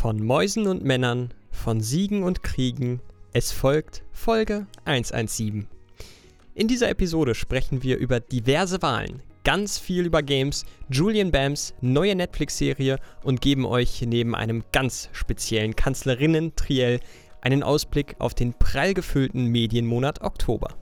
Von Mäusen und Männern, von Siegen und Kriegen, es folgt Folge 117. In dieser Episode sprechen wir über diverse Wahlen, ganz viel über Games, Julian Bams neue Netflix-Serie und geben euch neben einem ganz speziellen Kanzlerinnen-Triell einen Ausblick auf den prall gefüllten Medienmonat Oktober.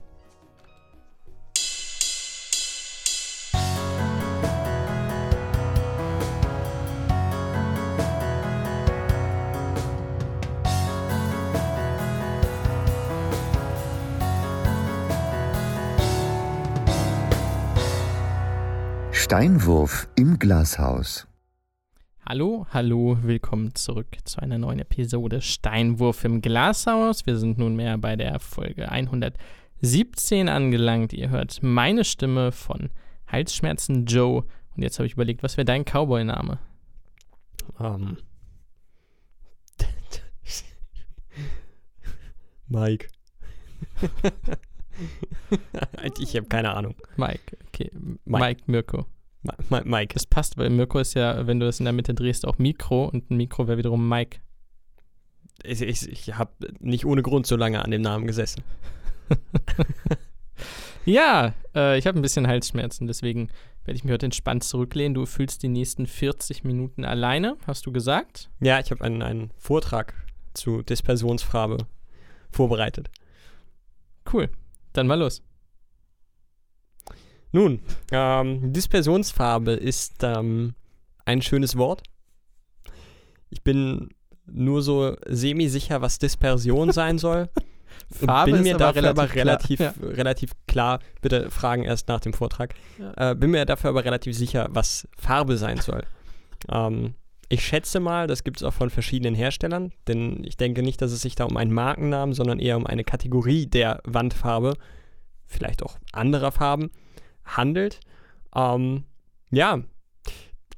Steinwurf im Glashaus. Hallo, hallo, willkommen zurück zu einer neuen Episode Steinwurf im Glashaus. Wir sind nunmehr bei der Folge 117 angelangt. Ihr hört meine Stimme von Halsschmerzen Joe. Und jetzt habe ich überlegt, was wäre dein Cowboy-Name? Ähm. Mike. ich habe keine Ahnung. Mike, okay. Mike. Mike Mirko. Mike. Das passt, weil Mirko ist ja, wenn du das in der Mitte drehst, auch Mikro und ein Mikro wäre wiederum Mike. Ich, ich, ich habe nicht ohne Grund so lange an dem Namen gesessen. Ja, äh, ich habe ein bisschen Halsschmerzen, deswegen werde ich mich heute entspannt zurücklehnen. Du fühlst die nächsten 40 Minuten alleine, hast du gesagt? Ja, ich habe einen, einen Vortrag zu Dispersionsfarbe vorbereitet. Cool. Dann mal los. Nun, ähm, Dispersionsfarbe ist ähm, ein schönes Wort. Ich bin nur so semi-sicher, was Dispersion sein soll. Farbe bin ist mir aber dafür aber relativ relativ, klar, relativ klar, bitte Fragen erst nach dem Vortrag, Ja. äh, bin mir dafür aber relativ sicher, was Farbe sein soll. ähm, ich schätze mal, das gibt es auch von verschiedenen Herstellern, denn ich denke nicht, dass es sich da um einen Markennamen, sondern eher um eine Kategorie der Wandfarbe, vielleicht auch anderer Farben, handelt. Ähm, ja,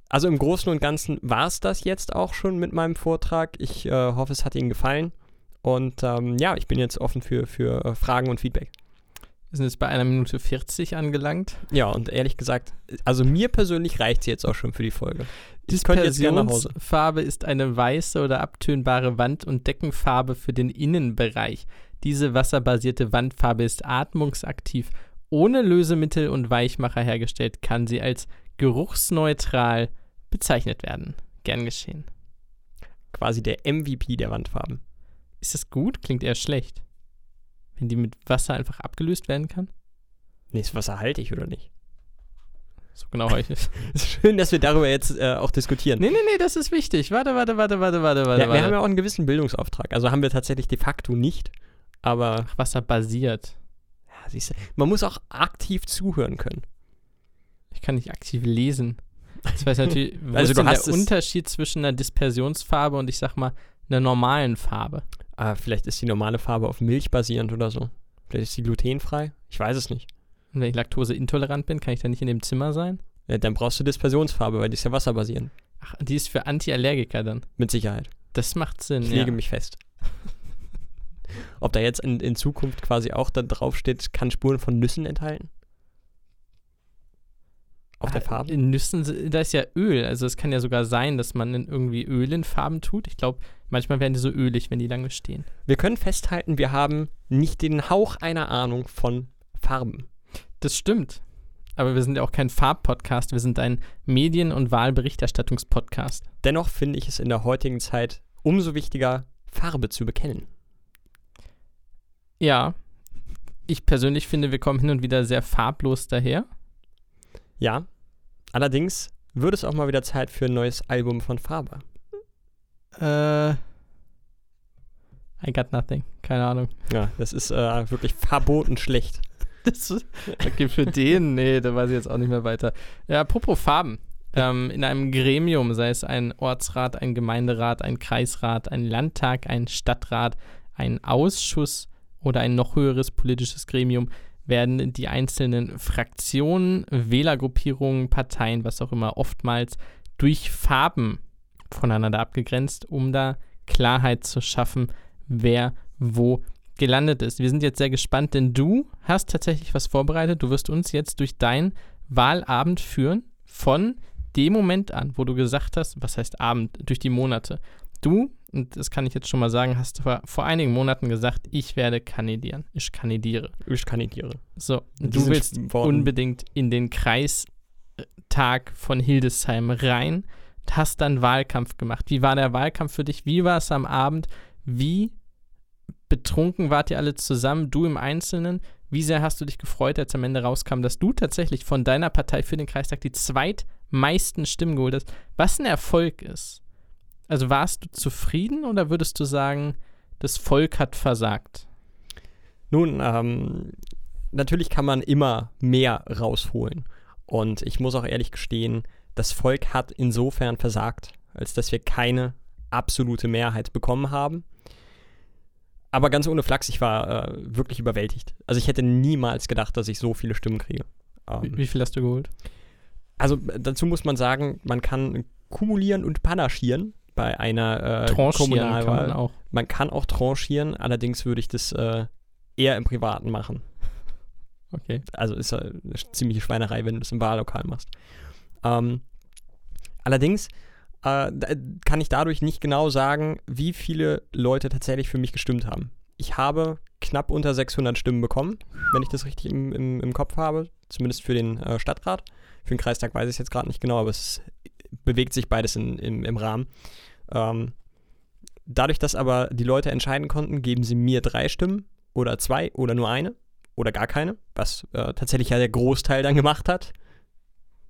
also im Großen und Ganzen war es das jetzt auch schon mit meinem Vortrag. Ich äh, hoffe, es hat Ihnen gefallen. Und ähm, ja, ich bin jetzt offen für, für äh, Fragen und Feedback. Wir sind jetzt bei einer Minute 40 angelangt. Ja, und ehrlich gesagt, also mir persönlich reicht es jetzt auch schon für die Folge. Ich könnte jetzt gerne nach Hause. Dispersionsfarbe ist eine weiße oder abtönbare Wand- und Deckenfarbe für den Innenbereich. Diese wasserbasierte Wandfarbe ist atmungsaktiv. Ohne Lösemittel und Weichmacher hergestellt, kann sie als geruchsneutral bezeichnet werden. Gern geschehen. Quasi der MVP der Wandfarben. Ist das gut? Klingt eher schlecht. Wenn die mit Wasser einfach abgelöst werden kann? Nee, ist wasserhaltig oder nicht? So genau habe ich es. Ist schön, dass wir darüber jetzt äh, auch diskutieren. Nee, nee, nee, das ist wichtig. Warte, warte, warte, warte, warte, warte. ja, wir warte. haben ja auch einen gewissen Bildungsauftrag. Also haben wir tatsächlich de facto nicht. Aber Ach, wasserbasiert. Siehst du, man muss auch aktiv zuhören können. Ich kann nicht aktiv lesen. Das weiß natürlich, wo Also ist du denn hast der Unterschied zwischen einer Dispersionsfarbe und ich sag mal einer normalen Farbe? Ah, vielleicht ist die normale Farbe auf Milch basierend oder so. Vielleicht ist sie glutenfrei. Ich weiß es nicht. Und wenn ich laktoseintolerant bin, kann ich dann nicht in dem Zimmer sein? Ja, dann brauchst du Dispersionsfarbe, weil die ist ja wasserbasierend. Ach, die ist für Antiallergiker dann. Mit Sicherheit. Das macht Sinn. Ich lege ja. mich fest. Ob da jetzt in, in Zukunft quasi auch da drauf steht, kann Spuren von Nüssen enthalten? Auf der Ah, Farbe? In Nüssen, da ist ja Öl. Also es kann ja sogar sein, dass man in irgendwie Öl in Farben tut. Ich glaube, manchmal werden die so ölig, wenn die lange stehen. Wir können festhalten, wir haben nicht den Hauch einer Ahnung von Farben. Das stimmt. Aber wir sind ja auch kein Farbpodcast, wir sind ein Medien- und Wahlberichterstattungspodcast. Dennoch finde ich es in der heutigen Zeit umso wichtiger, Farbe zu bekennen. Ja. Ich persönlich finde, wir kommen hin und wieder sehr farblos daher. Ja, allerdings wird es auch mal wieder Zeit für ein neues Album von Farbe. Äh. I got nothing. Keine Ahnung. Ja, das ist äh, wirklich verboten schlecht. Das, okay, für den? Nee, da weiß ich jetzt auch nicht mehr weiter. Ja, apropos Farben. Ähm, in einem Gremium, sei es ein Ortsrat, ein Gemeinderat, ein Kreisrat, ein Landtag, ein Stadtrat, ein Ausschuss oder ein noch höheres politisches Gremium, werden die einzelnen Fraktionen, Wählergruppierungen, Parteien, was auch immer, oftmals durch Farben voneinander abgegrenzt, um da Klarheit zu schaffen, wer wo gelandet ist. Wir sind jetzt sehr gespannt, denn du hast tatsächlich was vorbereitet. Du wirst uns jetzt durch deinen Wahlabend führen von dem Moment an, wo du gesagt hast, was heißt Abend, durch die Monate. Du, und das kann ich jetzt schon mal sagen, hast vor, vor einigen Monaten gesagt, ich werde kandidieren. Ich kandidiere. Ich kandidiere. So, du willst Worten- unbedingt in den Kreistag von Hildesheim rein, hast dann Wahlkampf gemacht. Wie war der Wahlkampf für dich? Wie war es am Abend? Wie betrunken wart ihr alle zusammen, du im Einzelnen? Wie sehr hast du dich gefreut, als am Ende rauskam, dass du tatsächlich von deiner Partei für den Kreistag die zweitmeisten Stimmen geholt hast? Was ein Erfolg ist. Also warst du zufrieden oder würdest du sagen, das Volk hat versagt? Nun, ähm, natürlich kann man immer mehr rausholen. Und ich muss auch ehrlich gestehen, das Volk hat insofern versagt, als dass wir keine absolute Mehrheit bekommen haben. Aber ganz ohne Flachs, ich war äh, wirklich überwältigt. Also ich hätte niemals gedacht, dass ich so viele Stimmen kriege. Wie, Ähm, wie viel hast du geholt? also äh, dazu muss man sagen, man kann kumulieren und panaschieren bei einer äh, Tranchieren kann Kommunalwahl. man auch. Man kann auch tranchieren, allerdings würde ich das äh, eher im Privaten machen. Okay. Also ist ja eine ziemliche Schweinerei, wenn du das im Wahllokal machst. Ähm, allerdings äh, kann ich dadurch nicht genau sagen, wie viele Leute tatsächlich für mich gestimmt haben. Ich habe knapp unter 600 Stimmen bekommen, wenn ich das richtig im, im, im Kopf habe, zumindest für den äh, Stadtrat. Für den Kreistag weiß ich es jetzt gerade nicht genau, aber es bewegt sich beides in, im, im Rahmen. Ähm, dadurch, dass aber die Leute entscheiden konnten, geben sie mir drei Stimmen oder zwei oder nur eine oder gar keine, was äh, tatsächlich ja der Großteil dann gemacht hat.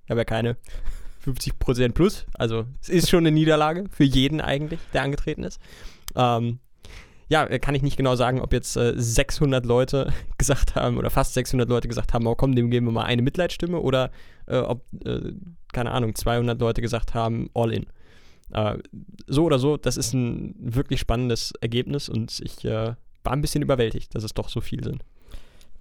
Ich habe ja keine 50% plus, also es ist schon eine Niederlage für jeden eigentlich, der angetreten ist. Ähm, ja, kann ich nicht genau sagen, ob jetzt äh, 600 Leute gesagt haben oder fast 600 Leute gesagt haben, oh komm, dem geben wir mal eine Mitleidsstimme oder äh, ob, äh, keine Ahnung, 200 Leute gesagt haben, all in. Äh, so oder so, das ist ein wirklich spannendes Ergebnis und ich äh, war ein bisschen überwältigt, dass es doch so viel sind.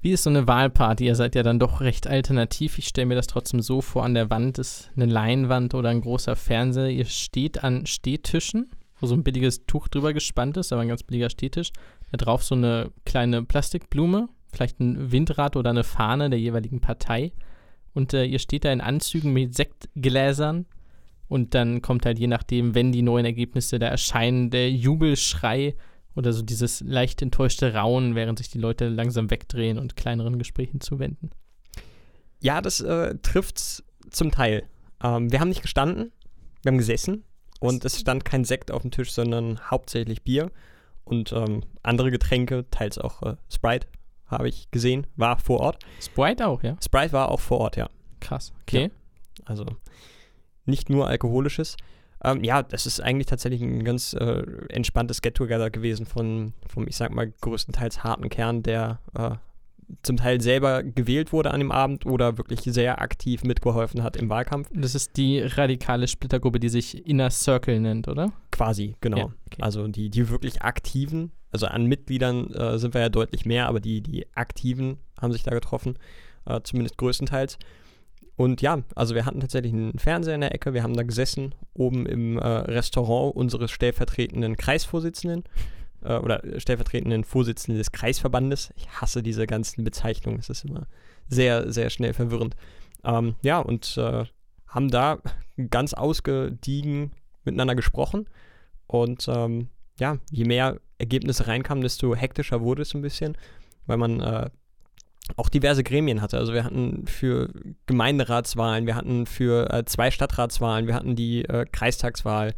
Wie ist so eine Wahlparty? Ihr seid ja dann doch recht alternativ. Ich stelle mir das trotzdem so vor, an der Wand ist eine Leinwand oder ein großer Fernseher. Ihr steht an Stehtischen, wo so ein billiges Tuch drüber gespannt ist, aber ein ganz billiger Stehtisch. Da drauf so eine kleine Plastikblume, vielleicht ein Windrad oder eine Fahne der jeweiligen Partei. Und äh, ihr steht da in Anzügen mit Sektgläsern. Und dann kommt halt je nachdem, wenn die neuen Ergebnisse da erscheinen, der Jubelschrei oder so dieses leicht enttäuschte Raunen, während sich die Leute langsam wegdrehen und kleineren Gesprächen zuwenden. Ja, das äh, trifft zum Teil. Ähm, wir haben nicht gestanden, wir haben gesessen und es stand kein Sekt auf dem Tisch, sondern hauptsächlich Bier und ähm, andere Getränke, teils auch äh, Sprite, habe ich gesehen, war vor Ort. Sprite auch, ja? Sprite war auch vor Ort, ja. Krass. Okay. Also nicht nur alkoholisches. Ähm, ja, das ist eigentlich tatsächlich ein ganz äh, entspanntes Get-Together gewesen von, vom, ich sag mal, größtenteils harten Kern, der äh, zum Teil selber gewählt wurde an dem Abend oder wirklich sehr aktiv mitgeholfen hat im Wahlkampf. Das ist die radikale Splittergruppe, die sich Inner Circle nennt, oder? Quasi, genau. Ja, okay. Also die, die wirklich aktiven, also an Mitgliedern äh, sind wir ja deutlich mehr, aber die, die aktiven haben sich da getroffen, äh, zumindest größtenteils. Und ja, also wir hatten tatsächlich einen Fernseher in der Ecke, wir haben da gesessen, oben im äh, Restaurant unseres stellvertretenden Kreisvorsitzenden äh, oder stellvertretenden Vorsitzenden des Kreisverbandes. Ich hasse diese ganzen Bezeichnungen, es ist immer sehr, sehr schnell verwirrend. Ähm, ja, und äh, haben da ganz ausgediegen miteinander gesprochen. Und ähm, ja, je mehr Ergebnisse reinkamen, desto hektischer wurde es ein bisschen, weil man äh, auch diverse Gremien hatte. Also wir hatten für Gemeinderatswahlen, wir hatten für äh, zwei Stadtratswahlen, wir hatten die äh, Kreistagswahl,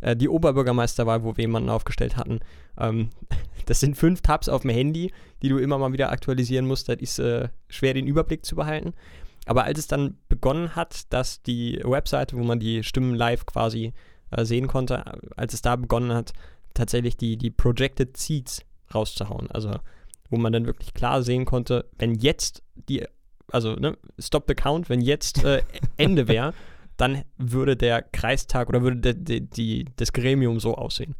äh, die Oberbürgermeisterwahl, wo wir jemanden aufgestellt hatten. Ähm, das sind fünf Tabs auf dem Handy, die du immer mal wieder aktualisieren musst. Das ist äh, schwer, den Überblick zu behalten. Aber als es dann begonnen hat, dass die Webseite, wo man die Stimmen live quasi äh, sehen konnte, als es da begonnen hat, tatsächlich die, die Projected Seats rauszuhauen. Also wo man dann wirklich klar sehen konnte, wenn jetzt die, also ne, Stop the Count, wenn jetzt äh, Ende wäre, dann würde der Kreistag oder würde de, de, die, das Gremium so aussehen.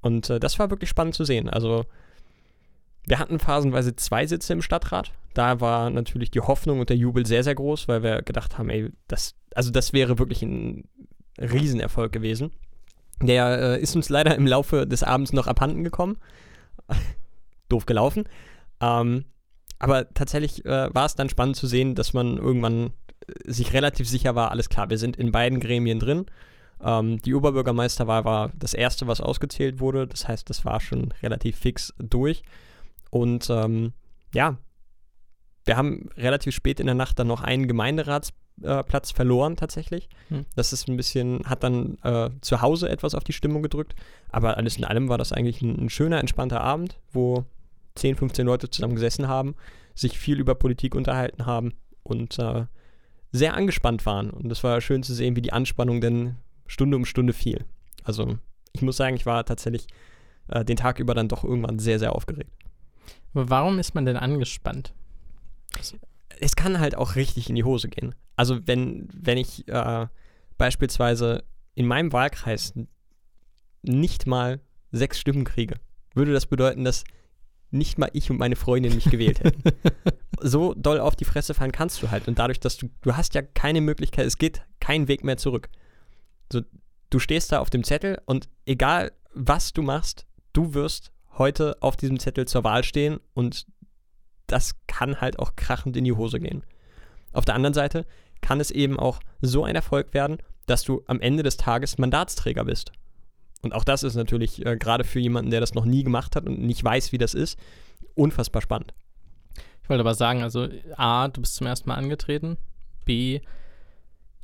Und äh, das war wirklich spannend zu sehen. Also wir hatten phasenweise zwei Sitze im Stadtrat. Da war natürlich die Hoffnung und der Jubel sehr, sehr groß, weil wir gedacht haben, ey, das, also das wäre wirklich ein Riesenerfolg gewesen. Der äh, ist uns leider im Laufe des Abends noch abhanden gekommen. Doof gelaufen. Ähm, aber tatsächlich äh, war es dann spannend zu sehen, dass man irgendwann äh, sich relativ sicher war, alles klar, wir sind in beiden Gremien drin. Ähm, die Oberbürgermeisterwahl war das erste, was ausgezählt wurde. Das heißt, das war schon relativ fix durch. Und ähm, ja, wir haben relativ spät in der Nacht dann noch einen Gemeinderatsplatz äh, verloren tatsächlich. Hm. Das ist ein bisschen, hat dann äh, zu Hause etwas auf die Stimmung gedrückt. Aber alles in allem war das eigentlich ein, ein schöner, entspannter Abend, wo 10, 15 Leute zusammen gesessen haben, sich viel über Politik unterhalten haben und äh, sehr angespannt waren. Und es war schön zu sehen, wie die Anspannung denn Stunde um Stunde fiel. Also ich muss sagen, ich war tatsächlich äh, den Tag über dann doch irgendwann sehr, sehr aufgeregt. Aber warum ist man denn angespannt? Es kann halt auch richtig in die Hose gehen. Also wenn, wenn ich äh, beispielsweise in meinem Wahlkreis nicht mal sechs Stimmen kriege, würde das bedeuten, dass nicht mal ich und meine Freundin mich gewählt hätten. so doll auf die Fresse fallen kannst du halt. Und dadurch, dass du, du hast ja keine Möglichkeit, es geht kein Weg mehr zurück. So, du stehst da auf dem Zettel und egal was du machst, du wirst heute auf diesem Zettel zur Wahl stehen und das kann halt auch krachend in die Hose gehen. Auf der anderen Seite kann es eben auch so ein Erfolg werden, dass du am Ende des Tages Mandatsträger bist. Und auch das ist natürlich äh, gerade für jemanden, der das noch nie gemacht hat und nicht weiß, wie das ist, unfassbar spannend. Ich wollte aber sagen, also A, du bist zum ersten Mal angetreten. B,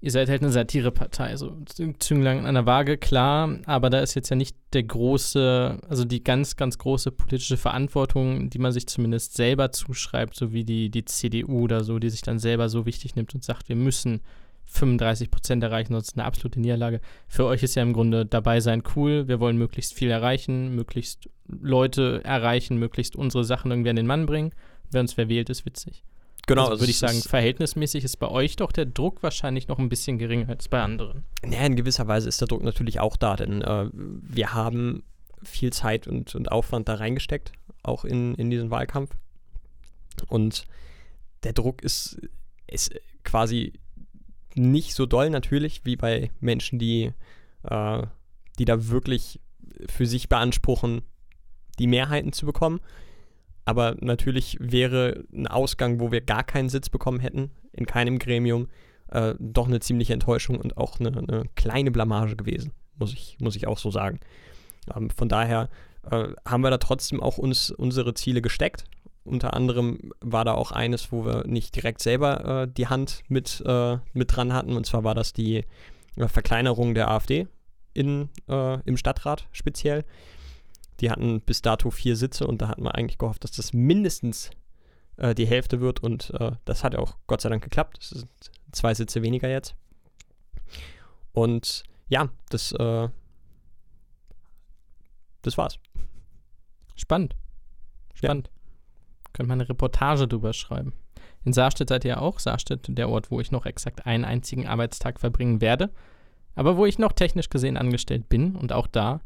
ihr seid halt eine Satirepartei. So Zünglein an der Waage, klar, aber da ist jetzt ja nicht der große, also die ganz, ganz große politische Verantwortung, die man sich zumindest selber zuschreibt, so wie die, die CDU oder so, die sich dann selber so wichtig nimmt und sagt, wir müssen 35 Prozent erreichen, sonst eine absolute Niederlage. Für euch ist ja im Grunde dabei sein cool. Wir wollen möglichst viel erreichen, möglichst Leute erreichen, möglichst unsere Sachen irgendwie an den Mann bringen. Wer uns wer wählt, ist witzig. Genau. Also würde ich sagen, verhältnismäßig ist bei euch doch der Druck wahrscheinlich noch ein bisschen geringer als bei anderen. Ja, in gewisser Weise ist der Druck natürlich auch da, denn äh, wir haben viel Zeit und, und Aufwand da reingesteckt, auch in, in diesen Wahlkampf. Und der Druck ist, ist quasi nicht so doll natürlich wie bei Menschen, die, äh, die da wirklich für sich beanspruchen, die Mehrheiten zu bekommen. Aber natürlich wäre ein Ausgang, wo wir gar keinen Sitz bekommen hätten, in keinem Gremium, äh, doch eine ziemliche Enttäuschung und auch eine, eine, kleine Blamage gewesen, muss ich, muss ich auch so sagen. Ähm, von daher äh, haben wir da trotzdem auch uns unsere Ziele gesteckt unter anderem war da auch eines, wo wir nicht direkt selber äh, die Hand mit, äh, mit dran hatten. Und zwar war das die äh, Verkleinerung der AfD in, äh, im Stadtrat speziell. Die hatten bis dato vier Sitze und da hatten wir eigentlich gehofft, dass das mindestens äh, die Hälfte wird. Und äh, das hat ja auch Gott sei Dank geklappt. Es sind zwei Sitze weniger jetzt. Und ja, das, das war's. Spannend. Spannend. Könnte man eine Reportage drüber schreiben. In Saarstedt seid ihr auch. Saarstedt, der Ort, wo ich noch exakt einen einzigen Arbeitstag verbringen werde. Aber wo ich noch technisch gesehen angestellt bin. Und auch da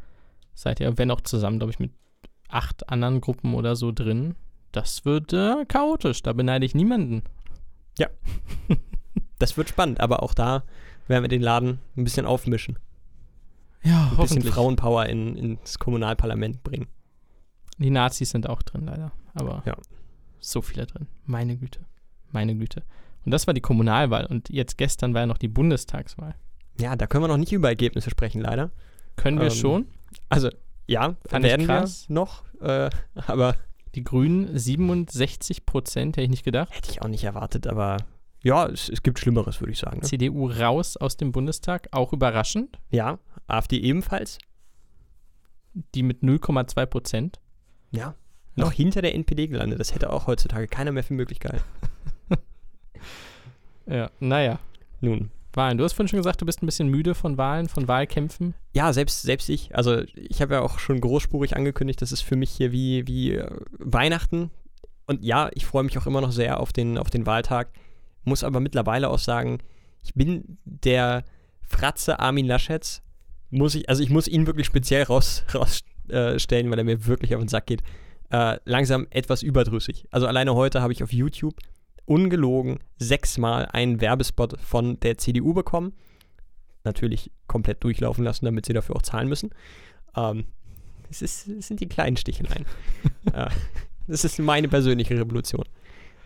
seid ihr, wenn auch zusammen, glaube ich, mit acht anderen Gruppen oder so drin. Das wird äh, chaotisch. Da beneide ich niemanden. Ja. das wird spannend. Aber auch da werden wir den Laden ein bisschen aufmischen. Ja, ein bisschen Frauenpower in, ins Kommunalparlament bringen. Die Nazis sind auch drin, leider. Aber ja. so viele drin. Meine Güte. Meine Güte. Und das war die Kommunalwahl. Und jetzt gestern war ja noch die Bundestagswahl. Ja, da können wir noch nicht über Ergebnisse sprechen, leider. Können wir ähm, schon? Also, ja, Fand werden wir noch. Äh, aber. Die Grünen 67 Prozent, hätte ich nicht gedacht. Hätte ich auch nicht erwartet, aber ja, es, es gibt Schlimmeres, würde ich sagen. Ne? CDU raus aus dem Bundestag, auch überraschend. Ja, AfD ebenfalls. Die mit 0,2 Prozent. Ja. Noch hinter der NPD gelandet. Das hätte auch heutzutage keiner mehr für möglich gehalten. ja, naja. Nun. Wahlen. Du hast vorhin schon gesagt, du bist ein bisschen müde von Wahlen, von Wahlkämpfen. Ja, selbst, selbst ich. Also ich habe ja auch schon großspurig angekündigt, das ist für mich hier wie, wie äh, Weihnachten. Und ja, ich freue mich auch immer noch sehr auf den, auf den Wahltag. Muss aber mittlerweile auch sagen, ich bin der Fratze Armin Laschets. Muss ich, also ich muss ihn wirklich speziell raus, rausstellen, weil er mir wirklich auf den Sack geht äh, langsam etwas überdrüssig. Also alleine heute habe ich auf YouTube ungelogen sechsmal einen Werbespot von der CDU bekommen. Natürlich komplett durchlaufen lassen, damit sie dafür auch zahlen müssen. Ähm, es, ist, es sind die kleinen Sticheleien. äh, das ist meine persönliche Revolution.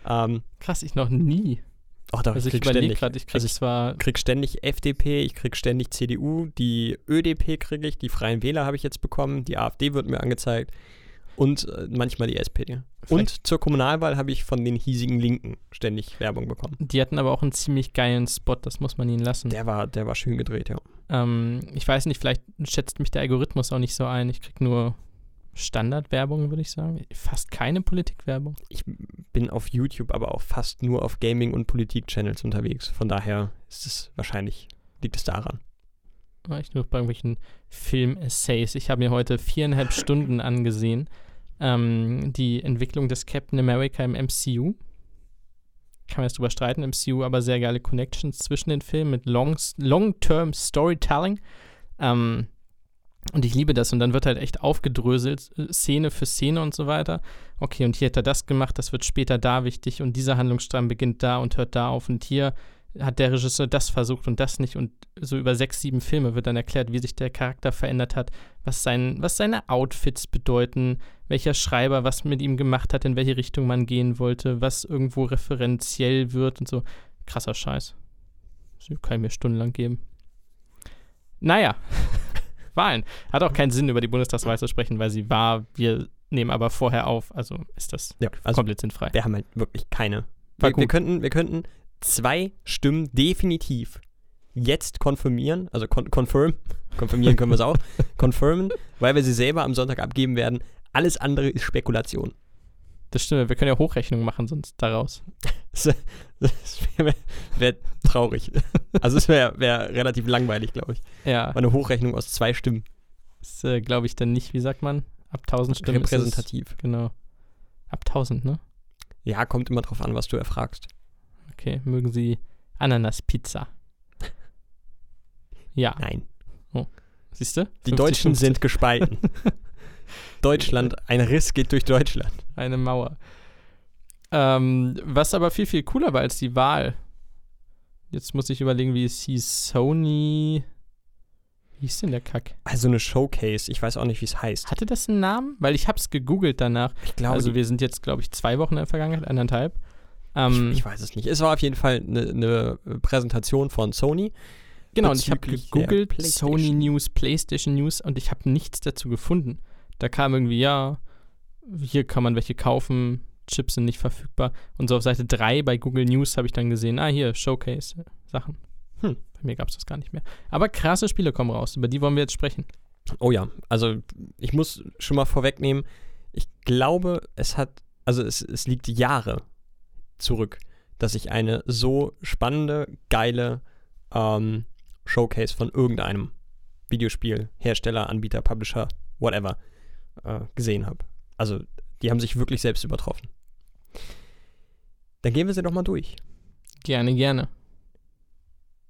Ähm, Krass, ich noch nie. Ach doch, Also ich ich krieg überlege ständig. gerade, ich krieg also ich zwar krieg ständig FDP, ich krieg ständig CDU, die ÖDP kriege ich, die Freien Wähler habe ich jetzt bekommen, die AfD wird mir angezeigt und äh, manchmal die SPD. Und zur Kommunalwahl habe ich von den hiesigen Linken ständig Werbung bekommen. Die hatten aber auch einen ziemlich geilen Spot, das muss man ihnen lassen. Der war, der war schön gedreht, ja. Ähm, ich weiß nicht, vielleicht schätzt mich der Algorithmus auch nicht so ein. Ich krieg nur Standardwerbung, würde ich sagen. Fast keine Politikwerbung. Ich bin auf YouTube aber auch fast nur auf Gaming- und Politik-Channels unterwegs. Von daher ist es wahrscheinlich, liegt es daran. Ah, Ich nur bei irgendwelchen Film-Essays. Ich habe mir heute viereinhalb Stunden angesehen. Ähm, die Entwicklung des Captain America im MCU. Kann man jetzt drüber streiten, MCU, aber sehr geile Connections zwischen den Filmen mit Long- Long-Term Storytelling. Ähm, und ich liebe das. Und dann wird halt echt aufgedröselt, äh, Szene für Szene und so weiter. Okay, und hier hat er das gemacht, das wird später da wichtig und dieser Handlungsstrang beginnt da und hört da auf. Und hier hat der Regisseur das versucht und das nicht. Und so über sechs, sieben Filme wird dann erklärt, wie sich der Charakter verändert hat, was, sein, was seine Outfits bedeuten, welcher Schreiber was mit ihm gemacht hat, in welche Richtung man gehen wollte, was irgendwo referenziell wird und so. Krasser Scheiß. Das kann ich mir stundenlang geben. Naja, Wahlen. Hat auch keinen Sinn, über die Bundestagswahl zu sprechen, weil sie war. Wir nehmen aber vorher auf. Also ist das Ja, also komplett sinnfrei. wir haben halt wirklich keine. Wir, wir, könnten, wir könnten zwei Stimmen definitiv jetzt konfirmieren, also kon confirm, konfirmieren können wir es auch, confirmen, weil wir sie selber am Sonntag abgeben werden. Alles andere ist Spekulation. Das stimmt. Wir können ja Hochrechnungen machen sonst daraus. Das, wäre wär traurig. Also es wäre wär relativ langweilig, glaube ich. Ja. Eine Hochrechnung aus zwei Stimmen. Ist, äh, glaube ich, dann nicht, wie sagt man? Ab 1000 Stimmen. ist es- repräsentativ. Genau. Ab 1000, ne? Ja, kommt immer drauf an, was du erfragst. Okay. Mögen Sie Ananas-Pizza? Ja. Nein. Siehst du? Die Deutschen sind gespalten. Deutschland, ein Riss geht durch Deutschland. Eine Mauer. Ähm, was aber viel, viel cooler war als die Wahl. Jetzt muss ich überlegen, wie es hieß. Sony. Wie hieß denn der Kack? Also eine Showcase, ich weiß auch nicht, wie es heißt. Hatte das einen Namen? Weil ich hab's gegoogelt danach. Ich glaube, also wir sind jetzt, glaube ich, zwei Wochen in der Vergangenheit, anderthalb. Ähm, ich, ich weiß es nicht. Es war auf jeden Fall eine, eine Präsentation von Sony. Genau, und ich habe gegoogelt. Sony News, PlayStation News und ich habe nichts dazu gefunden. Da kam irgendwie, ja, hier kann man welche kaufen, Chips sind nicht verfügbar. Und so auf Seite 3 bei Google News habe ich dann gesehen, ah, hier, Showcase, äh, Sachen. Hm. Bei mir gab es das gar nicht mehr. Aber krasse Spiele kommen raus, über die wollen wir jetzt sprechen. Oh ja, also ich muss schon mal vorwegnehmen, ich glaube, es hat, also es, es liegt Jahre zurück, dass ich eine so spannende, geile ähm, Showcase von irgendeinem Videospiel, Hersteller, Anbieter, Publisher, whatever, äh, gesehen habe. Also die haben sich wirklich selbst übertroffen. Dann gehen wir sie doch mal durch. Gerne, gerne.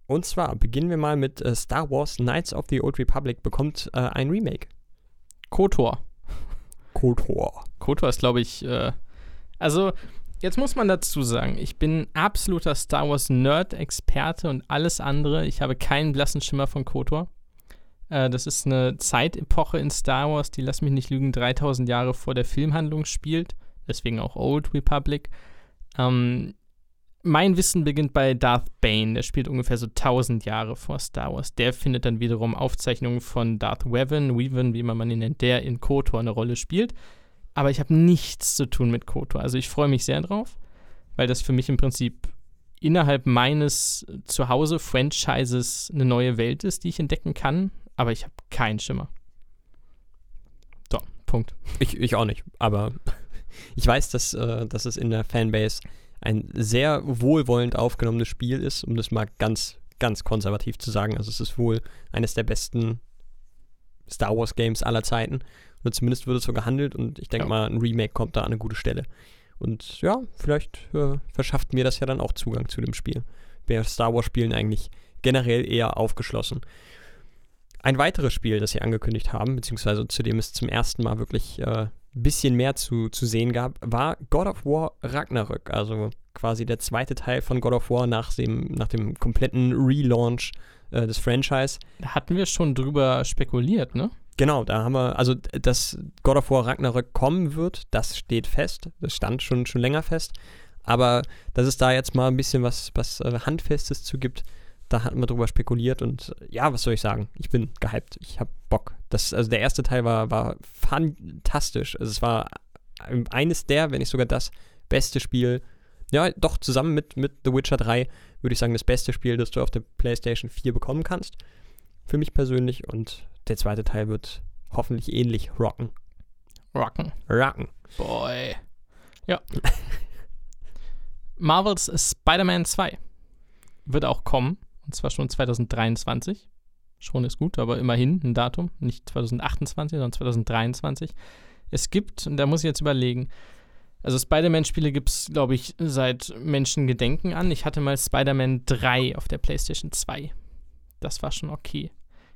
Und zwar beginnen wir mal mit äh, Star Wars Knights of the Old Republic bekommt äh, ein Remake. KOTOR. KOTOR. KOTOR ist, glaube ich, äh, also jetzt muss man dazu sagen, ich bin absoluter Star Wars Nerd-Experte und alles andere. Ich habe keinen blassen Schimmer von KOTOR. Äh, das ist eine Zeitepoche in Star Wars, die, lass mich nicht lügen, 3000 Jahre vor der Filmhandlung spielt. Deswegen auch Old Republic. Ähm, mein Wissen beginnt bei Darth Bane. Der spielt ungefähr so 1000 Jahre vor Star Wars. Der findet dann wiederum Aufzeichnungen von Darth Weaven, Weaven, wie man ihn nennt, der in KOTOR eine Rolle spielt. Aber ich habe nichts zu tun mit KOTOR. Also ich freue mich sehr drauf, weil das für mich im Prinzip innerhalb meines Zuhause-Franchises eine neue Welt ist, die ich entdecken kann. Aber ich habe keinen Schimmer. So, Punkt. Ich, ich auch nicht, aber ich weiß, dass, äh, dass es in der Fanbase ein sehr wohlwollend aufgenommenes Spiel ist, um das mal ganz, ganz konservativ zu sagen. Also es ist wohl eines der besten Star Wars Games aller Zeiten. Oder zumindest wird es so gehandelt und ich denke Ja. mal, ein Remake kommt da an eine gute Stelle. Und ja, vielleicht äh, verschafft mir das ja dann auch Zugang zu dem Spiel. Ja Star Wars Spielen eigentlich generell eher aufgeschlossen. Ein weiteres Spiel, das sie angekündigt haben, beziehungsweise zu dem es zum ersten Mal wirklich ein äh, bisschen mehr zu, zu sehen gab, war God of War Ragnarök. Also quasi der zweite Teil von God of War nach dem, nach dem kompletten Relaunch äh, des Franchise. Da hatten wir schon drüber spekuliert, ne? Genau, da haben wir, also dass God of War Ragnarök kommen wird, das steht fest. Das stand schon, schon länger fest. Aber dass es da jetzt mal ein bisschen was, was äh, Handfestes zu gibt, da hatten wir drüber spekuliert und äh, ja, was soll ich sagen? Ich bin gehypt. Ich habe Bock. Das, also der erste Teil war, war fantastisch. Also es war eines der, wenn nicht sogar das beste Spiel. Ja, doch zusammen mit, mit The Witcher 3 würde ich sagen, das beste Spiel, das du auf der PlayStation 4 bekommen kannst. Für mich persönlich. Und der zweite Teil wird hoffentlich ähnlich rocken. Rocken. Rocken. Boy. Ja. Marvels Spider-Man 2 wird auch kommen. Und zwar schon 2023. Schon ist gut, aber immerhin ein Datum. Nicht 2028, sondern 2023. Es gibt, und da muss ich jetzt überlegen, also Spider-Man-Spiele gibt es, glaube ich, seit Menschengedenken an. Ich hatte mal Spider-Man 3 auf der PlayStation 2. Das war schon okay.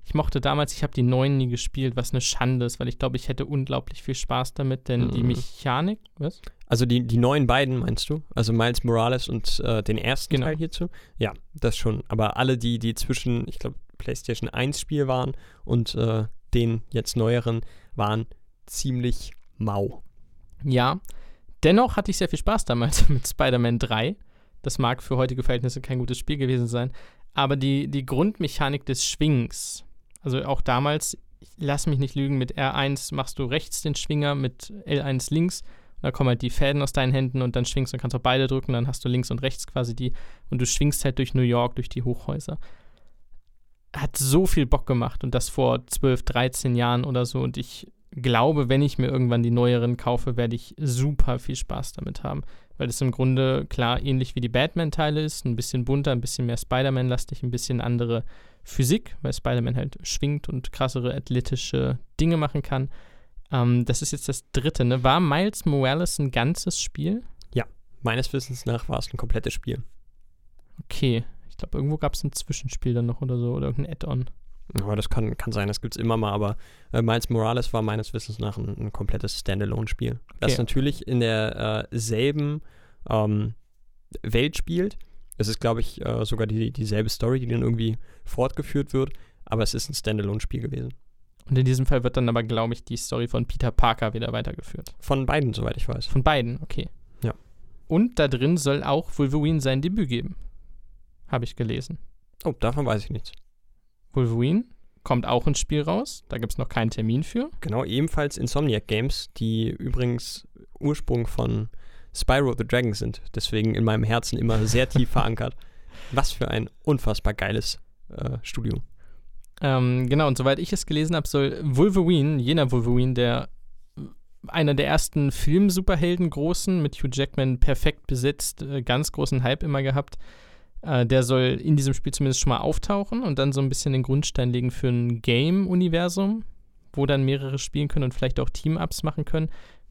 Ich mochte damals, ich habe die neuen nie gespielt, was eine Schande ist, weil ich glaube, ich hätte unglaublich viel Spaß damit, denn mhm. die Mechanik, was? Also die, die neuen beiden meinst du? Also Miles Morales und äh, den ersten genau. Teil hierzu? Ja, das schon. Aber alle, die, die zwischen, ich glaube, PlayStation 1 Spiel waren und äh, den jetzt neueren, waren ziemlich mau. Ja, dennoch hatte ich sehr viel Spaß damals mit Spider-Man 3. Das mag für heutige Verhältnisse kein gutes Spiel gewesen sein, aber die, die Grundmechanik des Schwings, also auch damals, lass mich nicht lügen, mit R1 machst du rechts den Schwinger, mit L1 links. Da kommen halt die Fäden aus deinen Händen und dann schwingst und kannst auch beide drücken. Dann hast du links und rechts quasi die und du schwingst halt durch New York, durch die Hochhäuser. Hat so viel Bock gemacht und das vor 12, 13 Jahren oder so. Und ich glaube, wenn ich mir irgendwann die neueren kaufe, werde ich super viel Spaß damit haben. Weil es im Grunde klar ähnlich wie die Batman-Teile ist. Ein bisschen bunter, ein bisschen mehr Spider-Man-lastig, ein bisschen andere Physik, weil Spider-Man halt schwingt und krassere athletische Dinge machen kann. Ähm, das ist jetzt das dritte, ne? War Miles Morales ein ganzes Spiel? Ja, meines Wissens nach war es ein komplettes Spiel. Okay. Ich glaube, irgendwo gab es ein Zwischenspiel dann noch oder so oder irgendein Add-on. Ja, das kann, kann sein, das gibt es immer mal, aber äh, Miles Morales war meines Wissens nach ein, ein komplettes Standalone-Spiel. Okay. Das natürlich in derselben äh, ähm, Welt spielt. Es ist, glaube ich, äh, sogar die, dieselbe Story, die dann irgendwie fortgeführt wird, aber es ist ein Standalone-Spiel gewesen. Und in diesem Fall wird dann aber, glaube ich, die Story von Peter Parker wieder weitergeführt. Von beiden, soweit ich weiß. Von beiden, okay. Ja. Und da drin soll auch Wolverine sein Debüt geben. Habe ich gelesen. Oh, davon weiß ich nichts. Wolverine kommt auch ins Spiel raus. Da gibt es noch keinen Termin für. Genau, ebenfalls Insomniac Games, die übrigens Ursprung von Spyro the Dragon sind. Deswegen in meinem Herzen immer sehr tief verankert. Was für ein unfassbar geiles äh, Studio. Ähm, genau, und soweit ich es gelesen habe, soll Wolverine, jener Wolverine, der einer der ersten Film-Superhelden großen, mit Hugh Jackman perfekt besetzt, äh, ganz großen Hype immer gehabt, äh, der soll in diesem Spiel zumindest schon mal auftauchen und dann so ein bisschen den Grundstein legen für ein Game-Universum, wo dann mehrere spielen können und vielleicht auch Team-Ups machen können.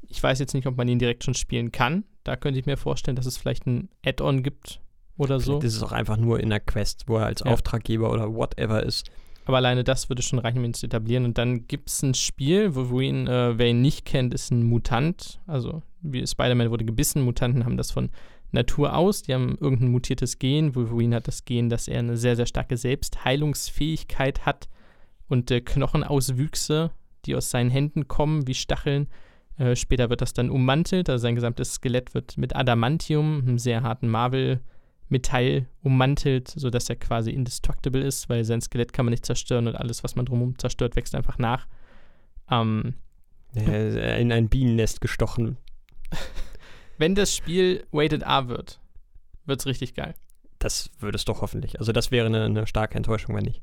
Ich weiß jetzt nicht, ob man ihn direkt schon spielen kann. Da könnte ich mir vorstellen, dass es vielleicht ein Add-on gibt oder so. Das ist auch einfach nur in der Quest, wo er als ja. Auftraggeber oder whatever ist. Aber alleine das würde schon reichen, um ihn zu etablieren. Und dann gibt es ein Spiel, wo, wo ihn, äh, wer ihn nicht kennt, ist ein Mutant. Also wie Spider-Man wurde gebissen, Mutanten haben das von Natur aus. Die haben irgendein mutiertes Gen. Wolverine hat das Gen, dass er eine sehr, sehr starke Selbstheilungsfähigkeit hat und äh, Knochenauswüchse, die aus seinen Händen kommen, wie Stacheln. Äh, später wird das dann ummantelt, also sein gesamtes Skelett wird mit Adamantium, einem sehr harten Marvel-Metall, ummantelt, sodass er quasi indestructible ist, weil sein Skelett kann man nicht zerstören und alles, was man drumherum zerstört, wächst einfach nach. Ähm, in ein Bienennest gestochen. wenn das Spiel Weighted A wird, wird es richtig geil. Das würde es doch hoffentlich. Also das wäre eine, eine starke Enttäuschung, wenn nicht.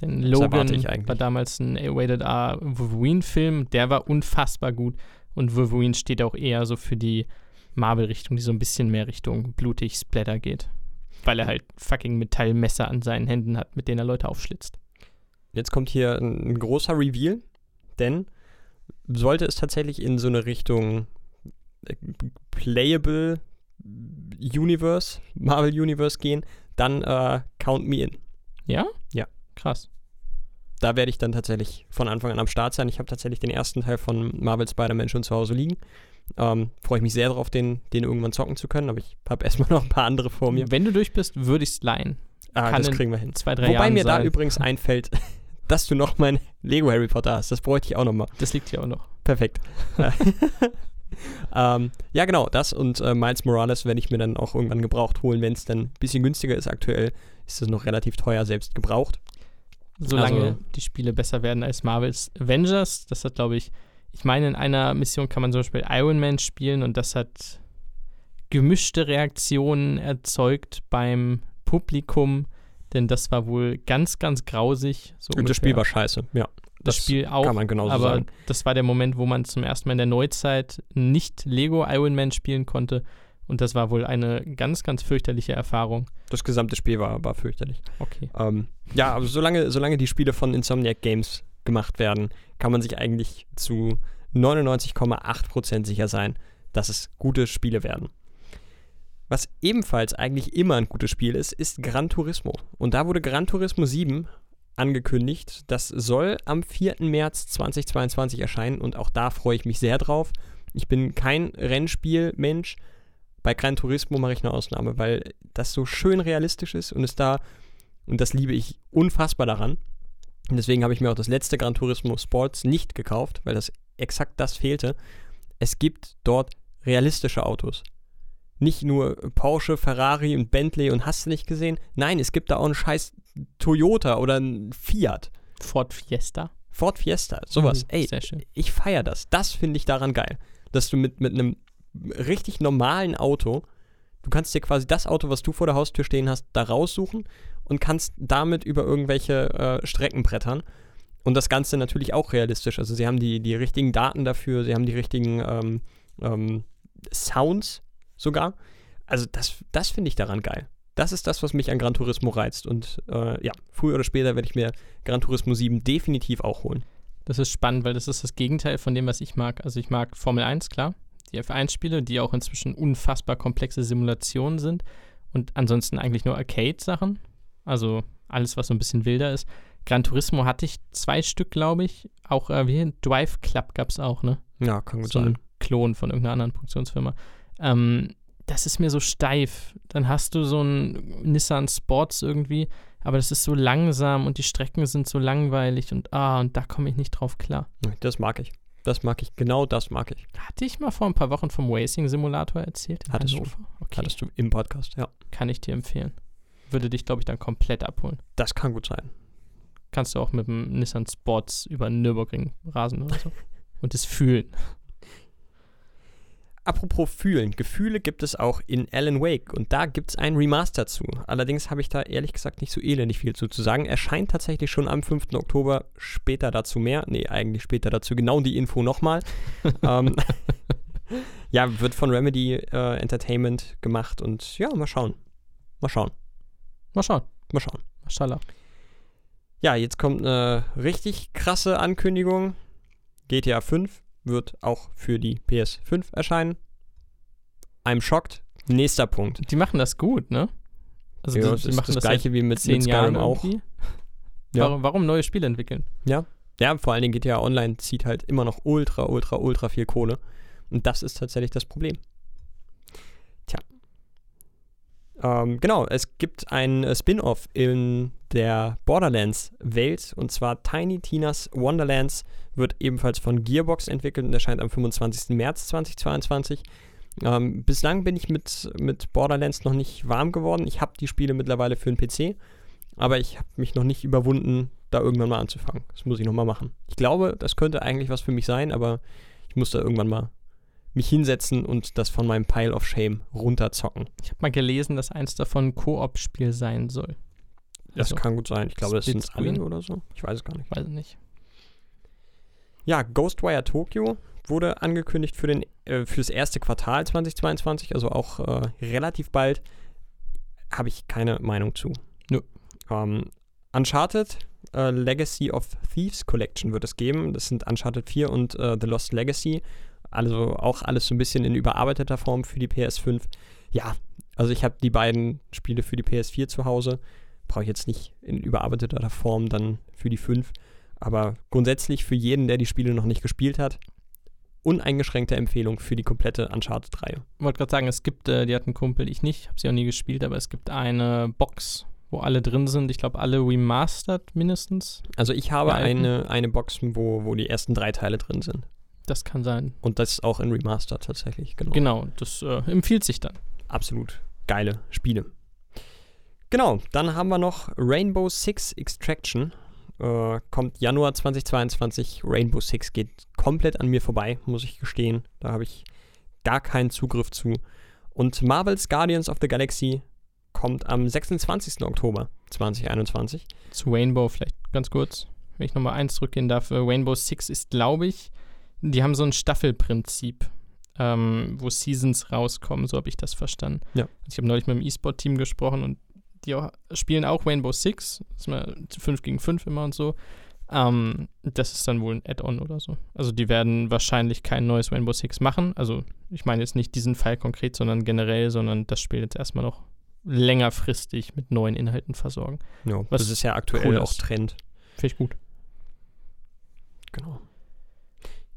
Denn Logan war damals ein Weighted A Wolverine-Film, der war unfassbar gut. Und Wolverine steht auch eher so für die Marvel-Richtung, die so ein bisschen mehr Richtung blutig Splatter geht. Weil er halt fucking Metallmesser an seinen Händen hat, mit denen er Leute aufschlitzt. Jetzt kommt hier ein, großer Reveal, denn sollte es tatsächlich in so eine Richtung Playable Universe, Marvel Universe gehen, dann äh, count me in. Ja? Ja. Krass. Da werde ich dann tatsächlich von Anfang an am Start sein. Ich habe tatsächlich den ersten Teil von Marvel Spider-Man schon zu Hause liegen. Ähm, Freue ich mich sehr darauf, den, den irgendwann zocken zu können, aber ich habe erstmal noch ein paar andere vor mir. Wenn du durch bist, würde ich es leihen. Ah, Kann das kriegen wir hin. Zwei, drei Wobei Jahren mir sein. da übrigens einfällt, dass du noch mein Lego Harry Potter hast. Das bräuchte ich auch noch mal. Das liegt hier auch noch. Perfekt. ähm, ja, genau, das und äh, Miles Morales werde ich mir dann auch irgendwann gebraucht holen, wenn es dann ein bisschen günstiger ist. Aktuell ist es noch relativ teuer, selbst gebraucht. Solange Also- die Spiele besser werden als Marvels Avengers, das hat, glaube ich, ich meine, in einer Mission kann man zum Beispiel Iron Man spielen und das hat gemischte Reaktionen erzeugt beim Publikum, denn das war wohl ganz, ganz grausig. So Und das Spiel war scheiße, ja. das Spiel auch, kann man genauso aber sagen. das war der Moment, wo man zum ersten Mal in der Neuzeit nicht Lego Iron Man spielen konnte und das war wohl eine ganz, ganz fürchterliche Erfahrung. Das gesamte Spiel war, war fürchterlich. Okay. Ähm, ja, aber solange, solange die Spiele von Insomniac Games gemacht werden, kann man sich eigentlich zu 99,8% sicher sein, dass es gute Spiele werden. Was ebenfalls eigentlich immer ein gutes Spiel ist, ist Gran Turismo. Und da wurde Gran Turismo 7 angekündigt. Das soll am 4. März 2022 erscheinen und auch da freue ich mich sehr drauf. Ich bin kein Rennspielmensch. Bei Gran Turismo mache ich eine Ausnahme, weil das so schön realistisch ist und es da, und das liebe ich unfassbar daran. Und deswegen habe ich mir auch das letzte Gran Turismo Sports nicht gekauft, weil das exakt das fehlte. Es gibt dort realistische Autos. Nicht nur Porsche, Ferrari und Bentley und hast du nicht gesehen? Nein, es gibt da auch einen scheiß Toyota oder einen Fiat. Ford Fiesta. Ford Fiesta, sowas. Uh, Ey, ich feiere das. Das finde ich daran geil. Dass du mit, mit einem richtig normalen Auto, du kannst dir quasi das Auto, was du vor der Haustür stehen hast, da raussuchen und kannst damit über irgendwelche äh, Strecken brettern. Und das Ganze natürlich auch realistisch. Also sie haben die, die richtigen Daten dafür, sie haben die richtigen ähm, ähm, Sounds sogar. Also das, das finde ich daran geil. Das ist das, was mich an Gran Turismo reizt. Und äh, ja, früher oder später werde ich mir Gran Turismo 7 definitiv auch holen. Das ist spannend, weil das ist das Gegenteil von dem, was ich mag. Also ich mag Formel 1, klar. Die F1-Spiele, die auch inzwischen unfassbar komplexe Simulationen sind. Und ansonsten eigentlich nur Arcade-Sachen. Also alles, was so ein bisschen wilder ist. Gran Turismo hatte ich zwei Stück, glaube ich. Auch äh, wie Drive Club gab es auch, ne? Ja, kann gut so sein. ein Klon von irgendeiner anderen Produktionsfirma. Ähm, das ist mir so steif. Dann hast du so einen Nissan Sports irgendwie, aber das ist so langsam und die Strecken sind so langweilig und ah, und da komme ich nicht drauf klar. Das mag ich. Das mag ich. Genau das mag ich. Hatte ich mal vor ein paar Wochen vom Racing Simulator erzählt? Hattest du. Okay, Hattest du im Podcast, ja. kann ich dir empfehlen. Würde dich, glaube ich, dann komplett abholen. Das kann gut sein. Kannst du auch mit dem Nissan Sports über den Nürburgring rasen oder so. und es fühlen. Apropos fühlen. Gefühle gibt es auch in Alan Wake und da gibt es ein Remaster zu. Allerdings habe ich da ehrlich gesagt nicht so elendig viel zu, zu sagen. Erscheint tatsächlich schon am 5. Oktober. Später dazu mehr. Nee, eigentlich später dazu genau die Info nochmal. ähm, ja, wird von Remedy äh, Entertainment gemacht und ja, mal schauen. Mal schauen. Mal schauen. Mal schauen. Mashallah. Ja, jetzt kommt eine richtig krasse Ankündigung. GTA 5 wird auch für die PS5 erscheinen. I'm shocked. Nächster Punkt. Die machen das gut, ne? Also ja, die, das die machen das, das gleiche wie mit, zehn mit Jahren Skyrim auch. irgendwie. Ja. Warum, warum neue Spiele entwickeln? Ja. ja, vor allen Dingen GTA Online zieht halt immer noch ultra, ultra, ultra viel Kohle. Und das ist tatsächlich das Problem. Tja. Ähm, genau, es gibt ein äh, Spin-off in der Borderlands-Welt und zwar Tiny Tina's Wonderlands wird ebenfalls von Gearbox entwickelt und erscheint am 25. März 2022. Ähm, bislang bin ich mit, mit Borderlands noch nicht warm geworden. Ich habe die Spiele mittlerweile für den PC, aber ich habe mich noch nicht überwunden, da irgendwann mal anzufangen. Das muss ich nochmal machen. Ich glaube, das könnte eigentlich was für mich sein, aber ich muss da irgendwann mal mich hinsetzen und das von meinem Pile of Shame runterzocken. Ich habe mal gelesen, dass eins davon ein Koop-Spiel sein soll. Das Also, kann gut sein. Ich glaube, das sind alle oder so. Ich weiß es gar nicht. Weiß nicht. Ja, Ghostwire Tokyo wurde angekündigt für den, äh, fürs erste Quartal 2022, also auch äh, relativ bald. Habe ich keine Meinung zu. Nö. Ähm, Uncharted äh, Legacy of Thieves Collection wird es geben. Das sind Uncharted 4 und äh, The Lost Legacy. Also auch alles so ein bisschen in überarbeiteter Form für die PS5. Ja, also ich habe die beiden Spiele für die PS4 zu Hause. Brauche ich jetzt nicht in überarbeiteter Form dann für die 5. Aber grundsätzlich für jeden, der die Spiele noch nicht gespielt hat, uneingeschränkte Empfehlung für die komplette Uncharted-Reihe. Ich wollte gerade sagen, es gibt, äh, die hat einen Kumpel, ich nicht, habe sie auch nie gespielt, aber es gibt eine Box, wo alle drin sind. Ich glaube, alle remastered mindestens. Also ich habe eine, eine Box, wo, wo die ersten drei Teile drin sind. Das kann sein. Und das auch in Remaster tatsächlich, genau. Genau, das äh, empfiehlt sich dann. Absolut geile Spiele. Genau, dann haben wir noch Rainbow Six Extraction. Äh, kommt Januar 2022. Rainbow Six geht komplett an mir vorbei, muss ich gestehen. Da habe ich gar keinen Zugriff zu. Und Marvel's Guardians of the Galaxy kommt am 26. Oktober 2021. Zu Rainbow vielleicht ganz kurz, wenn ich nochmal eins zurückgehen darf. Äh, Rainbow Six ist, glaube ich, die haben so ein Staffelprinzip, ähm, wo Seasons rauskommen, so habe ich das verstanden. Ja. Ich habe neulich mit dem E-Sport-Team gesprochen und die auch, spielen auch Rainbow Six, das ist mal 5 gegen 5 immer und so. Ähm, das ist dann wohl ein Add-on oder so. Also die werden wahrscheinlich kein neues Rainbow Six machen. Also ich meine jetzt nicht diesen Fall konkret, sondern generell, sondern das Spiel jetzt erstmal noch längerfristig mit neuen Inhalten versorgen. Ja, Was das ist ja aktuell cool auch. Trend. Finde ich gut. Genau.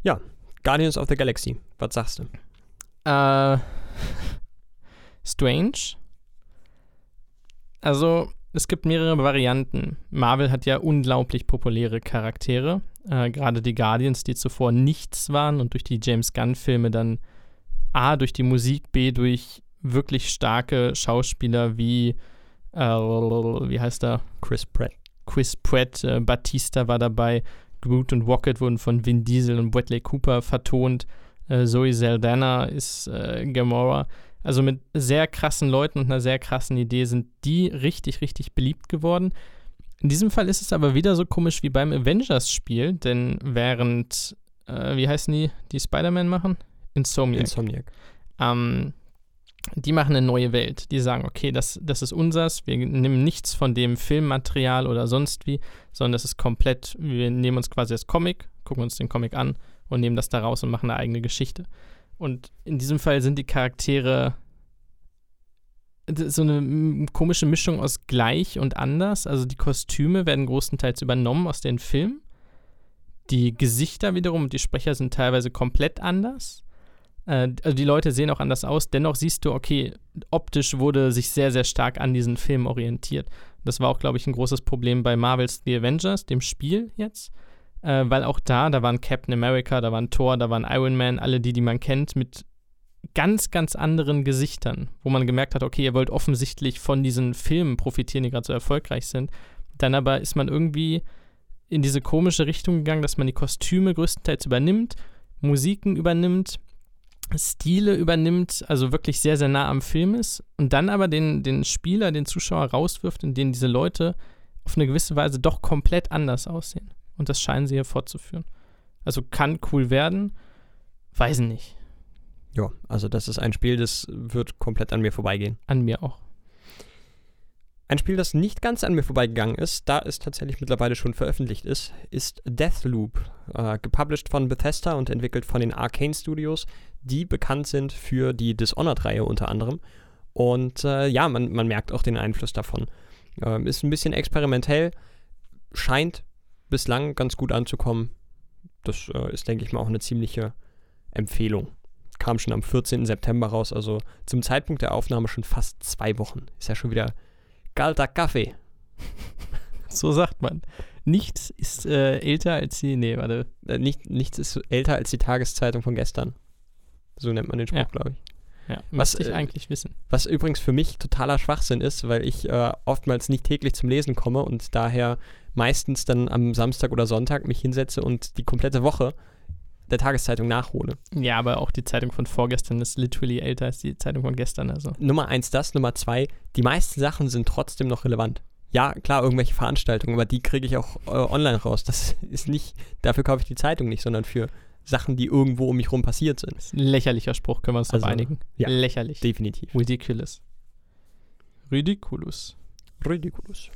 Ja, Guardians of the Galaxy. Was sagst du? Äh, Strange. Also, es gibt mehrere Varianten. Marvel hat ja unglaublich populäre Charaktere. Äh, Gerade die Guardians, die zuvor nichts waren und durch die James Gunn-Filme dann A, durch die Musik, B, durch wirklich starke Schauspieler wie, äh, wie heißt er? Chris Pratt. Chris Pratt, äh, Batista war dabei, Groot und Rocket wurden von Vin Diesel und Bradley Cooper vertont, äh, Zoe Saldana ist äh, Gamora. Also mit sehr krassen Leuten und einer sehr krassen Idee sind die richtig, richtig beliebt geworden. In diesem Fall ist es aber wieder so komisch wie beim Avengers-Spiel, denn während, äh, wie heißen die, die Spider-Man machen? Insomniac. Insomniac. Ähm, die machen eine neue Welt. Die sagen, okay, das, das ist unsers. Wir nehmen nichts von dem Filmmaterial oder sonst wie, sondern das ist komplett, wir nehmen uns quasi das Comic, gucken uns den Comic an und nehmen das da raus und machen eine eigene Geschichte. Und in diesem Fall sind die Charaktere so eine komische Mischung aus gleich und anders. Also die Kostüme werden großenteils übernommen aus den Filmen. Die Gesichter wiederum und die Sprecher sind teilweise komplett anders. Äh, also die Leute sehen auch anders aus. Dennoch siehst du, okay, optisch wurde sich sehr, sehr stark an diesen Film orientiert. Das war auch, glaube ich, ein großes Problem bei Marvel's The Avengers, dem Spiel jetzt. Äh, weil auch da, da waren Captain America, da waren Thor, da waren Iron Man, alle die, die man kennt, mit ganz, ganz anderen Gesichtern, wo man gemerkt hat, okay, ihr wollt offensichtlich von diesen Filmen profitieren, die gerade so erfolgreich sind. Dann aber ist man irgendwie in diese komische Richtung gegangen, dass man die Kostüme größtenteils übernimmt, Musiken übernimmt, Stile übernimmt, also wirklich sehr, sehr nah am Film ist und dann aber den, den Spieler, den Zuschauer rauswirft, in denen diese Leute auf eine gewisse Weise doch komplett anders aussehen. Und das scheinen sie hier fortzuführen. Also kann cool werden, weiß nicht. Ja, also das ist ein Spiel, das wird komplett an mir vorbeigehen. An mir auch. Ein Spiel, das nicht ganz an mir vorbeigegangen ist, da es tatsächlich mittlerweile schon veröffentlicht ist, ist Deathloop. Äh, gepublished von Bethesda und entwickelt von den Arcane Studios, die bekannt sind für die Dishonored-Reihe unter anderem. Und äh, ja, man, man merkt auch den Einfluss davon. Ähm, ist ein bisschen experimentell, scheint bislang ganz gut anzukommen. Das äh, ist, denke ich mal, auch eine ziemliche Empfehlung. Kam schon am 14. September raus, also zum Zeitpunkt der Aufnahme schon fast zwei Wochen. Ist ja schon wieder kalter Kaffee. So sagt man. Nichts ist äh, älter als die. Nee, warte. Äh, nicht, nichts ist älter als die Tageszeitung von gestern. So nennt man den Spruch, Ja. glaube ich. Ja, Was, ich äh, eigentlich wissen. Was übrigens für mich totaler Schwachsinn ist, weil ich äh, oftmals nicht täglich zum Lesen komme und daher meistens dann am Samstag oder Sonntag mich hinsetze und die komplette Woche der Tageszeitung nachhole. Ja, aber auch die Zeitung von vorgestern ist literally älter als die Zeitung von gestern. Also. Nummer eins das, Nummer zwei, die meisten Sachen sind trotzdem noch relevant. Ja, klar, irgendwelche Veranstaltungen, aber die kriege ich auch äh, online raus. Das ist nicht, dafür kaufe ich die Zeitung nicht, sondern für Sachen, die irgendwo um mich rum passiert sind. Das ist ein lächerlicher Spruch, können wir uns Also, einigen. ja. Lächerlich. Definitiv. Ridiculous. Ridiculous. Ridiculous.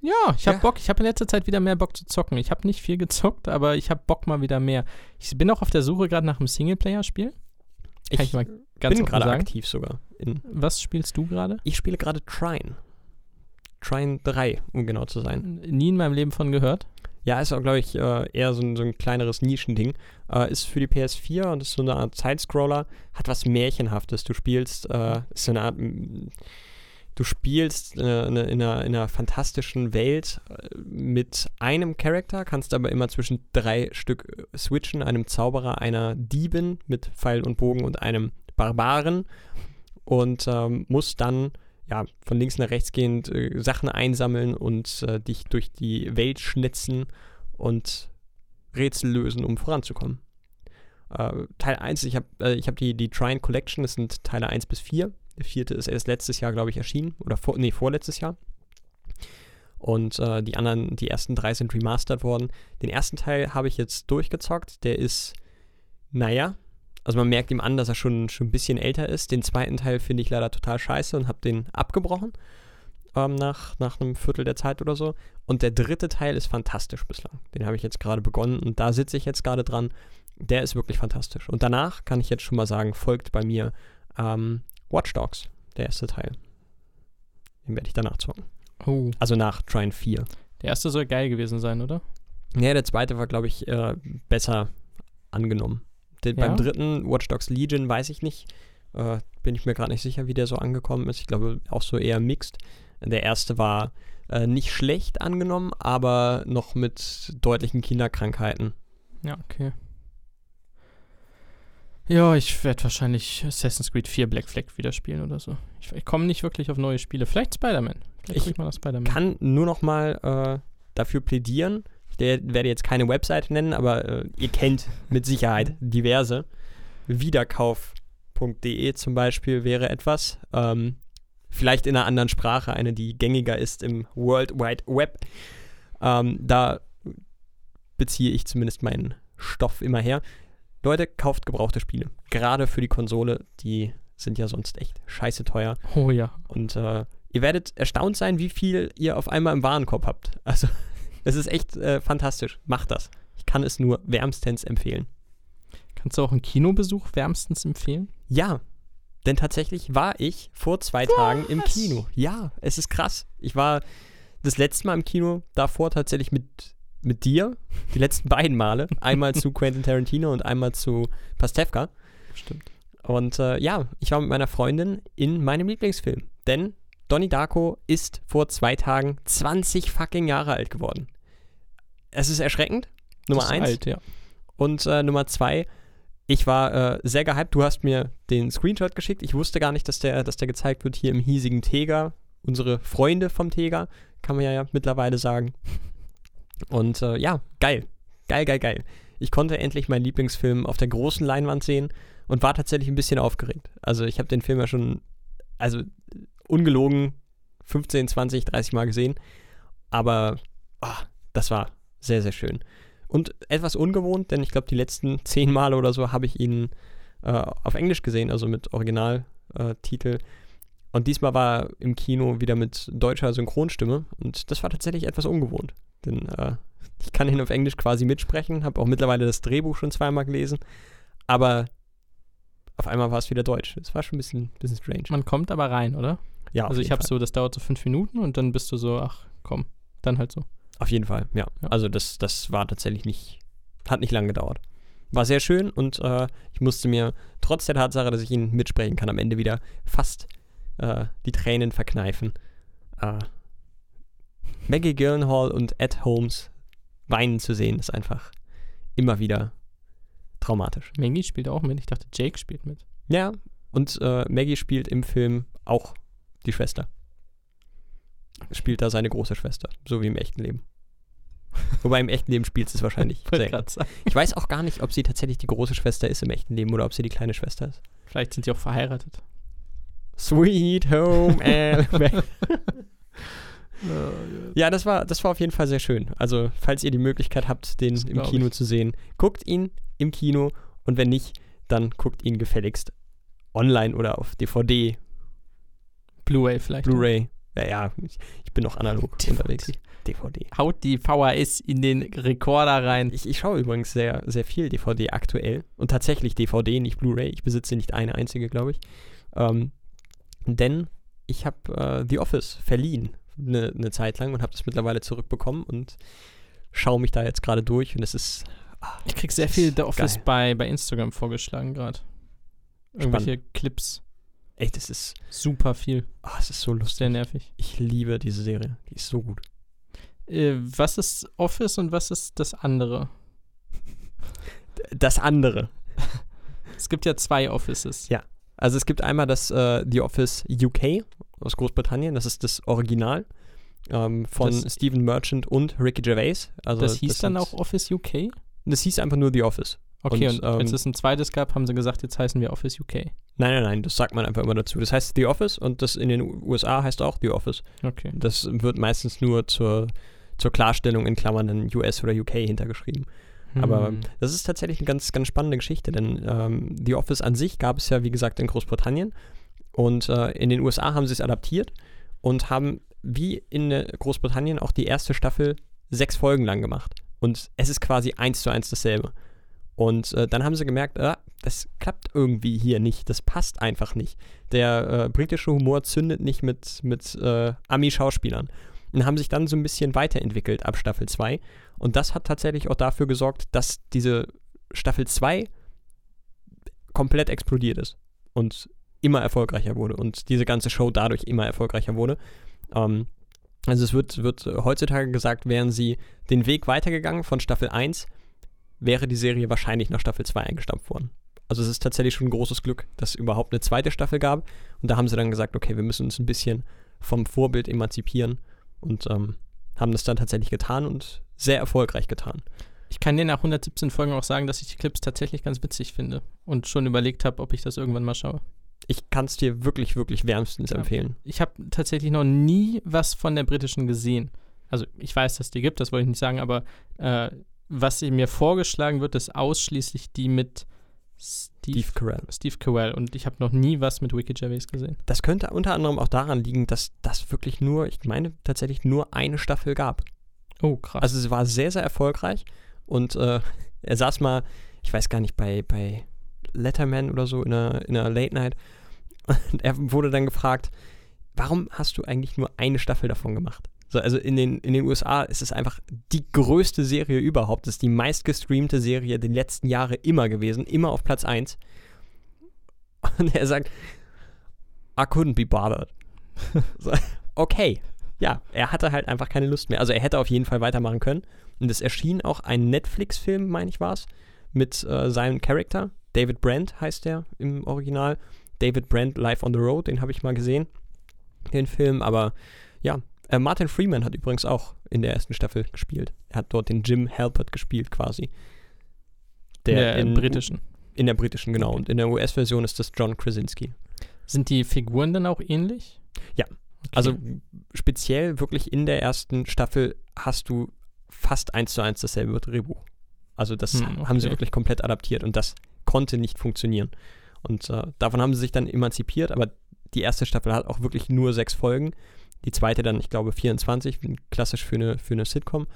Ja, ich habe Ja. Bock. Ich habe in letzter Zeit wieder mehr Bock zu zocken. Ich habe nicht viel gezockt, aber ich habe Bock mal wieder mehr. Ich bin auch auf der Suche gerade nach einem Singleplayer-Spiel. Kann ich mal ganz bin gerade aktiv sogar. In, Was spielst du gerade? ich spiele gerade Trine. Trine 3, um genau zu sein. Nie in meinem Leben von gehört. Ja, ist auch, glaube ich, äh, eher so ein, so ein kleineres Nischending. Äh, ist für die PS4 und ist so eine Art Sidescroller. Hat was Märchenhaftes. Du spielst, äh, ist so eine Art Du spielst äh, ne, in, einer, in einer fantastischen Welt äh, mit einem Charakter, kannst aber immer zwischen drei Stück äh, switchen: einem Zauberer, einer Diebin mit Pfeil und Bogen und einem Barbaren. Und ähm, musst dann ja, von links nach rechts gehend äh, Sachen einsammeln und äh, dich durch die Welt schnitzen und Rätsel lösen, um voranzukommen. Äh, Teil 1, ich habe äh, hab die, die Trine Collection, das sind Teile 1 bis 4. Der vierte ist erst letztes Jahr, glaube ich, erschienen. Oder vor, nee, vorletztes Jahr. Und äh, die anderen, die ersten drei sind remastered worden. Den ersten Teil habe ich jetzt durchgezockt. Der ist, naja, also man merkt ihm an, dass er schon, schon ein bisschen älter ist. Den zweiten Teil finde ich leider total scheiße und habe den abgebrochen ähm, nach, nach einem Viertel der Zeit oder so. Und der dritte Teil ist fantastisch bislang. Den habe ich jetzt gerade begonnen und da sitze ich jetzt gerade dran. Der ist wirklich fantastisch. Und danach kann ich jetzt schon mal sagen, folgt bei mir ähm, Watch Dogs, der erste Teil. Den werde ich danach zocken. Oh. Also nach Trine 4. Der erste soll geil gewesen sein, oder? Ja, der zweite war, glaube ich, äh, besser angenommen. Den, Ja? Beim dritten, Watch Dogs Legion, weiß ich nicht. Äh, bin ich mir gerade nicht sicher, wie der so angekommen ist. Ich glaube, auch so eher mixed. Der erste war äh, nicht schlecht angenommen, aber noch mit deutlichen Kinderkrankheiten. Ja, okay. Ja, ich werde wahrscheinlich Assassin's Creed 4 Black Flag wieder spielen oder so. Ich, ich komme nicht wirklich auf neue Spiele. Vielleicht Spider-Man. Vielleicht Ich mal Spider-Man. Kann nur noch mal äh, dafür plädieren. Ich der, werde jetzt keine Website nennen, aber äh, ihr kennt mit Sicherheit diverse. Wiederkauf.de zum Beispiel wäre etwas. Ähm, vielleicht in einer anderen Sprache, eine, die gängiger ist im World Wide Web. Ähm, da beziehe ich zumindest meinen Stoff immer her. Leute, kauft gebrauchte Spiele. Gerade für die Konsole, die sind ja sonst echt scheiße teuer. Oh ja. Und äh, ihr werdet erstaunt sein, wie viel ihr auf einmal im Warenkorb habt. Also, es ist echt äh, fantastisch. Macht das. Ich kann es nur wärmstens empfehlen. Kannst du auch einen Kinobesuch wärmstens empfehlen? Ja, denn tatsächlich war ich vor zwei Tagen im Was? Kino. Ja, es ist krass. Ich war das letzte Mal im Kino, davor tatsächlich mit, mit dir. Die letzten beiden Male. Einmal zu Quentin Tarantino und einmal zu Pastewka. Stimmt. Und äh, ja, ich war mit meiner Freundin in meinem Lieblingsfilm. Denn Donnie Darko ist vor zwei Tagen 20 fucking Jahre alt geworden. Es ist erschreckend. Nummer Das ist eins. Alt, ja. Und äh, Nummer zwei, ich war äh, sehr gehypt. Du hast mir den Screenshot geschickt. Ich wusste gar nicht, dass der, dass der gezeigt wird hier im hiesigen Teger. Unsere Freunde vom Teger, kann man ja, ja mittlerweile sagen. Und äh, ja, geil. Geil, geil, geil. Ich konnte endlich meinen Lieblingsfilm auf der großen Leinwand sehen und war tatsächlich ein bisschen aufgeregt. Also ich habe den Film ja schon, also ungelogen, 15, 20, 30 Mal gesehen. Aber ah, das war sehr, sehr schön. Und etwas ungewohnt, denn ich glaube, die letzten zehn Male oder so habe ich ihn äh, auf Englisch gesehen, also mit Originaltitel. und diesmal war er im Kino wieder mit deutscher Synchronstimme. Und das war tatsächlich etwas ungewohnt. Denn äh, ich kann ihn auf Englisch quasi mitsprechen, habe auch mittlerweile das Drehbuch schon zweimal gelesen. Aber auf einmal war es wieder Deutsch. Das war schon ein bisschen, bisschen strange. Man kommt aber rein, oder? Ja, also ich habe so, das dauert so fünf Minuten und dann bist du so, ach komm, dann halt so. Auf jeden Fall, ja. Ja. Also das, das war tatsächlich nicht, hat nicht lang gedauert. War sehr schön und äh, ich musste mir trotz der Tatsache, dass ich ihn mitsprechen kann, am Ende wieder fast äh, die Tränen verkneifen. Äh, Maggie Gyllenhaal und Ed Holmes weinen zu sehen, ist einfach immer wieder traumatisch. Maggie spielt auch mit. Ich dachte, Jake spielt mit. Ja, und äh, Maggie spielt im Film auch die Schwester. Spielt da seine große Schwester, so wie im echten Leben. Wobei im echten Leben spielt sie es wahrscheinlich. Ich weiß auch gar nicht, ob sie tatsächlich die große Schwester ist im echten Leben oder ob sie die kleine Schwester ist. Vielleicht sind die auch verheiratet. Sweet Home Alabama. ja, das war, das war auf jeden Fall sehr schön. Also, falls ihr die Möglichkeit habt, den im Kino ich. zu sehen, guckt ihn im Kino und wenn nicht, dann guckt ihn gefälligst online oder auf DVD, Blu-ray vielleicht. Blu-ray. Naja, ich, ich bin noch analog DVD. unterwegs. DVD. Haut die VHS in den Rekorder rein. Ich, ich schaue übrigens sehr, sehr viel DVD aktuell. Und tatsächlich DVD, nicht Blu-ray. Ich besitze nicht eine einzige, glaube ich. Ähm, denn ich habe äh, The Office verliehen eine ne Zeit lang und habe das mittlerweile zurückbekommen und schaue mich da jetzt gerade durch und es ist ah, Ich krieg sehr viel The Office geil. bei, bei Instagram vorgeschlagen gerade. Irgendwelche Clips. Ey, das ist, Super viel. ah, es ist so lustig. Sehr nervig. Ich liebe diese Serie. Die ist so gut. Äh, was ist Office und was ist das andere? Das andere. Es gibt ja zwei Offices. Ja. Also es gibt einmal das äh, The Office UK aus Großbritannien. Das ist das Original ähm, von Das- Stephen Merchant und Ricky Gervais. Also das hieß dann sind- auch Office UK? Das hieß einfach nur The Office. Okay, Und, und, als ähm, es ein zweites gab, haben sie gesagt, jetzt heißen wir Office UK. Nein, nein, nein, das sagt man einfach immer dazu. Das heißt The Office und das in den USA heißt auch The Office. Okay. Das wird meistens nur zur, zur Klarstellung in Klammern in US oder UK hintergeschrieben. Aber Hm. das ist tatsächlich eine ganz, ganz spannende Geschichte, denn ähm, The Office an sich gab es ja, wie gesagt, in Großbritannien. Und äh, in den USA haben sie es adaptiert und haben wie in äh, Großbritannien auch die erste Staffel sechs Folgen lang gemacht. Und es ist quasi eins zu eins dasselbe. Und äh, dann haben sie gemerkt, äh, das klappt irgendwie hier nicht, das passt einfach nicht. Der äh, britische Humor zündet nicht mit, mit äh, Ami-Schauspielern. Und haben sich dann so ein bisschen weiterentwickelt ab Staffel 2. Und das hat tatsächlich auch dafür gesorgt, dass diese Staffel 2 komplett explodiert ist und immer erfolgreicher wurde und diese ganze Show dadurch immer erfolgreicher wurde. Ähm, also es wird, wird heutzutage gesagt, wären sie den Weg weitergegangen von Staffel 1, wäre die Serie wahrscheinlich nach Staffel 2 eingestampft worden. Also es ist tatsächlich schon ein großes Glück, dass es überhaupt eine zweite Staffel gab. Und da haben sie dann gesagt, okay, wir müssen uns ein bisschen vom Vorbild emanzipieren und ähm, haben das dann tatsächlich getan und sehr erfolgreich getan. Ich kann dir nach 117 Folgen auch sagen, dass ich die Clips tatsächlich ganz witzig finde und schon überlegt habe, ob ich das irgendwann mal schaue. Ich kann es dir wirklich, wirklich wärmstens Ja. empfehlen. Ich habe tatsächlich noch nie was von der britischen gesehen. Also ich weiß, dass es die gibt, das wollte ich nicht sagen, aber äh, was mir vorgeschlagen wird, ist ausschließlich die mit Steve, Steve Carell. Steve Carell. Und ich habe noch nie was mit Ricky Gervais gesehen. Das könnte unter anderem auch daran liegen, dass das wirklich nur, ich meine tatsächlich nur eine Staffel gab. Oh, krass. Also es war sehr, sehr erfolgreich und äh, er saß mal, ich weiß gar nicht, bei, bei Letterman oder so in einer, in einer Late Night und er wurde dann gefragt, warum hast du eigentlich nur eine Staffel davon gemacht? So, also in den, in den USA ist es einfach die größte Serie überhaupt. Das ist die meistgestreamte Serie der letzten Jahre immer gewesen, immer auf Platz 1. Und er sagt, I couldn't be bothered. so, okay. Ja, er hatte halt einfach keine Lust mehr. Also er hätte auf jeden Fall weitermachen können. Und es erschien auch ein Netflix-Film, meine ich war es, mit äh, seinem Charakter. David Brent heißt der im Original. David Brent Live on the Road, den habe ich mal gesehen, den Film. Aber ja, äh, Martin Freeman hat übrigens auch in der ersten Staffel gespielt. Er hat dort den Jim Halpert gespielt quasi. der in, britischen. In der britischen, genau. Okay. Und in der US-Version ist das John Krasinski. Sind die Figuren dann auch ähnlich? Ja. Okay. Also speziell wirklich in der ersten Staffel hast du fast eins zu eins dasselbe Drehbuch. Also das Hm, haben sie okay. wirklich komplett adaptiert und das konnte nicht funktionieren. Und äh, davon haben sie sich dann emanzipiert, aber die erste Staffel hat auch wirklich nur sechs Folgen. Die zweite dann, ich glaube, 24, klassisch für eine, für eine Sitcom.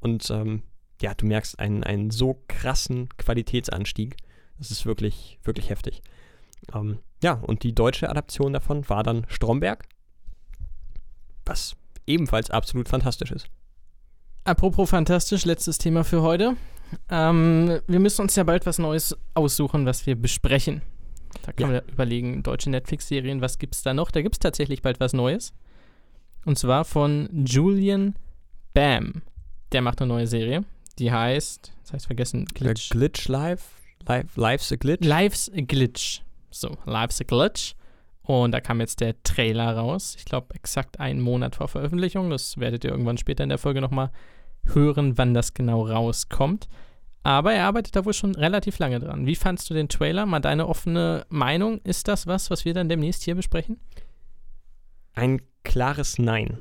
Und ähm, ja, du merkst einen, einen so krassen Qualitätsanstieg. Das ist wirklich, wirklich heftig. Ähm, ja, und die deutsche Adaption davon war dann Stromberg, was ebenfalls absolut fantastisch ist. Apropos fantastisch, letztes Thema für heute. Ähm, wir müssen uns ja bald was Neues aussuchen, was wir besprechen. Da können wir überlegen, deutsche Netflix-Serien, was gibt's da noch? Da gibt's tatsächlich bald was Neues. Und zwar von Julian Bam. Der macht eine neue Serie. Die heißt, das heißt vergessen, Glitch. Äh, Glitch Live, Live, Life's a Glitch. Life's a Glitch. So, Life's a Glitch. Und da kam jetzt der Trailer raus. Ich glaube, exakt einen Monat vor Veröffentlichung. Das werdet ihr irgendwann später in der Folge nochmal hören, wann das genau rauskommt. Aber er arbeitet da wohl schon relativ lange dran. Wie fandst du den Trailer? Mal deine offene Meinung. Ist das was, was wir dann demnächst hier besprechen? Ein klares Nein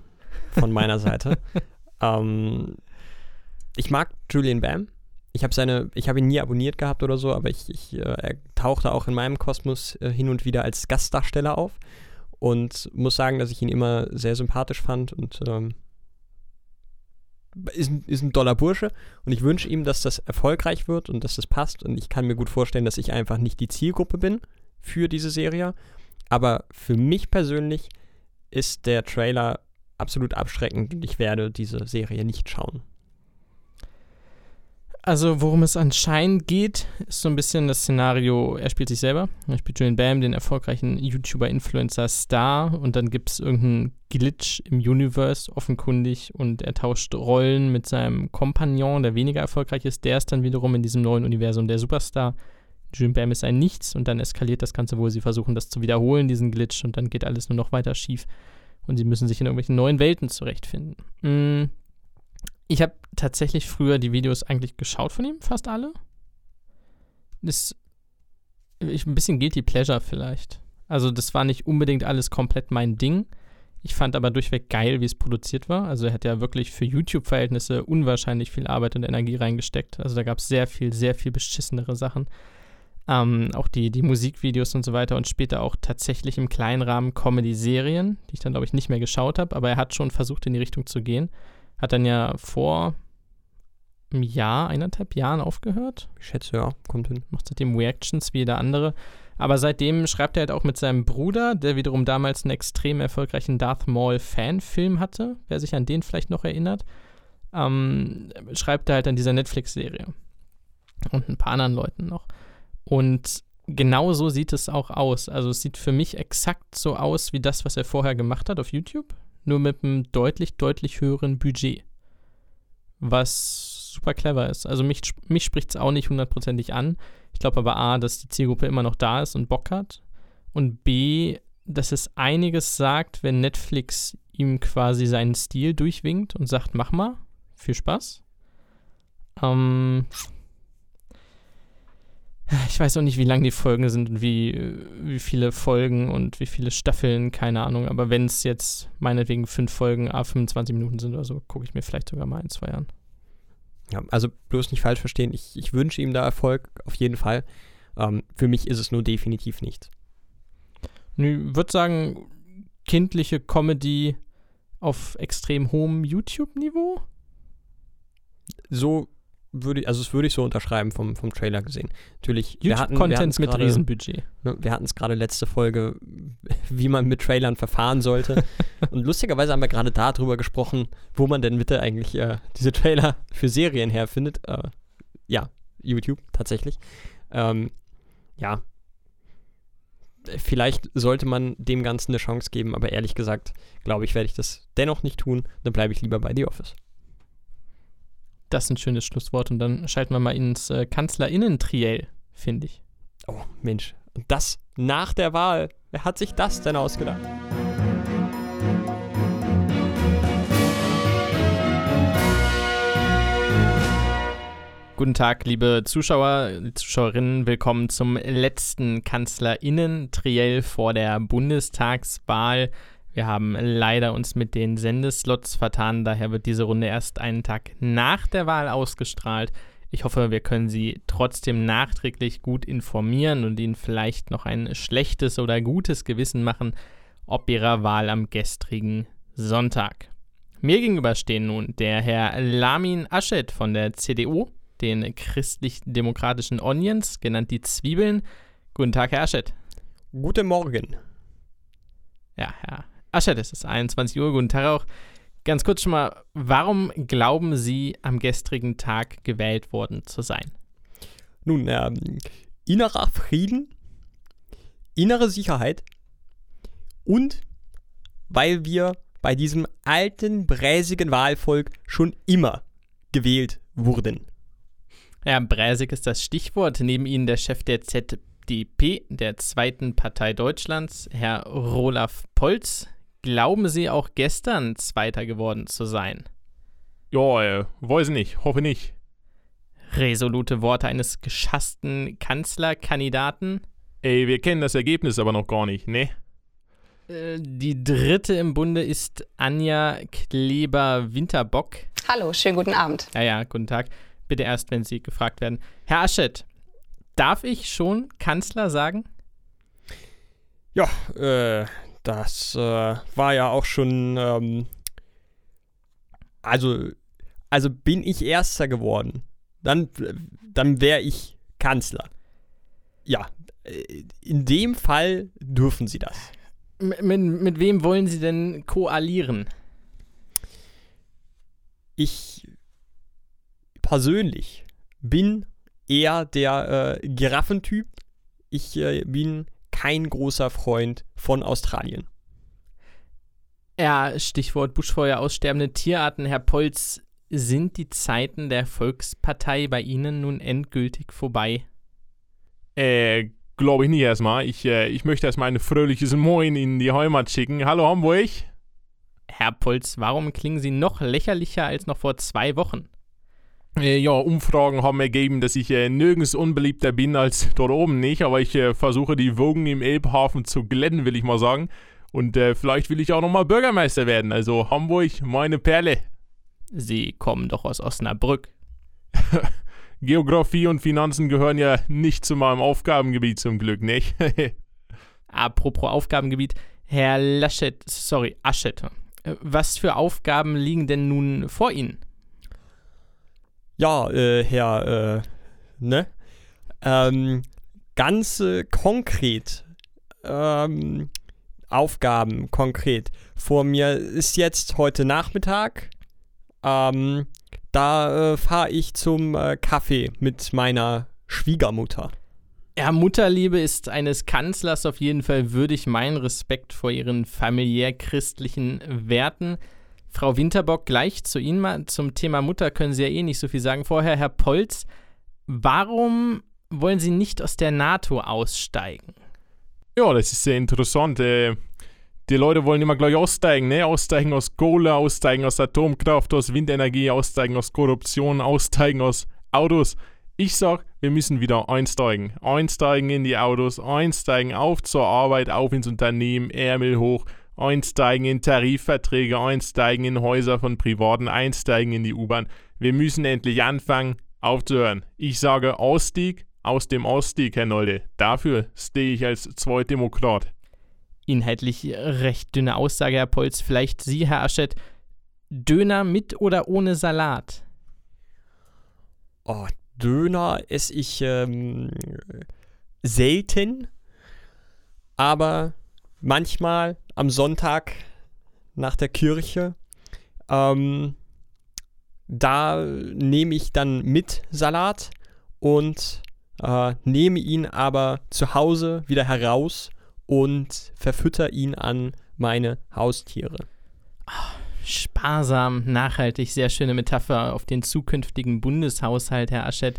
von meiner Seite. ähm, ich mag Julian Bam. Ich habe seine, ich habe ihn nie abonniert gehabt oder so, aber ich, ich äh, er tauchte auch in meinem Kosmos äh, hin und wieder als Gastdarsteller auf und muss sagen, dass ich ihn immer sehr sympathisch fand und ähm, ist, ein- ist ein doller Bursche und ich wünsche ihm, dass das erfolgreich wird und dass das passt und ich kann mir gut vorstellen, dass ich einfach nicht die Zielgruppe bin für diese Serie, aber für mich persönlich ist der Trailer absolut abschreckend und ich werde diese Serie nicht schauen. Also, worum es anscheinend geht, ist so ein bisschen das Szenario, er spielt sich selber. Er spielt Julian Bam, den erfolgreichen YouTuber-Influencer-Star. Und dann gibt es irgendeinen Glitch im Universe, offenkundig. Und er tauscht Rollen mit seinem Kompagnon, der weniger erfolgreich ist. Der ist dann wiederum in diesem neuen Universum der Superstar. Julian Bam ist ein Nichts. Und dann eskaliert das Ganze, wo sie versuchen, das zu wiederholen, diesen Glitch. Und dann geht alles nur noch weiter schief. Und sie müssen sich in irgendwelchen neuen Welten zurechtfinden. Mm ich habe tatsächlich früher die Videos eigentlich geschaut von ihm, fast alle. Das ist ein bisschen Guilty Pleasure vielleicht. Also das war nicht unbedingt alles komplett mein Ding. Ich fand aber durchweg geil, wie es produziert war. Also er hat ja wirklich für YouTube-Verhältnisse unwahrscheinlich viel Arbeit und Energie reingesteckt. Also da gab es sehr viel, sehr viel beschissenere Sachen. Ähm, auch die, die Musikvideos und so weiter und später auch tatsächlich im kleinen Rahmen Comedy-Serien, die ich dann, glaube ich, nicht mehr geschaut habe. Aber er hat schon versucht, in die Richtung zu gehen. Hat dann ja vor einem Jahr, eineinhalb Jahren aufgehört. Ich schätze, ja, kommt hin. Macht seitdem Reactions wie jeder andere. Aber seitdem schreibt er halt auch mit seinem Bruder, der wiederum damals einen extrem erfolgreichen Darth Maul Fanfilm hatte, wer sich an den vielleicht noch erinnert, ähm, schreibt er halt an dieser Netflix-Serie. Und ein paar anderen Leuten noch. Und genau so sieht es auch aus. Also es sieht für mich exakt so aus wie das, was er vorher gemacht hat auf YouTube nur mit einem deutlich, deutlich höheren Budget. Was super clever ist. Also mich, mich spricht es auch nicht hundertprozentig an. Ich glaube aber A, dass die Zielgruppe immer noch da ist und Bock hat. Und B, dass es einiges sagt, wenn Netflix ihm quasi seinen Stil durchwinkt und sagt, mach mal, viel Spaß. Ähm, ich weiß auch nicht, wie lang die Folgen sind und wie, wie viele Folgen und wie viele Staffeln, keine Ahnung. Aber wenn es jetzt meinetwegen fünf Folgen, a 25 Minuten sind oder so, gucke ich mir vielleicht sogar mal in zwei Jahren. Ja, also bloß nicht falsch verstehen. Ich, ich wünsche ihm da Erfolg, auf jeden Fall. Ähm, für mich ist es nur definitiv nichts. Ich würde sagen, kindliche Comedy auf extrem hohem YouTube-Niveau. So würde ich, also das würde ich so unterschreiben vom, vom Trailer gesehen. Natürlich, wir hatten Content mit grade, Riesenbudget. Ne, wir hatten es gerade letzte Folge, wie man mit Trailern verfahren sollte. Und lustigerweise haben wir gerade darüber gesprochen, wo man denn bitte eigentlich äh, diese Trailer für Serien herfindet. Äh, ja, YouTube tatsächlich. Ähm, ja, vielleicht sollte man dem Ganzen eine Chance geben, aber ehrlich gesagt, glaube ich, werde ich das dennoch nicht tun. Dann bleibe ich lieber bei The Office. Das ist ein schönes Schlusswort und dann schalten wir mal ins äh, Kanzlerinnen-Triell, finde ich. Oh, Mensch. Und das nach der Wahl. Wer hat sich das denn ausgedacht? Guten Tag, liebe Zuschauer, Zuschauerinnen. Willkommen zum letzten Kanzlerinnen-Triell vor der Bundestagswahl. Wir haben leider uns mit den Sendeslots vertan, daher wird diese Runde erst einen Tag nach der Wahl ausgestrahlt. Ich hoffe, wir können Sie trotzdem nachträglich gut informieren und Ihnen vielleicht noch ein schlechtes oder gutes Gewissen machen, ob Ihrer Wahl am gestrigen Sonntag. Mir gegenüber stehen nun der Herr Lamin Aschet von der CDU, den christlich-demokratischen Onions, genannt die Zwiebeln. Guten Tag, Herr Aschet. Guten Morgen. Ja, Herr Aschert, es ist 21 Uhr. Guten Tag auch. Ganz kurz schon mal, warum glauben Sie, am gestrigen Tag gewählt worden zu sein? Nun, ähm, innerer Frieden, innere Sicherheit und weil wir bei diesem alten, bräsigen Wahlvolk schon immer gewählt wurden. Ja, bräsig ist das Stichwort. Neben Ihnen der Chef der ZDP, der zweiten Partei Deutschlands, Herr Rolaf Polz. Glauben Sie auch gestern Zweiter geworden zu sein? Ja, äh, weiß nicht, hoffe nicht. Resolute Worte eines geschassten Kanzlerkandidaten. Ey, wir kennen das Ergebnis aber noch gar nicht, ne? Äh, die dritte im Bunde ist Anja Kleber-Winterbock. Hallo, schönen guten Abend. Ja, ja, guten Tag. Bitte erst, wenn Sie gefragt werden. Herr Aschet, darf ich schon Kanzler sagen? Ja, äh, das äh, war ja auch schon, ähm, also, also bin ich Erster geworden, dann, dann wäre ich Kanzler. Ja, äh, in dem Fall dürfen sie das. Mit, mit, mit wem wollen sie denn koalieren? Ich persönlich bin eher der äh, Giraffentyp. Ich äh, bin kein großer Freund von Australien. Ja, Stichwort Buschfeuer, aussterbende Tierarten. Herr Polz, sind die Zeiten der Volkspartei bei Ihnen nun endgültig vorbei? Äh, glaube ich nicht erstmal. Ich, äh, ich möchte erstmal ein fröhliches Moin in die Heimat schicken. Hallo Hamburg. Herr Polz, warum klingen Sie noch lächerlicher als noch vor zwei Wochen? Äh, ja, Umfragen haben ergeben, dass ich äh, nirgends unbeliebter bin als dort oben nicht, aber ich äh, versuche die Wogen im Elbhafen zu glätten, will ich mal sagen. Und äh, vielleicht will ich auch nochmal Bürgermeister werden. Also Hamburg, meine Perle. Sie kommen doch aus Osnabrück. Geografie und Finanzen gehören ja nicht zu meinem Aufgabengebiet zum Glück, nicht? Apropos Aufgabengebiet, Herr Laschet, sorry, Aschet, äh, was für Aufgaben liegen denn nun vor Ihnen? Ja, äh, Herr, äh, ne? Ähm, ganz äh, konkret, ähm, Aufgaben konkret. Vor mir ist jetzt heute Nachmittag, ähm, da äh, fahre ich zum äh, Kaffee mit meiner Schwiegermutter. Ja, Mutterliebe ist eines Kanzlers auf jeden Fall würdig. Mein Respekt vor ihren familiär-christlichen Werten. Frau Winterbock, gleich zu Ihnen mal. Zum Thema Mutter können Sie ja eh nicht so viel sagen. Vorher, Herr Polz, warum wollen Sie nicht aus der NATO aussteigen? Ja, das ist sehr interessant. Äh, die Leute wollen immer gleich aussteigen, ne? Aussteigen aus Kohle, aussteigen aus Atomkraft, aus Windenergie, aussteigen aus Korruption, aussteigen aus Autos. Ich sag, wir müssen wieder einsteigen. Einsteigen in die Autos, einsteigen auf zur Arbeit, auf ins Unternehmen, Ärmel hoch, einsteigen in Tarifverträge, einsteigen in Häuser von Privaten, einsteigen in die U-Bahn. Wir müssen endlich anfangen, aufzuhören. Ich sage Ausstieg aus dem Ausstieg, Herr Nolde. Dafür stehe ich als Zweitdemokrat. Inhaltlich recht dünne Aussage, Herr Polz. Vielleicht Sie, Herr Aschet, Döner mit oder ohne Salat? Oh, Döner esse ich ähm, selten, aber manchmal am Sonntag nach der Kirche. Ähm, da nehme ich dann mit Salat und äh, nehme ihn aber zu Hause wieder heraus und verfütter ihn an meine Haustiere. Sparsam, nachhaltig, sehr schöne Metapher auf den zukünftigen Bundeshaushalt, Herr Aschet.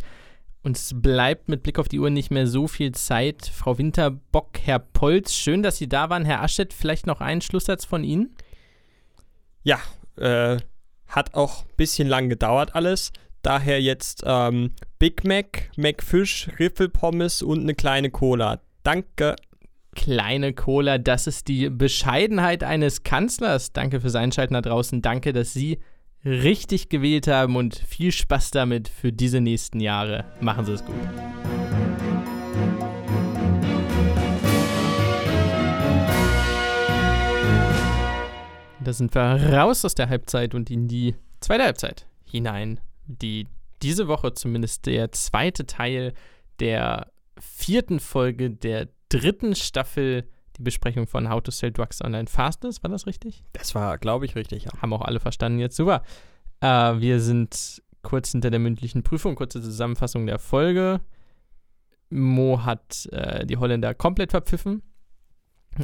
Und es bleibt mit Blick auf die Uhr nicht mehr so viel Zeit. Frau Winterbock, Herr Polz, schön, dass Sie da waren. Herr Aschet, vielleicht noch einen Schlusssatz von Ihnen? Ja, äh, hat auch ein bisschen lang gedauert alles. Daher jetzt ähm, Big Mac, McFish, Riffelpommes und eine kleine Cola. Danke. Kleine Cola, das ist die Bescheidenheit eines Kanzlers. Danke fürs Einschalten da draußen. Danke, dass Sie richtig gewählt haben und viel Spaß damit für diese nächsten Jahre. Machen Sie es gut. Da sind wir raus aus der Halbzeit und in die zweite Halbzeit hinein, die diese Woche zumindest der zweite Teil der vierten Folge der dritten Staffel die Besprechung von How to Sell Drugs Online Fast ist. War das richtig? Das war, glaube ich, richtig, ja. Haben auch alle verstanden jetzt. Super. Äh, wir sind kurz hinter der mündlichen Prüfung, kurze Zusammenfassung der Folge. Mo hat äh, die Holländer komplett verpfiffen,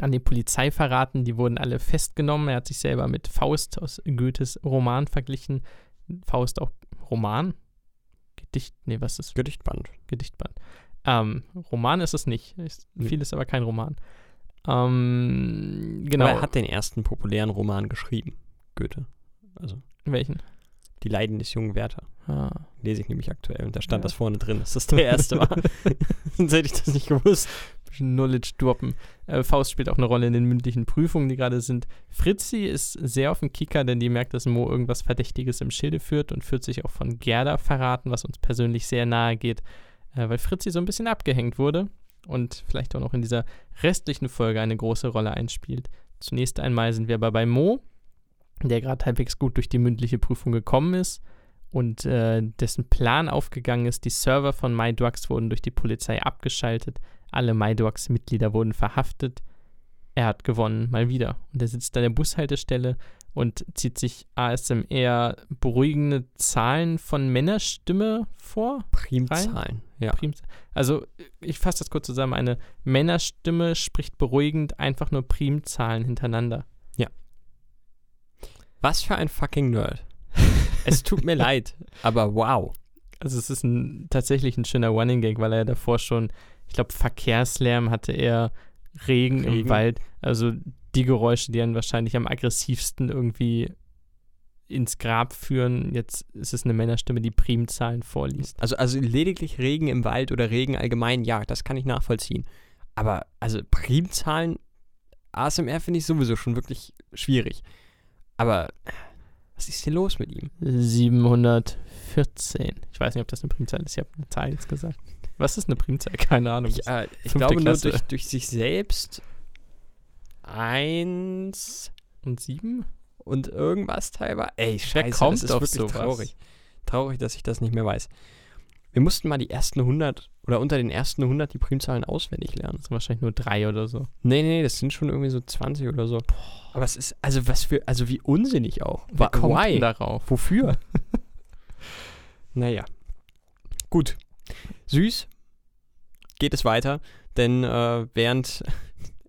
an die Polizei verraten, die wurden alle festgenommen. Er hat sich selber mit Faust aus Goethes Roman verglichen. Faust auch Roman? Gedicht? Nee, was ist? Gedichtband. Gedichtband. Ähm, Roman ist es nicht. Ist, vieles aber kein Roman. Ähm, genau. Aber er hat den ersten populären Roman geschrieben, Goethe. Also Welchen? Die Leiden des jungen Werther. Ah. Lese ich nämlich aktuell und da stand Ja. das vorne drin, dass das der erste war. Sonst hätte ich das nicht gewusst. Bisschen Knowledge droppen. Äh, Faust spielt auch eine Rolle in den mündlichen Prüfungen, die gerade sind. Fritzi ist sehr auf dem Kicker, denn die merkt, dass Mo irgendwas Verdächtiges im Schilde führt und führt sich auch von Gerda verraten, was uns persönlich sehr nahe geht, äh, weil Fritzi so ein bisschen abgehängt wurde und vielleicht auch noch in dieser restlichen Folge eine große Rolle einspielt. Zunächst einmal sind wir aber bei Mo, der gerade halbwegs gut durch die mündliche Prüfung gekommen ist und äh, dessen Plan aufgegangen ist. Die Server von MyDrugs wurden durch die Polizei abgeschaltet. Alle MyDrugs-Mitglieder wurden verhaftet. Er hat gewonnen, mal wieder. Und er sitzt an der Bushaltestelle und zieht sich ASMR beruhigende Zahlen von Männerstimme vor. Primzahlen. Ja. Prim- Also ich fasse das kurz zusammen. Eine Männerstimme spricht beruhigend einfach nur Primzahlen hintereinander. Was für ein fucking Nerd. es tut mir leid, aber wow. Also es ist ein, tatsächlich ein schöner Running Gag, weil er davor schon, ich glaube, Verkehrslärm hatte er, Regen, im Regen. Wald, also die Geräusche, die einen wahrscheinlich am aggressivsten irgendwie ins Grab führen. Jetzt ist es eine Männerstimme, die Primzahlen vorliest. Also, also lediglich Regen im Wald oder Regen allgemein, ja, das kann ich nachvollziehen. Aber also Primzahlen, ASMR finde ich sowieso schon wirklich schwierig. Aber was ist hier los mit ihm? 714. Ich weiß nicht, ob das eine Primzahl ist. Ich habe eine Zahl jetzt gesagt. Was ist eine Primzahl? Keine Ahnung. Ich, äh, ich glaube nur Klasse. durch, durch sich selbst eins Und sieben? und irgendwas teilweise. Ey, scheiße, kommt das ist auf wirklich sowas? traurig. Traurig, dass ich das nicht mehr weiß. Wir mussten mal die ersten 100 oder unter den ersten 100 die Primzahlen auswendig lernen. Das sind wahrscheinlich nur drei oder so. Nee, nee, das sind schon irgendwie so 20 oder so. Aber es ist, also was für, also wie unsinnig auch. Wer kommt Why? darauf? Wofür? naja. Gut. Süß geht es weiter, denn äh, während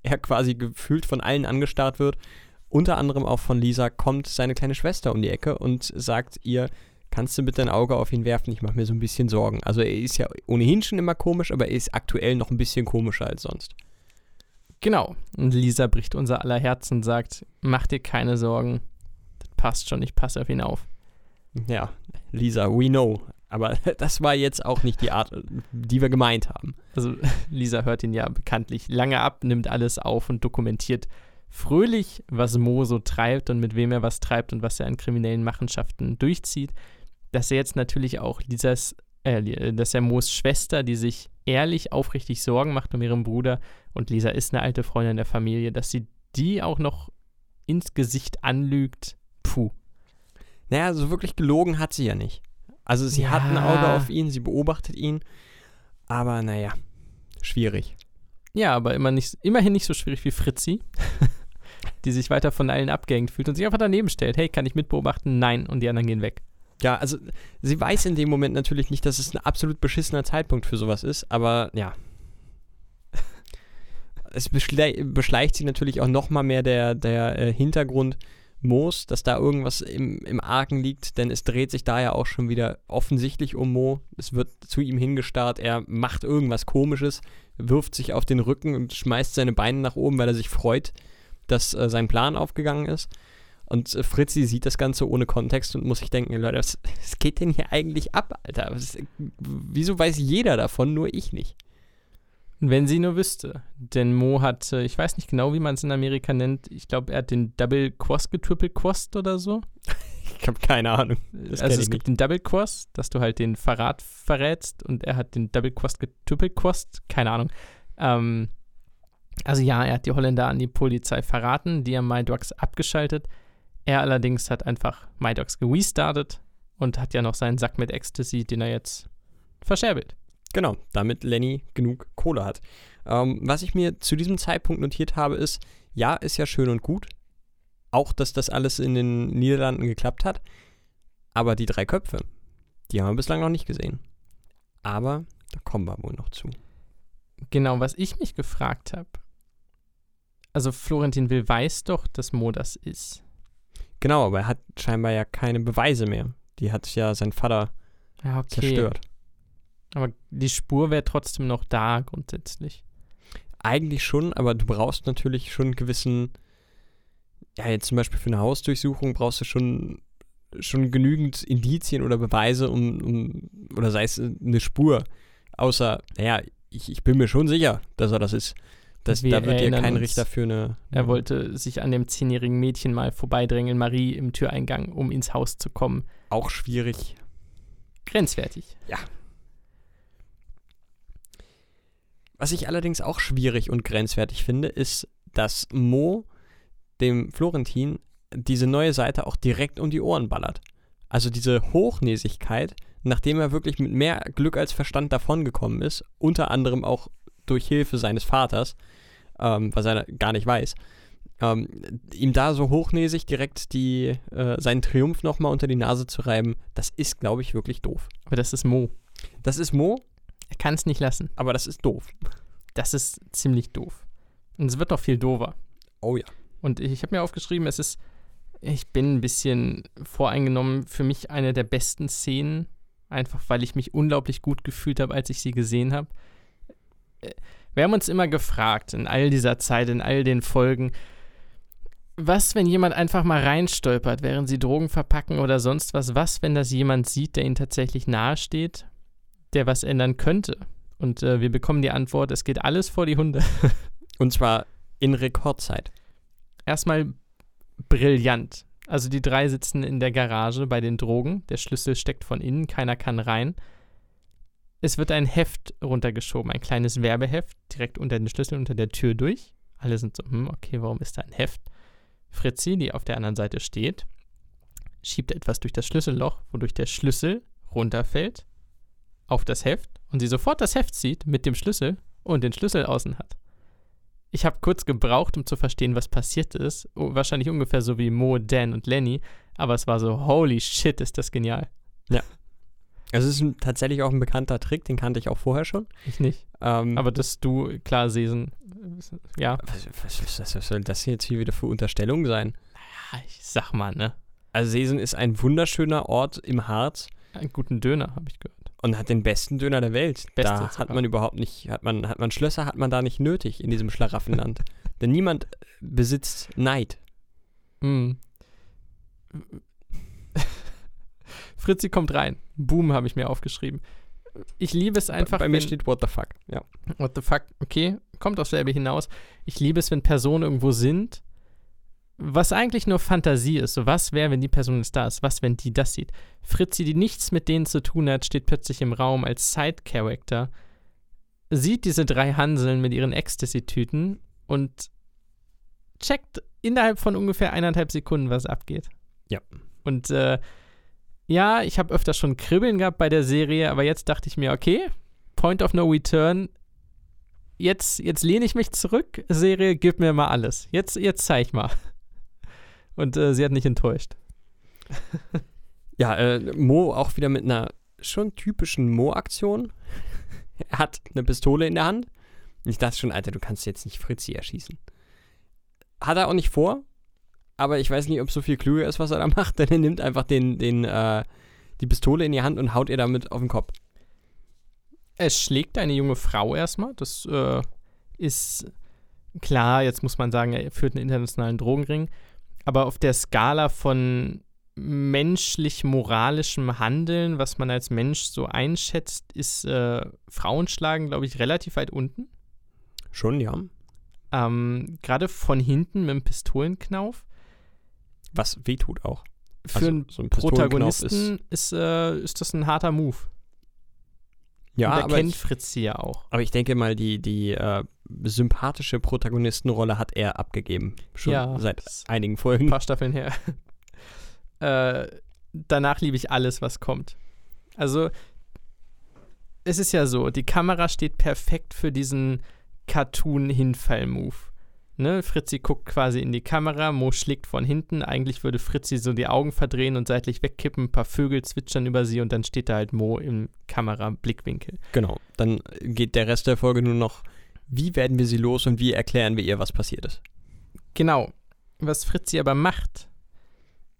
er quasi gefühlt von allen angestarrt wird, unter anderem auch von Lisa, kommt seine kleine Schwester um die Ecke und sagt ihr, kannst du bitte ein Auge auf ihn werfen? Ich mache mir so ein bisschen Sorgen. Also er ist ja ohnehin schon immer komisch, aber er ist aktuell noch ein bisschen komischer als sonst. Genau. Und Lisa bricht unser aller Herz und sagt, mach dir keine Sorgen. Das passt schon, ich passe auf ihn auf. Ja, Lisa, we know. Aber das war jetzt auch nicht die Art, die wir gemeint haben. Also Lisa hört ihn ja bekanntlich lange ab, nimmt alles auf und dokumentiert fröhlich, was Mo so treibt und mit wem er was treibt und was er an kriminellen Machenschaften durchzieht. Dass er jetzt natürlich auch Lisas, äh, Li- dass er Moos Schwester, die sich ehrlich, aufrichtig Sorgen macht um ihren Bruder und Lisa ist eine alte Freundin der Familie, dass sie die auch noch ins Gesicht anlügt. Puh. Naja, so wirklich gelogen hat sie ja nicht. Also sie hat ein Ja. Auge auf ihn, sie beobachtet ihn. Aber naja, schwierig. Ja, aber immer nicht, immerhin nicht so schwierig wie Fritzi, die sich weiter von allen abgehängt fühlt und sich einfach daneben stellt. Hey, kann ich mitbeobachten? Nein. Und die anderen gehen weg. Ja, also sie weiß in dem Moment natürlich nicht, dass es ein absolut beschissener Zeitpunkt für sowas ist, aber ja. Es beschle beschleicht sie natürlich auch nochmal mehr der, der äh, Hintergrund Moos, dass da irgendwas im, im Argen liegt, denn es dreht sich da ja auch schon wieder offensichtlich um Mo. Es wird zu ihm hingestarrt, er macht irgendwas Komisches, wirft sich auf den Rücken und schmeißt seine Beine nach oben, weil er sich freut, dass äh, sein Plan aufgegangen ist. Und äh, Fritzi sieht das Ganze ohne Kontext und muss sich denken, Leute, was, was geht denn hier eigentlich ab, Alter? Was, wieso weiß jeder davon, nur ich nicht? Wenn sie nur wüsste. Denn Mo hat, äh, ich weiß nicht genau, wie man es in Amerika nennt, ich glaube, er hat den Double Quast getriple Quast oder so. Ich habe keine Ahnung. Das also es gibt den Double Quast, dass du halt den Verrat verrätst und er hat den Double Quast getriple Quast, keine Ahnung. Ähm, also ja, er hat die Holländer an die Polizei verraten, die haben MyDogs abgeschaltet. Er allerdings hat einfach MyDogs gerestartet und hat ja noch seinen Sack mit Ecstasy, den er jetzt verscherbelt. Genau, damit Lenny genug Kohle hat. Ähm, was ich mir zu diesem Zeitpunkt notiert habe, ist, ja, ist ja schön und gut. Auch, dass das alles in den Niederlanden geklappt hat. Aber die drei Köpfe, die haben wir bislang noch nicht gesehen. Aber da kommen wir wohl noch zu. Genau, was ich mich gefragt habe. Also Florentin Will weiß doch, dass Mo das ist. Genau, aber er hat scheinbar ja keine Beweise mehr. Die hat ja sein Vater Ja, okay. zerstört. Aber die Spur wäre trotzdem noch da grundsätzlich. Eigentlich schon, aber du brauchst natürlich schon einen gewissen, ja, jetzt zum Beispiel für eine Hausdurchsuchung brauchst du schon, schon genügend Indizien oder Beweise, um, um oder sei es eine Spur. Außer, naja, ich, ich bin mir schon sicher, dass er das ist. Das, Wir da wird erinnern kein uns. Richter für eine. Er wollte sich an dem zehnjährigen Mädchen mal vorbeidrängeln, Marie im Türeingang, um ins Haus zu kommen. Auch schwierig. Grenzwertig. Was ich allerdings auch schwierig und grenzwertig finde, ist, dass Mo dem Florentin diese neue Seite auch direkt um die Ohren ballert. Also diese Hochnäsigkeit, nachdem er wirklich mit mehr Glück als Verstand davongekommen ist, unter anderem auch durch Hilfe seines Vaters, ähm, was er gar nicht weiß, Ähm, ihm da so hochnäsig direkt die, äh, seinen Triumph nochmal unter die Nase zu reiben, das ist, glaube ich, wirklich doof. Aber das ist Mo. Das ist Mo, Er kann es nicht lassen. aber das ist doof. Das ist ziemlich doof. Und es wird noch viel doofer. Oh ja. Und ich, ich habe mir aufgeschrieben, es ist, ich bin ein bisschen voreingenommen, für mich eine der besten Szenen, einfach weil ich mich unglaublich gut gefühlt habe, als ich sie gesehen habe. Äh, Wir haben uns immer gefragt, in all dieser Zeit, in all den Folgen, was, wenn jemand einfach mal reinstolpert, während sie Drogen verpacken oder sonst was? Was, wenn das jemand sieht, der ihnen tatsächlich nahesteht, der was ändern könnte? Und äh, wir bekommen die Antwort, es geht alles vor die Hunde. Und zwar in Rekordzeit. erstmal brillant. Also die drei sitzen in der Garage bei den Drogen. Der Schlüssel steckt von innen, keiner kann rein. Es wird ein Heft runtergeschoben, ein kleines Werbeheft, direkt unter den Schlüssel, unter der Tür durch. Alle sind so, hm, okay, warum ist da ein Heft? Fritzi, die auf der anderen Seite steht, schiebt etwas durch das Schlüsselloch, wodurch der Schlüssel runterfällt auf das Heft und sie sofort das Heft sieht mit dem Schlüssel und den Schlüssel außen hat. Ich habe kurz gebraucht, um zu verstehen, was passiert ist. Oh, wahrscheinlich ungefähr so wie Mo, Dan und Lenny. Aber es war so, holy shit, ist das genial. Also es ist tatsächlich auch ein bekannter Trick, den kannte ich auch vorher schon. Ich nicht. Ähm, Aber dass du, klar, Sesen, ja, was, was, was, was soll das jetzt hier wieder für Unterstellung sein? ich sag mal, ne? Also Sesen ist ein wunderschöner Ort im Harz Einen guten Döner, habe ich gehört. Und hat den besten Döner der Welt. Beste da hat man überhaupt nicht, hat man, hat man Schlösser, hat man da nicht nötig in diesem Schlaraffenland. Denn niemand besitzt Neid. Mm. Fritzi kommt rein. Boom, habe ich mir aufgeschrieben. Ich liebe es einfach, Bei mir wenn, steht What the fuck. Ja. What the fuck? Okay, kommt aufs selbe hinaus. Ich liebe es, wenn Personen irgendwo sind, was eigentlich nur Fantasie ist. So, was wäre, wenn die Person jetzt da ist? Was, wenn die das sieht? Fritzi, die nichts mit denen zu tun hat, steht plötzlich im Raum als Side-Character, sieht diese drei Hanseln mit ihren Ecstasy-Tüten und checkt innerhalb von ungefähr eineinhalb Sekunden, was abgeht. Ja. Und äh, ja, ich habe öfter schon Kribbeln gehabt bei der Serie, aber jetzt dachte ich mir, okay, Point of No Return. Jetzt, jetzt lehne ich mich zurück. Serie, gib mir mal alles. Jetzt, jetzt zeig mal. Und äh, sie hat nicht enttäuscht. Ja, äh, Mo auch wieder mit einer schon typischen Mo-Aktion. er hat eine Pistole in der Hand. Und ich dachte schon, Alter, du kannst jetzt nicht Fritzi erschießen. Hat er auch nicht vor, aber ich weiß nicht, ob so viel klüger ist, was er da macht, denn er nimmt einfach den, den, äh, die Pistole in die Hand und haut ihr damit auf den Kopf. Es schlägt eine junge Frau erstmal. Das äh, ist klar, jetzt muss man sagen, er führt einen internationalen Drogenring. Aber auf der Skala von menschlich-moralischem Handeln, was man als Mensch so einschätzt, ist äh, Frauenschlagen, glaube ich, relativ weit unten. Schon, ja. Ähm, Gerade von hinten mit dem Pistolenknauf. Was wehtut auch. Für Also, einen so ein Protagonisten ist, äh, ist das ein harter Move. Ja, Und aber kennt ich, Fritzi ja auch. aber ich denke mal, die, die äh, sympathische Protagonistenrolle hat er abgegeben. Schon Ja, seit einigen ein Folgen. paar Staffeln her. äh, danach liebe ich alles, was kommt. Also, es ist ja so, die Kamera steht perfekt für diesen Cartoon-Hinfall-Move. Ne? Fritzi guckt quasi in die Kamera, Mo schlägt von hinten. Eigentlich würde Fritzi so die Augen verdrehen und seitlich wegkippen, ein paar Vögel zwitschern über sie und dann steht da halt Mo im Kamera-Blickwinkel. Genau. Dann geht der Rest der Folge nur noch, wie werden wir sie los und wie erklären wir ihr, was passiert ist. Genau. Was Fritzi aber macht,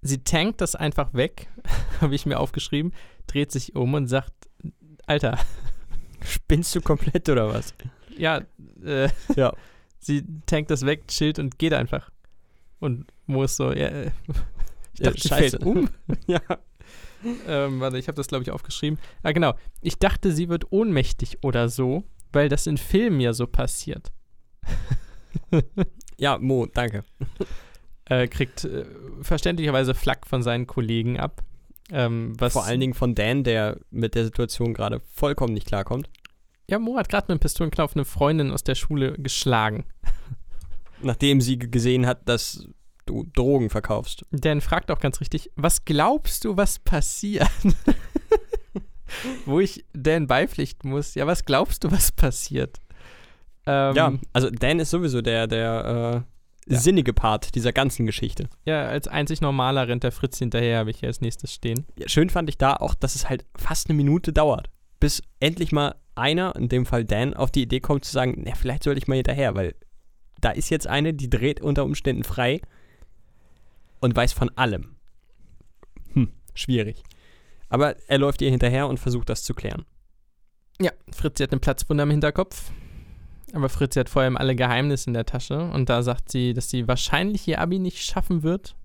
sie tankt das einfach weg, habe ich mir aufgeschrieben, dreht sich um und sagt, Alter, Spinnst du komplett oder was? ja, äh, Ja. sie tankt das weg, chillt und geht einfach. Und Mo ist so, ja, äh, ich Ja, dachte, sie scheiße. fällt um. ja. ähm, warte, ich habe das, glaube ich, aufgeschrieben. Ah, genau. Ich dachte, sie wird ohnmächtig oder so, weil das in Filmen ja so passiert. Ja, Mo, danke. Äh, kriegt äh, verständlicherweise Flack von seinen Kollegen ab. Ähm, Vor allen Dingen von Dan, der mit der Situation gerade vollkommen nicht klarkommt. Ja, Mo hat gerade mit dem Pistolenknauf eine Freundin aus der Schule geschlagen. Nachdem sie gesehen hat, dass du Drogen verkaufst. Dan fragt auch ganz richtig, was glaubst du, was passiert? Wo ich Dan beipflichten muss, ja, was glaubst du, was passiert? Ähm, Ja, also Dan ist sowieso der, der Ja. sinnige Part dieser ganzen Geschichte. Ja, als einzig normaler rennt der Fritz hinterher, habe ich hier als nächstes stehen. Ja, schön fand ich da auch, dass es halt fast eine Minute dauert, bis endlich mal einer, in dem Fall Dan, auf die Idee kommt zu sagen, na, vielleicht sollte ich mal hinterher, weil da ist jetzt eine, die dreht unter Umständen frei und weiß von allem. Hm, schwierig. Aber er läuft ihr hinterher und versucht das zu klären. Ja, Fritzi hat eine Platzwunde am Hinterkopf. Aber Fritzi hat vor allem alle Geheimnisse in der Tasche. Und da sagt sie, dass sie wahrscheinlich ihr Abi nicht schaffen wird.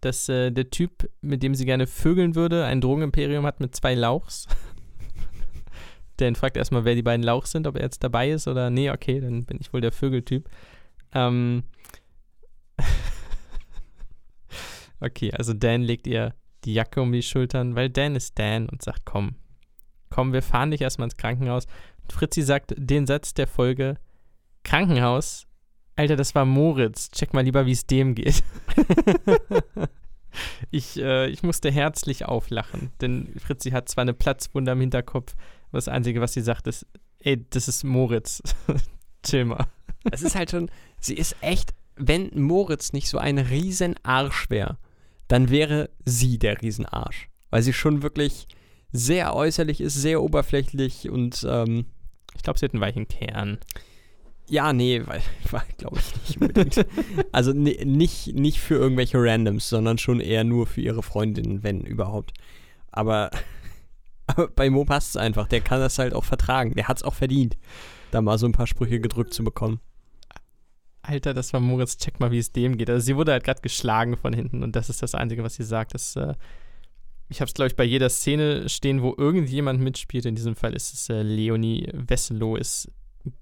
Dass äh, der Typ, mit dem sie gerne vögeln würde, ein Drogenimperium hat mit zwei Lauchs. Dan fragt erstmal, wer die beiden Lauchs sind, ob er jetzt dabei ist oder nee, okay, dann bin ich wohl der Vögeltyp. Ähm okay, also Dan legt ihr die Jacke um die Schultern, weil Dan ist Dan und sagt, komm, komm, wir fahren dich erstmal ins Krankenhaus. Und Fritzi sagt den Satz der Folge, Krankenhaus? Alter, das war Moritz. Check mal lieber, wie es dem geht. ich, äh, ich musste herzlich auflachen, denn Fritzi hat zwar eine Platzwunde am Hinterkopf, aber das Einzige, was sie sagt, ist, ey, das ist Moritz. Chill mal. Es ist halt schon, sie ist echt, wenn Moritz nicht so ein riesen Arsch wäre, dann wäre sie der Riesenarsch. Weil sie schon wirklich sehr äußerlich ist, sehr oberflächlich und ähm, Ich glaube, sie hat einen weichen Kern. ja, nee, weil, weil glaube ich nicht unbedingt. also ni- nicht, nicht für irgendwelche Randoms, sondern schon eher nur für ihre Freundinnen, wenn überhaupt. Aber, aber bei Mo passt es einfach. Der kann das halt auch vertragen. Der hat es auch verdient, da mal so ein paar Sprüche gedrückt zu bekommen. Alter, das war Moritz, check mal, wie es dem geht. Also sie wurde halt gerade geschlagen von hinten und das ist das Einzige, was sie sagt. Das, äh, ich habe es, glaube ich, bei jeder Szene stehen, wo irgendjemand mitspielt. In diesem Fall ist es äh, Leonie Wesselow, ist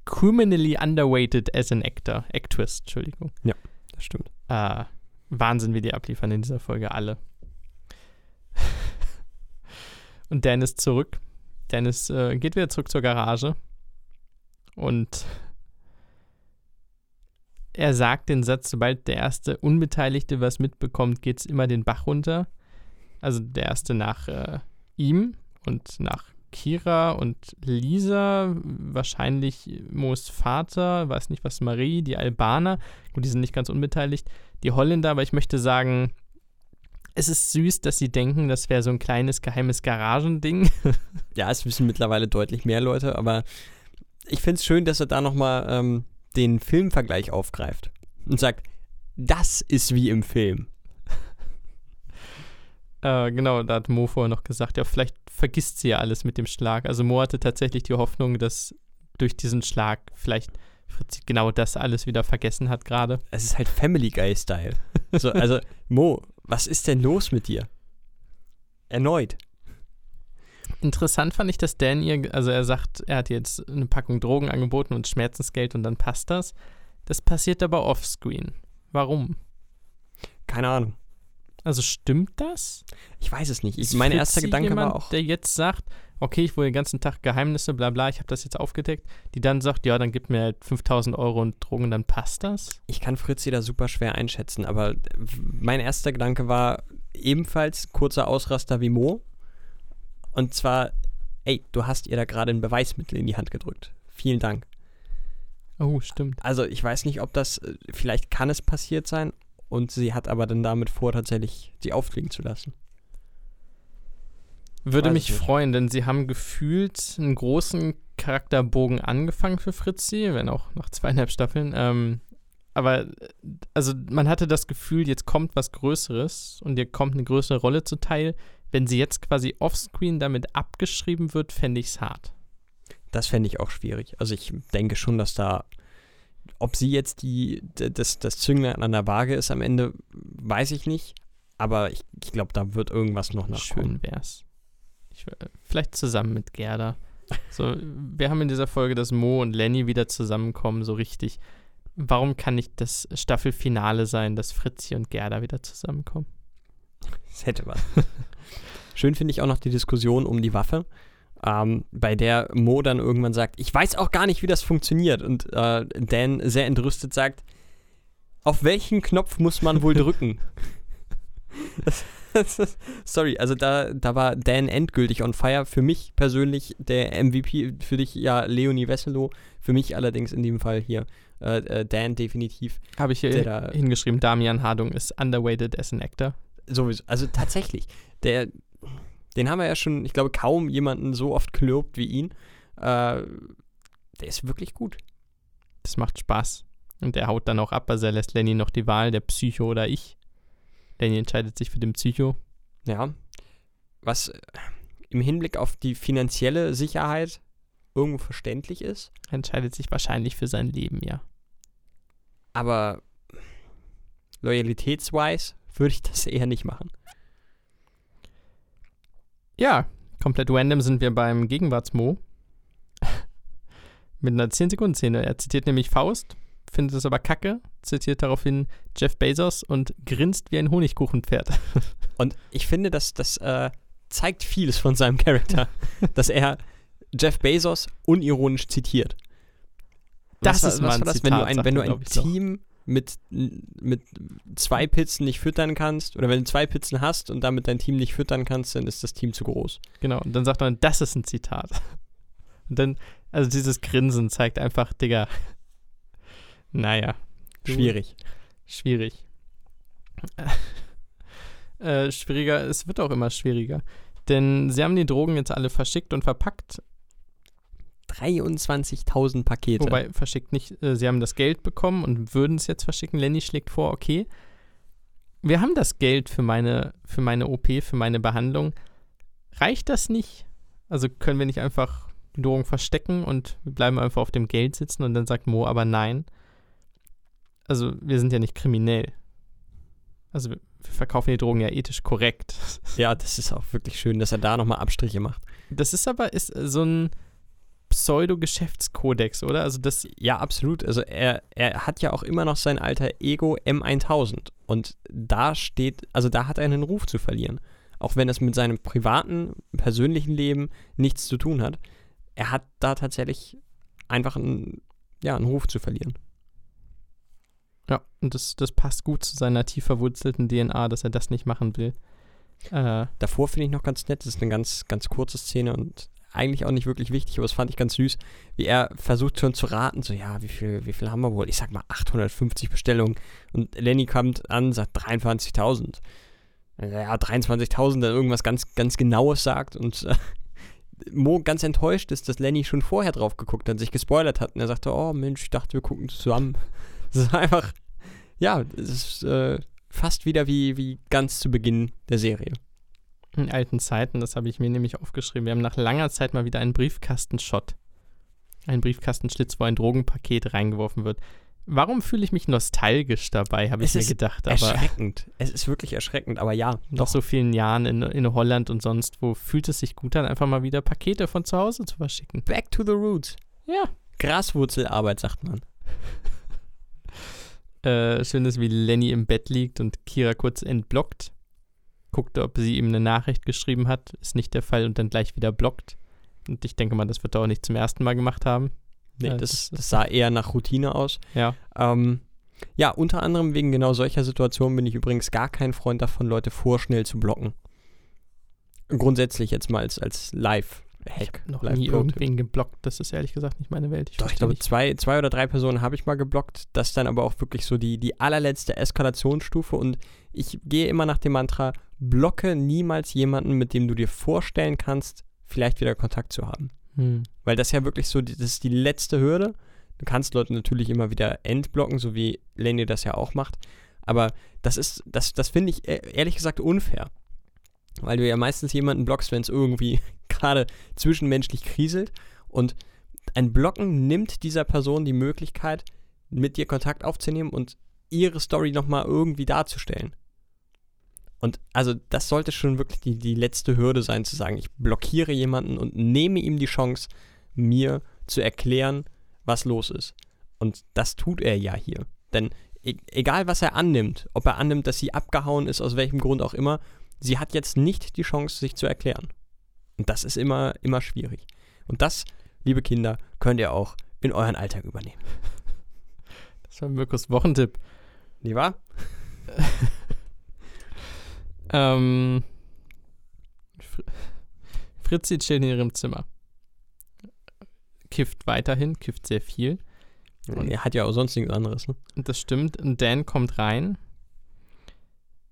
criminally underweighted as an actor. Actress, Entschuldigung. Das stimmt. Äh, Wahnsinn, wie die abliefern in dieser Folge alle. und Dan ist zurück. Dan ist, äh, geht wieder zurück zur Garage. Und er sagt den Satz, sobald der erste Unbeteiligte was mitbekommt, geht es immer den Bach runter. Also der erste nach äh, ihm und nach Kira und Lisa, wahrscheinlich Moos Vater, weiß nicht was, Marie, die Albaner. Gut, die sind nicht ganz unbeteiligt. Die Holländer, aber ich möchte sagen, es ist süß, dass sie denken, das wäre so ein kleines geheimes Garagending. Ja, es wissen mittlerweile deutlich mehr Leute, aber ich finde es schön, dass er da nochmal ähm, den Filmvergleich aufgreift und sagt, das ist wie im Film. Äh, genau, da hat Mo vorher noch gesagt, ja, vielleicht vergisst sie ja alles mit dem Schlag. Also Mo hatte tatsächlich die Hoffnung, dass durch diesen Schlag vielleicht Fritzi genau das alles wieder vergessen hat gerade. Es ist halt Family Guy-Style. So, also, Mo, was ist denn los mit dir? Erneut. Interessant fand ich, dass Dan ihr, also er sagt, er hat jetzt eine Packung Drogen angeboten und Schmerzensgeld und dann passt das. Das passiert aber offscreen. Warum? Keine Ahnung. Also stimmt das? Ich weiß es nicht. Ich, mein erster Gedanke jemand, war auch. Der jetzt sagt, okay, ich will den ganzen Tag Geheimnisse, bla bla, ich habe das jetzt aufgedeckt. Die dann sagt, ja, dann gib mir halt 5000 Euro und Drogen, dann passt das. Ich kann Fritzi da super schwer einschätzen, aber mein erster Gedanke war ebenfalls kurzer Ausraster wie Mo. Und zwar, ey, du hast ihr da gerade ein Beweismittel in die Hand gedrückt. Vielen Dank. Oh, stimmt. Also ich weiß nicht, ob das, äh, vielleicht kann es passiert sein und sie hat aber dann damit vor, tatsächlich sie auffliegen zu lassen. Würde mich ich nicht. freuen, denn sie haben gefühlt einen großen Charakterbogen angefangen für Fritzi, wenn auch nach zweieinhalb Staffeln. Ähm, aber äh, also man hatte das Gefühl, jetzt kommt was Größeres und ihr kommt eine größere Rolle zuteil. Wenn sie jetzt quasi offscreen damit abgeschrieben wird, fände ich es hart. Das fände ich auch schwierig. Also ich denke schon, dass da, ob sie jetzt die, das, das Zünglein an der Waage ist am Ende, weiß ich nicht. Aber ich, ich glaube, da wird irgendwas noch nachkommen. Schön wär's. Ich, äh, vielleicht zusammen mit Gerda. So, wir haben in dieser Folge, dass Mo und Lenny wieder zusammenkommen, so richtig. Warum kann nicht das Staffelfinale sein, dass Fritzi und Gerda wieder zusammenkommen? Das hätte was. Schön finde ich auch noch die Diskussion um die Waffe, ähm, bei der Mo dann irgendwann sagt, ich weiß auch gar nicht, wie das funktioniert. Und äh, Dan sehr entrüstet sagt, auf welchen Knopf muss man wohl drücken? Sorry, also da, da war Dan endgültig on fire. Für mich persönlich der MVP, für dich ja Leonie Wesselow, für mich allerdings in dem Fall hier äh, äh, Dan definitiv. Habe ich hier hingeschrieben, Damian Hardung ist underweighted as an actor. Sowieso, also tatsächlich, der, den haben wir ja schon, ich glaube, kaum jemanden so oft gelobt wie ihn. Äh, der ist wirklich gut. Das macht Spaß. Und er haut dann auch ab, also er lässt Lenny noch die Wahl, der Psycho oder ich. Lenny entscheidet sich für den Psycho. Ja. Was äh, im Hinblick auf die finanzielle Sicherheit irgendwo verständlich ist, Er entscheidet sich wahrscheinlich für sein Leben, ja. aber loyalitätswise würde ich das eher nicht machen. Ja, komplett random sind wir beim Gegenwartsmo. Mit einer 10-Sekunden-Szene. Er zitiert nämlich Faust, findet es aber kacke, zitiert daraufhin Jeff Bezos und grinst wie ein Honigkuchenpferd. Und ich finde, dass das äh, zeigt vieles von seinem Charakter, dass er Jeff Bezos unironisch zitiert. Das was, ist was mal ein war das, Zitat, wenn du ein, wenn du ein ich, doch. Mit, mit zwei Pizzen nicht füttern kannst oder wenn du zwei Pizzen hast und damit dein Team nicht füttern kannst, dann ist das Team zu groß. Genau, und dann sagt man, das ist ein Zitat. Und dann, also dieses Grinsen zeigt einfach, Digga, naja, Schwierig. schwierig. äh, schwieriger, es wird auch immer schwieriger. Denn sie haben die Drogen jetzt alle verschickt und verpackt. 23.000 Pakete. Wobei, verschickt nicht, äh, sie haben das Geld bekommen und würden es jetzt verschicken. Lenny schlägt vor, okay, wir haben das Geld für meine, für meine OP, für meine Behandlung. Reicht das nicht? Also können wir nicht einfach die Drogen verstecken und wir bleiben einfach auf dem Geld sitzen und dann sagt Mo aber nein. Also wir sind ja nicht kriminell. Also wir wir verkaufen die Drogen ja ethisch korrekt. ja, das ist auch wirklich schön, dass er da nochmal Abstriche macht. Das ist aber ist so ein Pseudo-Geschäftskodex, oder? Also das Ja, absolut. Also er, er hat ja auch immer noch sein alter Ego M1000. Und da steht, also da hat er einen Ruf zu verlieren. Auch wenn es mit seinem privaten, persönlichen Leben nichts zu tun hat. Er hat da tatsächlich einfach einen, ja, einen Ruf zu verlieren. Ja, und das, das passt gut zu seiner tief verwurzelten DNA, dass er das nicht machen will. Äh, Davor finde ich noch ganz nett, das ist eine ganz, ganz kurze Szene und eigentlich auch nicht wirklich wichtig, aber das fand ich ganz süß, wie er versucht schon zu raten, so ja, wie viel, wie viel haben wir wohl? Ich sag mal 850 Bestellungen und Lenny kommt an, sagt 23.000. Also, Ja, 23.000, dann irgendwas ganz, ganz Genaues sagt und äh, Mo ganz enttäuscht ist, dass Lenny schon vorher drauf geguckt hat, sich gespoilert hat und er sagte, oh Mensch, ich dachte, wir gucken zusammen. Das ist einfach, ja, es ist äh, fast wieder wie, wie ganz zu Beginn der Serie. In alten Zeiten, das habe ich mir nämlich aufgeschrieben. Wir haben nach langer Zeit mal wieder einen Briefkastenshot. Ein Briefkastenschlitz, wo ein Drogenpaket reingeworfen wird. Warum fühle ich mich nostalgisch dabei, habe ich Es mir ist gedacht. Aber erschreckend. Es ist wirklich erschreckend, aber ja, nach so vielen Jahren in, in Holland und sonst, wo fühlt es sich gut an, einfach mal wieder Pakete von zu Hause zu verschicken. Back to the roots. Ja. Graswurzelarbeit, sagt man. Äh, schön ist, wie Lenny im Bett liegt und Kira kurz entblockt. Guckt, ob sie ihm eine Nachricht geschrieben hat. Ist nicht der Fall und dann gleich wieder blockt. Und ich denke mal, das wird er auch nicht zum ersten Mal gemacht haben. Nee, Ja, das, das- sah eher nach Routine aus. Ja. Ähm, ja, unter anderem wegen genau solcher Situationen bin ich übrigens gar kein Freund davon, Leute vorschnell zu blocken. Grundsätzlich jetzt mal als, als Live-Hack. Noch Live nie irgendwen geblockt. Das ist ehrlich gesagt nicht meine Welt. Doch, ich glaube, nicht. zwei, zwei oder drei Personen habe ich mal geblockt. Das ist dann aber auch wirklich so die, die allerletzte Eskalationsstufe. Und ich gehe immer nach dem Mantra, blocke niemals jemanden, mit dem du dir vorstellen kannst, vielleicht wieder Kontakt zu haben. Hm. Weil das ja wirklich so, das ist die letzte Hürde. Du kannst Leute natürlich immer wieder entblocken, so wie Lenny das ja auch macht. Aber das ist, das, das finde ich e- ehrlich gesagt unfair. Weil du ja meistens jemanden blockst, wenn es irgendwie gerade zwischenmenschlich kriselt. Und ein Blocken nimmt dieser Person die Möglichkeit, mit dir Kontakt aufzunehmen und ihre Story nochmal irgendwie darzustellen. Und also das sollte schon wirklich die, die letzte Hürde sein, zu sagen, ich blockiere jemanden und nehme ihm die Chance, mir zu erklären, was los ist. Und das tut er ja hier. Denn e egal, was er annimmt, ob er annimmt, dass sie abgehauen ist, aus welchem Grund auch immer, sie hat jetzt nicht die Chance, sich zu erklären. Und das ist immer, immer schwierig. Und das, liebe Kinder, könnt ihr auch in euren Alltag übernehmen. Das war Mirkus Wochentipp. Nicht wahr? Ähm, Fr Fritzi chillt in ihrem Zimmer. Kifft weiterhin, kifft sehr viel. Und er hat ja auch sonst nichts anderes. Ne? Und das stimmt. Und Dan kommt rein.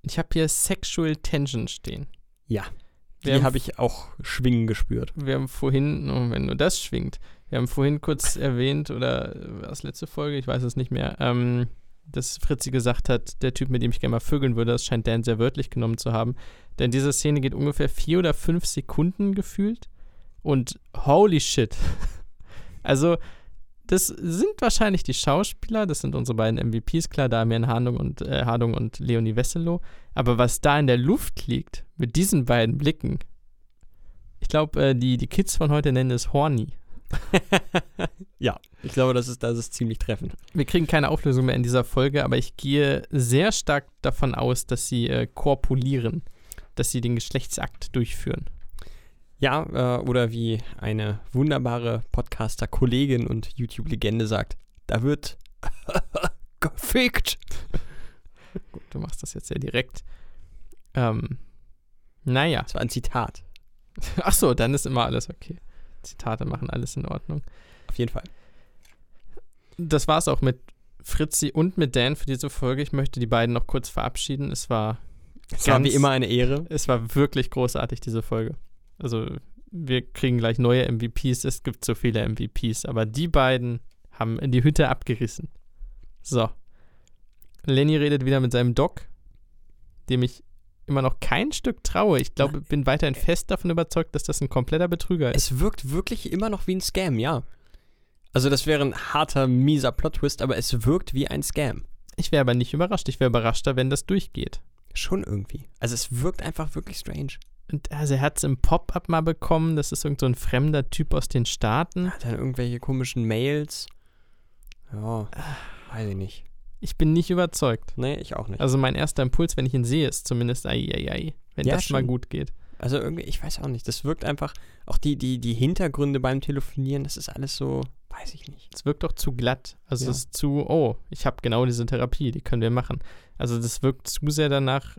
Ich habe hier Sexual Tension stehen. Ja. Wir Die habe ich auch schwingen gespürt. Wir haben vorhin, oh, wenn nur das schwingt, wir haben vorhin kurz erwähnt, oder war das letzte Folge, ich weiß es nicht mehr, ähm, dass Fritzi gesagt hat, der Typ, mit dem ich gerne mal vögeln würde, das scheint Dan sehr wörtlich genommen zu haben. Denn diese Szene geht ungefähr vier oder fünf Sekunden gefühlt. Und holy shit. Also, das sind wahrscheinlich die Schauspieler, das sind unsere beiden MVPs, klar, Damian Hardung und, äh, Hardung und Leonie Wesselow. Aber was da in der Luft liegt, mit diesen beiden Blicken, ich glaube, äh, die, die Kids von heute nennen es horny. ja, ich glaube, das ist, das ist ziemlich treffend. Wir kriegen keine Auflösung mehr in dieser Folge, aber ich gehe sehr stark davon aus, dass sie äh, korpulieren, dass sie den Geschlechtsakt durchführen. Ja, äh, oder wie eine wunderbare Podcaster-Kollegin und YouTube-Legende sagt, da wird gefickt. Gut, du machst das jetzt sehr direkt. Ähm, naja. Das war ein Zitat. Ach so, dann ist immer alles okay. Zitate machen alles in Ordnung. Auf jeden Fall. Das war's auch mit Fritzi und mit Dan für diese Folge. Ich möchte die beiden noch kurz verabschieden. Es war Es war wie immer eine Ehre. Es war wirklich großartig, diese Folge. Also, wir kriegen gleich neue MVPs. Es gibt so viele MVPs, aber die beiden haben in die Hütte abgerissen. So. Lenny redet wieder mit seinem Doc, dem ich immer noch kein Stück traue. Ich glaube, bin weiterhin fest davon überzeugt, dass das ein kompletter Betrüger ist. Es wirkt wirklich immer noch wie ein Scam, ja. Also das wäre ein harter, mieser Plot-Twist, aber es wirkt wie ein Scam. Ich wäre aber nicht überrascht. Ich wäre überraschter, wenn das durchgeht. Schon irgendwie. Also es wirkt einfach wirklich strange. Und also er hat es im Pop-Up mal bekommen. Das ist irgend so ein fremder Typ aus den Staaten. Hat dann irgendwelche komischen Mails. Ja, weiß ich nicht. Ich bin nicht überzeugt. Nee, ich auch nicht. Also mein erster Impuls, wenn ich ihn sehe, ist zumindest ai, ai, ai, wenn Ja, das mal schon. gut geht. Also irgendwie, ich weiß auch nicht. Das wirkt einfach, auch die, die, die Hintergründe beim Telefonieren, das ist alles so, weiß ich nicht. Es wirkt doch zu glatt. Also Ja. es ist zu, oh, ich habe genau diese Therapie, die können wir machen. Also das wirkt zu sehr danach,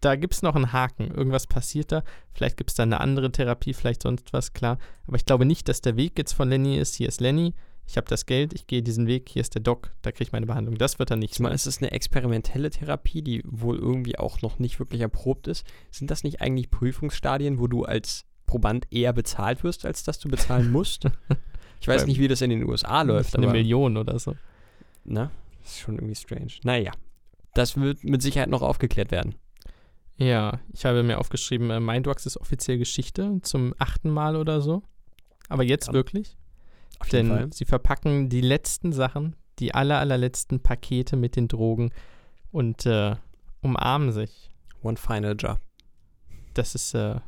da gibt es noch einen Haken. Irgendwas passiert da. Vielleicht gibt es da eine andere Therapie, vielleicht sonst was, klar. Aber ich glaube nicht, dass der Weg jetzt von Lenny ist, hier ist Lenny, ich habe das Geld, ich gehe diesen Weg, hier ist der Doc, da kriege ich meine Behandlung. Das wird er nicht Ich meine, es ist eine experimentelle Therapie, die wohl irgendwie auch noch nicht wirklich erprobt ist. Sind das nicht eigentlich Prüfungsstadien, wo du als Proband eher bezahlt wirst, als dass du bezahlen musst? Ich weiß nicht, wie das in den USA läuft, eine Million oder so. ne? Das ist schon irgendwie strange. Naja, das wird mit Sicherheit noch aufgeklärt werden. Ja, ich habe mir aufgeschrieben, äh, Mindworks ist offiziell Geschichte zum achten Mal oder so. Aber jetzt Ja. wirklich. Denn Fall. sie verpacken die letzten Sachen, die aller, allerletzten Pakete mit den Drogen und äh, umarmen sich. One final job. Das ist, äh,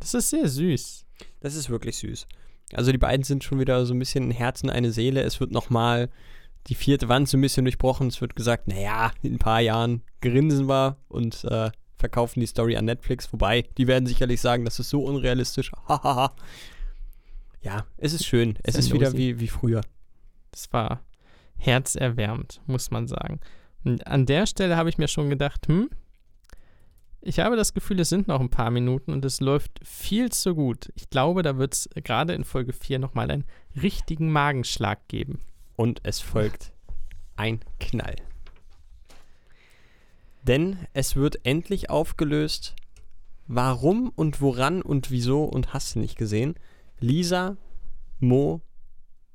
das ist sehr süß. Das ist wirklich süß. Also die beiden sind schon wieder so ein bisschen ein Herz und eine Seele. Es wird nochmal die vierte Wand so ein bisschen durchbrochen. Es wird gesagt, naja, in ein paar Jahren grinsen wir und äh, verkaufen die Story an Netflix. Wobei, die werden sicherlich sagen, das ist so unrealistisch. Hahaha. Ja, es ist schön. Es ist wieder wie, wie früher. Das war herzerwärmend, muss man sagen. Und an der Stelle habe ich mir schon gedacht, hm, ich habe das Gefühl, es sind noch ein paar Minuten und es läuft viel zu gut. Ich glaube, da wird es gerade in Folge 4 nochmal einen richtigen Magenschlag geben. Und es folgt ein Knall. Denn es wird endlich aufgelöst, warum und woran und wieso und hast du nicht gesehen, Lisa Mo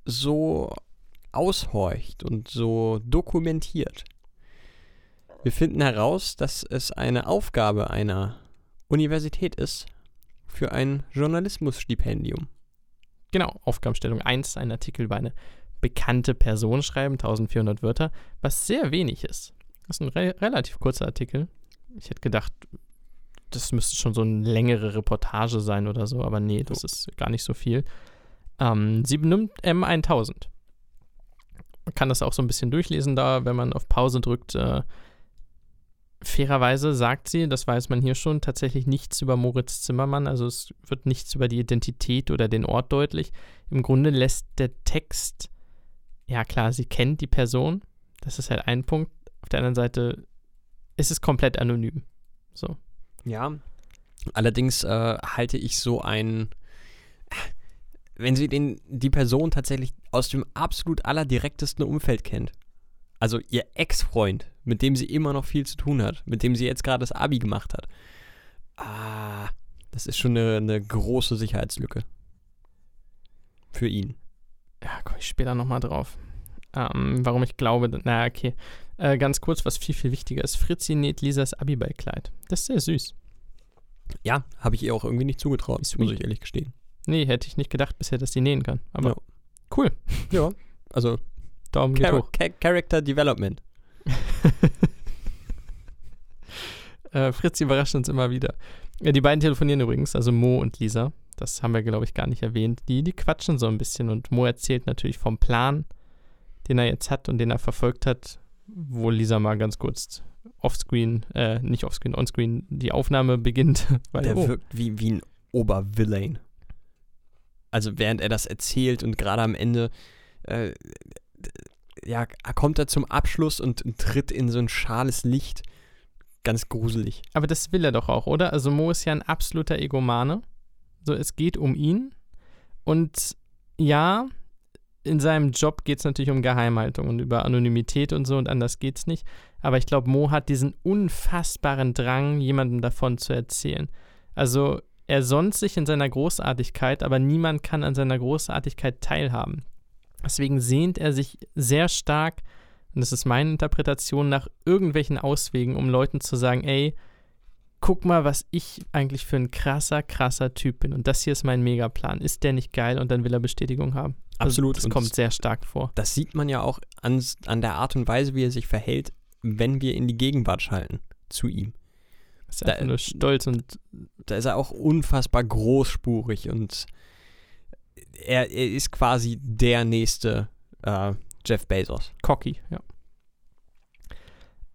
so aushorcht und so dokumentiert. Wir finden heraus, dass es eine Aufgabe einer Universität ist für ein Journalismusstipendium. Genau, Aufgabenstellung 1, ein Artikel über eine bekannte Person schreiben, 1400 Wörter, was sehr wenig ist. Das ist ein re relativ kurzer Artikel. Ich hätte gedacht, das müsste schon so eine längere Reportage sein oder so, aber nee, das ist gar nicht so viel. Ähm, sie benimmt M1000. Man kann das auch so ein bisschen durchlesen da, wenn man auf Pause drückt. Äh, fairerweise sagt sie, das weiß man hier schon, tatsächlich nichts über Moritz Zimmermann. Also es wird nichts über die Identität oder den Ort deutlich. Im Grunde lässt der Text, ja klar, sie kennt die Person. Das ist halt ein Punkt. Auf der anderen Seite ist es komplett anonym. So. Ja. Allerdings äh, halte ich so ein, wenn sie den, die Person tatsächlich aus dem absolut allerdirektesten Umfeld kennt, also ihr Ex-Freund, mit dem sie immer noch viel zu tun hat, mit dem sie jetzt gerade das Abi gemacht hat, ah, das ist schon eine, eine große Sicherheitslücke. Für ihn. Ja, komme ich später nochmal drauf. Ähm, warum ich glaube, na okay. Äh, ganz kurz, was viel, viel wichtiger ist. Fritzi näht Lisas Abiballkleid. Das ist sehr süß. Ja, habe ich ihr auch irgendwie nicht zugetraut, Wie muss ich ehrlich gestehen. Nee, hätte ich nicht gedacht bisher, dass die nähen kann. Aber Ja. cool. Ja. Also Daumen Char hoch. Cha Character Development. äh, Fritzi überrascht uns immer wieder. Ja, die beiden telefonieren übrigens, also Mo und Lisa. Das haben wir, glaube ich, gar nicht erwähnt. Die, die quatschen so ein bisschen und Mo erzählt natürlich vom Plan, den er jetzt hat und den er verfolgt hat, wo Lisa mal ganz kurz offscreen, äh, nicht offscreen, onscreen die Aufnahme beginnt. Weil, Der oh, wirkt wie, wie ein Obervillain. Also während er das erzählt und gerade am Ende äh, ja, kommt er zum Abschluss und tritt in so ein schales Licht. Ganz gruselig. Aber das will er doch auch, oder? Also Mo ist ja ein absoluter Egomane. So, es geht um ihn. Und ja, in seinem Job geht es natürlich um Geheimhaltung und über Anonymität und so und anders geht's nicht. Aber ich glaube, Mo hat diesen unfassbaren Drang, jemandem davon zu erzählen. Also er sonnt sich in seiner Großartigkeit, aber niemand kann an seiner Großartigkeit teilhaben. Deswegen sehnt er sich sehr stark, und das ist meine Interpretation, nach irgendwelchen Auswegen, um Leuten zu sagen, ey, guck mal, was ich eigentlich für ein krasser, krasser Typ bin. Und das hier ist mein Megaplan. Ist der nicht geil? Und dann will er Bestätigung haben. Absolut. Also, das kommt das- sehr stark vor. Das sieht man ja auch an, an der Art und Weise, wie er sich verhält, wenn wir in die Gegenwart schalten zu ihm. Ist Da- nur stolz und Da ist er auch unfassbar großspurig und er, er ist quasi der nächste äh, Jeff Bezos. cocky, ja.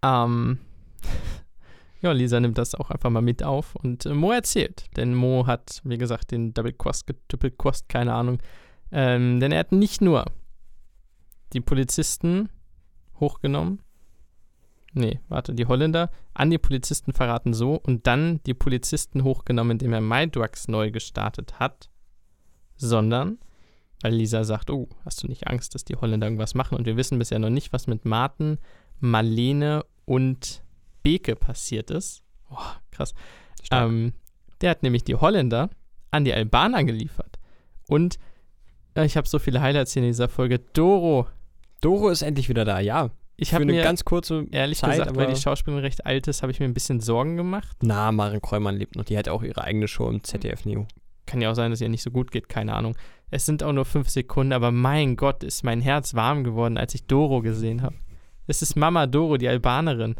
Ähm, ja, Lisa nimmt das auch einfach mal mit auf und äh, Mo erzählt. Denn Mo hat, wie gesagt, den Double Quest getüppelt, Quest, keine Ahnung. Ähm, denn er hat nicht nur die Polizisten hochgenommen. Nee, warte, die Holländer an die Polizisten verraten so und dann die Polizisten hochgenommen, indem er MyDrugs neu gestartet hat, sondern weil Lisa sagt, oh, hast du nicht Angst, dass die Holländer irgendwas machen? Und wir wissen bisher noch nicht, was mit Martin, Marlene und Beke passiert ist. Boah, krass. Ähm, der hat nämlich die Holländer an die Albaner geliefert. Und ich habe so viele Highlights hier in dieser Folge. Doro, Doro ist endlich wieder da, ja. ich Für habe eine ganz kurze ehrlich Zeit, gesagt, weil die Schauspielerin recht alt ist, habe ich mir ein bisschen Sorgen gemacht. na, Maren Kräumann lebt noch. Die hat auch ihre eigene Show im ZDF Neo. Kann ja auch sein, dass ihr nicht so gut geht, keine Ahnung. Es sind auch nur fünf Sekunden, aber mein Gott, ist mein Herz warm geworden, als ich Doro gesehen habe. Es ist Mama Doro, die Albanerin.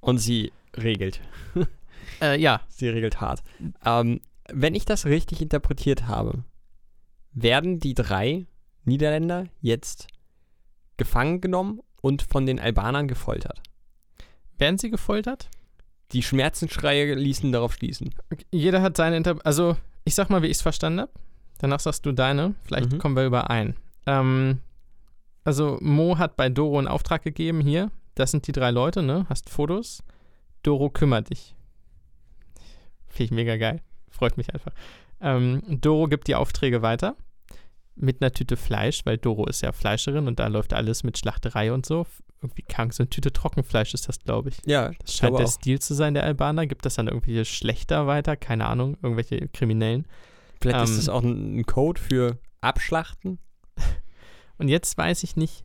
Und sie regelt. Äh, ja, Sie regelt hart. Ähm, wenn ich das richtig interpretiert habe, werden die drei Niederländer jetzt gefangen genommen und von den Albanern gefoltert. werden sie gefoltert? Die Schmerzensschreie ließen darauf schließen. Jeder hat seine Inter Also, ich sag mal, wie ich es verstanden habe. Danach sagst du deine. Vielleicht Mhm. kommen wir überein. Ähm, also, Mo hat bei Doro einen Auftrag gegeben. Hier, das sind die drei Leute, ne? Hast Fotos. Doro kümmert dich. Finde ich mega geil. Freut mich einfach. Ähm, Doro gibt die Aufträge weiter. Mit einer Tüte Fleisch, weil Doro ist ja Fleischerin und da läuft alles mit Schlachterei und so. Irgendwie krank. So eine Tüte Trockenfleisch ist das, glaube ich. Ja, Das scheint der auch. Stil zu sein, der Albaner. Gibt das dann irgendwelche Schlechter weiter? Keine Ahnung. Irgendwelche Kriminellen. Vielleicht ist ähm, das auch ein, Code für Abschlachten. Und jetzt weiß ich nicht,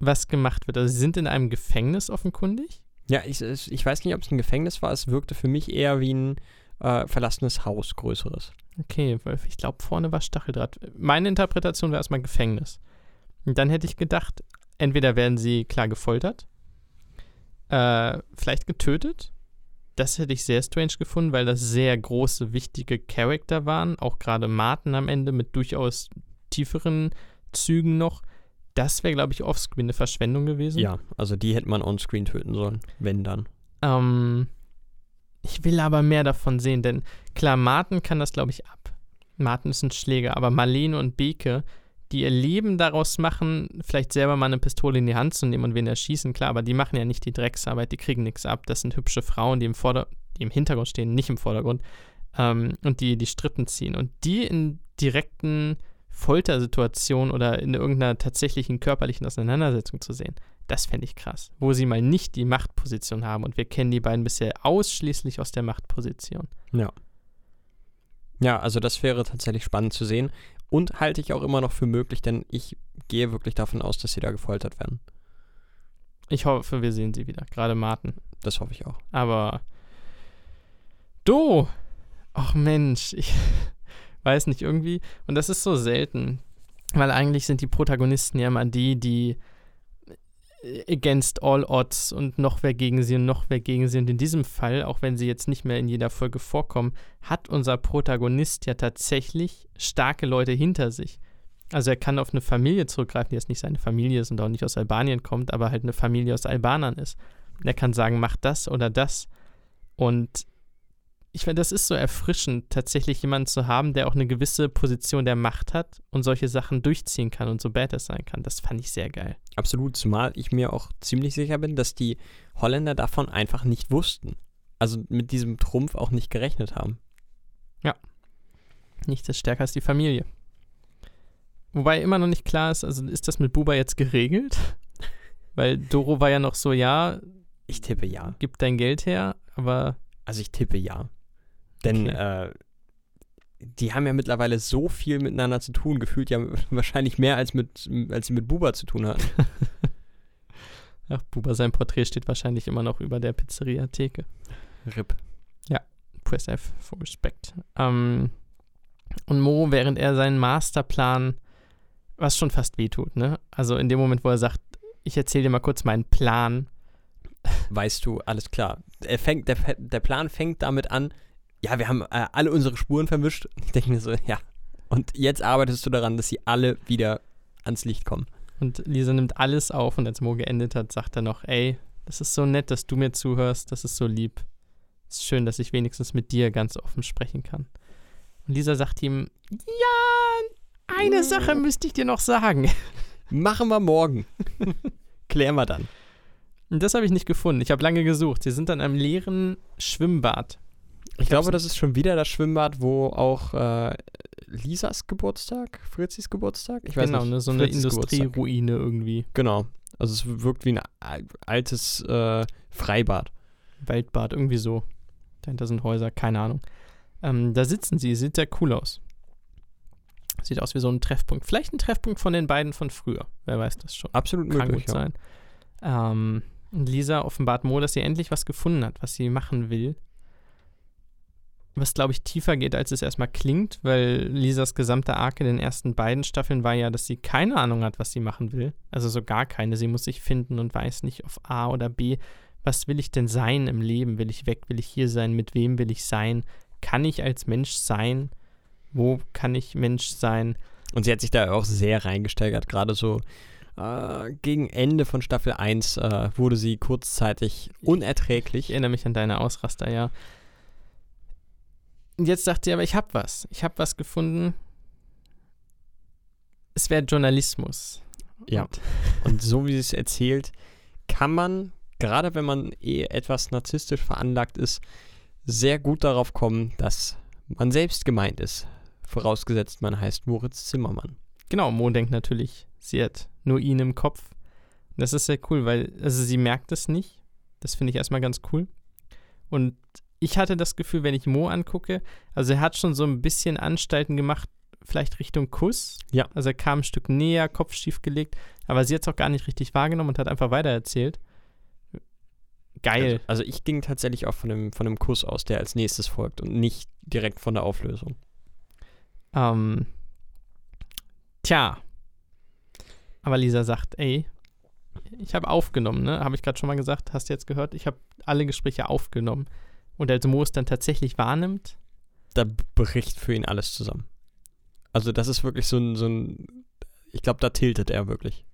was gemacht wird. Also sie sind in einem Gefängnis offenkundig. Ja, ich ich weiß nicht, ob es ein Gefängnis war. Es wirkte für mich eher wie ein äh, verlassenes Haus, größeres. Okay, weil ich glaube, vorne war Stacheldraht. Meine Interpretation wäre erstmal Gefängnis. Und dann hätte ich gedacht, entweder werden sie klar gefoltert, äh, vielleicht getötet. Das hätte ich sehr strange gefunden, weil das sehr große, wichtige Charakter waren. Auch gerade Martin am Ende mit durchaus tieferen Zügen noch. Das wäre, glaube ich, offscreen eine Verschwendung gewesen. Ja, also die hätte man onscreen töten sollen, wenn dann. Ähm, ich will aber mehr davon sehen, denn klar, Martin kann das, glaube ich, ab. Martin ist ein Schläger, aber Marlene und Beke, die ihr Leben daraus machen, vielleicht selber mal eine Pistole in die Hand zu nehmen und wen erschießen, klar, aber die machen ja nicht die Drecksarbeit, die kriegen nichts ab. Das sind hübsche Frauen, die im Vorder die im Hintergrund stehen, nicht im Vordergrund, ähm, und die die Strippen ziehen. Und die in direkten Foltersituationen oder in irgendeiner tatsächlichen körperlichen Auseinandersetzung zu sehen, das fände ich krass. Wo sie mal nicht die Machtposition haben. Und wir kennen die beiden bisher ausschließlich aus der Machtposition. Ja. Ja, also das wäre tatsächlich spannend zu sehen. Und halte ich auch immer noch für möglich, denn ich gehe wirklich davon aus, dass sie da gefoltert werden. Ich hoffe, wir sehen sie wieder. Gerade Martin. Das hoffe ich auch. Aber du, ach Mensch, ich weiß nicht irgendwie. Und das ist so selten, weil eigentlich sind die Protagonisten ja immer die, die against all odds und noch wer gegen sie und noch wer gegen sie. Und in diesem Fall, auch wenn sie jetzt nicht mehr in jeder Folge vorkommen, hat unser Protagonist ja tatsächlich starke Leute hinter sich. Also er kann auf eine Familie zurückgreifen, die jetzt nicht seine Familie ist und auch nicht aus Albanien kommt, aber halt eine Familie aus Albanern ist. Er kann sagen, mach das oder das. Und ich finde, das ist so erfrischend, tatsächlich jemanden zu haben, der auch eine gewisse Position der Macht hat und solche Sachen durchziehen kann und so badass sein kann. Das fand ich sehr geil. Absolut, zumal ich mir auch ziemlich sicher bin, dass die Holländer davon einfach nicht wussten. Also mit diesem Trumpf auch nicht gerechnet haben. Nichts ist stärker als die Familie. Wobei immer noch nicht klar ist, also ist das mit Buba jetzt geregelt? Weil Doro war ja noch so, ja, Ich tippe ja. gib dein Geld her, aber Also ich tippe ja. Denn äh, die haben ja mittlerweile so viel miteinander zu tun, gefühlt ja wahrscheinlich mehr als mit als sie mit Buba zu tun hatten. ach, Buba, sein Porträt steht wahrscheinlich immer noch über der Pizzeria-Theke. RIP. Press F for Respect. Ähm, und Mo, während er seinen Masterplan, was schon fast wehtut, ne? Also in dem Moment, wo er sagt, ich erzähle dir mal kurz meinen Plan, Weißt du, alles klar. Er fängt, der, der Plan fängt damit an, ja, wir haben äh, alle unsere Spuren verwischt. Ich denke mir so, ja. Und jetzt arbeitest du daran, dass sie alle wieder ans Licht kommen. Und Lisa nimmt alles auf und als Mo geendet hat, sagt er noch, ey, das ist so nett, dass du mir zuhörst, das ist so lieb. Es ist schön, dass ich wenigstens mit dir ganz offen sprechen kann. Und Lisa sagt ihm, ja, eine Sache müsste ich dir noch sagen. Machen wir morgen. Klären wir dann. Und das habe ich nicht gefunden. Ich habe lange gesucht. Sie sind an einem leeren Schwimmbad. Ich glaube, das ist schon wieder das Schwimmbad, wo auch äh, Lisas Geburtstag, Fritzis Geburtstag? Ich weiß genau, nicht. ne, so eine. Industrieruine irgendwie. Genau. Also es wirkt wie ein al- altes äh, Freibad. Waldbad, irgendwie so. Dahinter sind Häuser, keine Ahnung. Ähm, da sitzen sie, sieht sehr cool aus. Sieht aus wie so ein Treffpunkt. Vielleicht ein Treffpunkt von den beiden von früher. Wer weiß das schon. Absolut Kann möglich. gut Ja. sein. Ähm, und Lisa offenbart Mo, dass sie endlich was gefunden hat, was sie machen will. Was, glaube ich, tiefer geht, als es erstmal klingt, weil Lisas gesamte Arc in den ersten beiden Staffeln war ja, dass sie keine Ahnung hat, was sie machen will. Also so gar keine. Sie muss sich finden und weiß nicht auf A oder B, was will ich denn sein im Leben? Will ich weg? Will ich hier sein? Mit wem will ich sein? Kann ich als Mensch sein? Wo kann ich Mensch sein? Und sie hat sich da auch sehr reingesteigert. Gerade so äh, gegen Ende von Staffel 1 äh, wurde sie kurzzeitig Ich unerträglich. erinnere mich an deine Ausraster, ja. Und jetzt sagt sie aber, ich habe was. Ich habe was gefunden. Es wäre Journalismus. Ja. Und Und so wie sie es erzählt, kann man, gerade wenn man eh etwas narzisstisch veranlagt ist, sehr gut darauf kommen, dass man selbst gemeint ist. Vorausgesetzt, man heißt Moritz Zimmermann. Genau, Mo denkt natürlich, sie hat nur ihn im Kopf. Das ist sehr cool, weil also sie merkt es nicht. Das finde ich erstmal ganz cool. Und ich hatte das Gefühl, wenn ich Mo angucke, also er hat schon so ein bisschen Anstalten gemacht, vielleicht Richtung Kuss. Ja. Also er kam ein Stück näher, Kopf schief gelegt, aber sie hat es auch gar nicht richtig wahrgenommen und hat einfach weitererzählt. Geil. Also, also ich ging tatsächlich auch von dem, von dem Kuss aus, der als nächstes folgt und nicht direkt von der Auflösung. Ähm, tja. Aber Lisa sagt, ey, ich habe aufgenommen, ne? Habe ich gerade schon mal gesagt, hast du jetzt gehört? Ich habe alle Gespräche aufgenommen. Und als Mo es dann tatsächlich wahrnimmt, Da bricht für ihn alles zusammen. Also das ist wirklich so ein, so ein ich glaube, da tiltet er wirklich.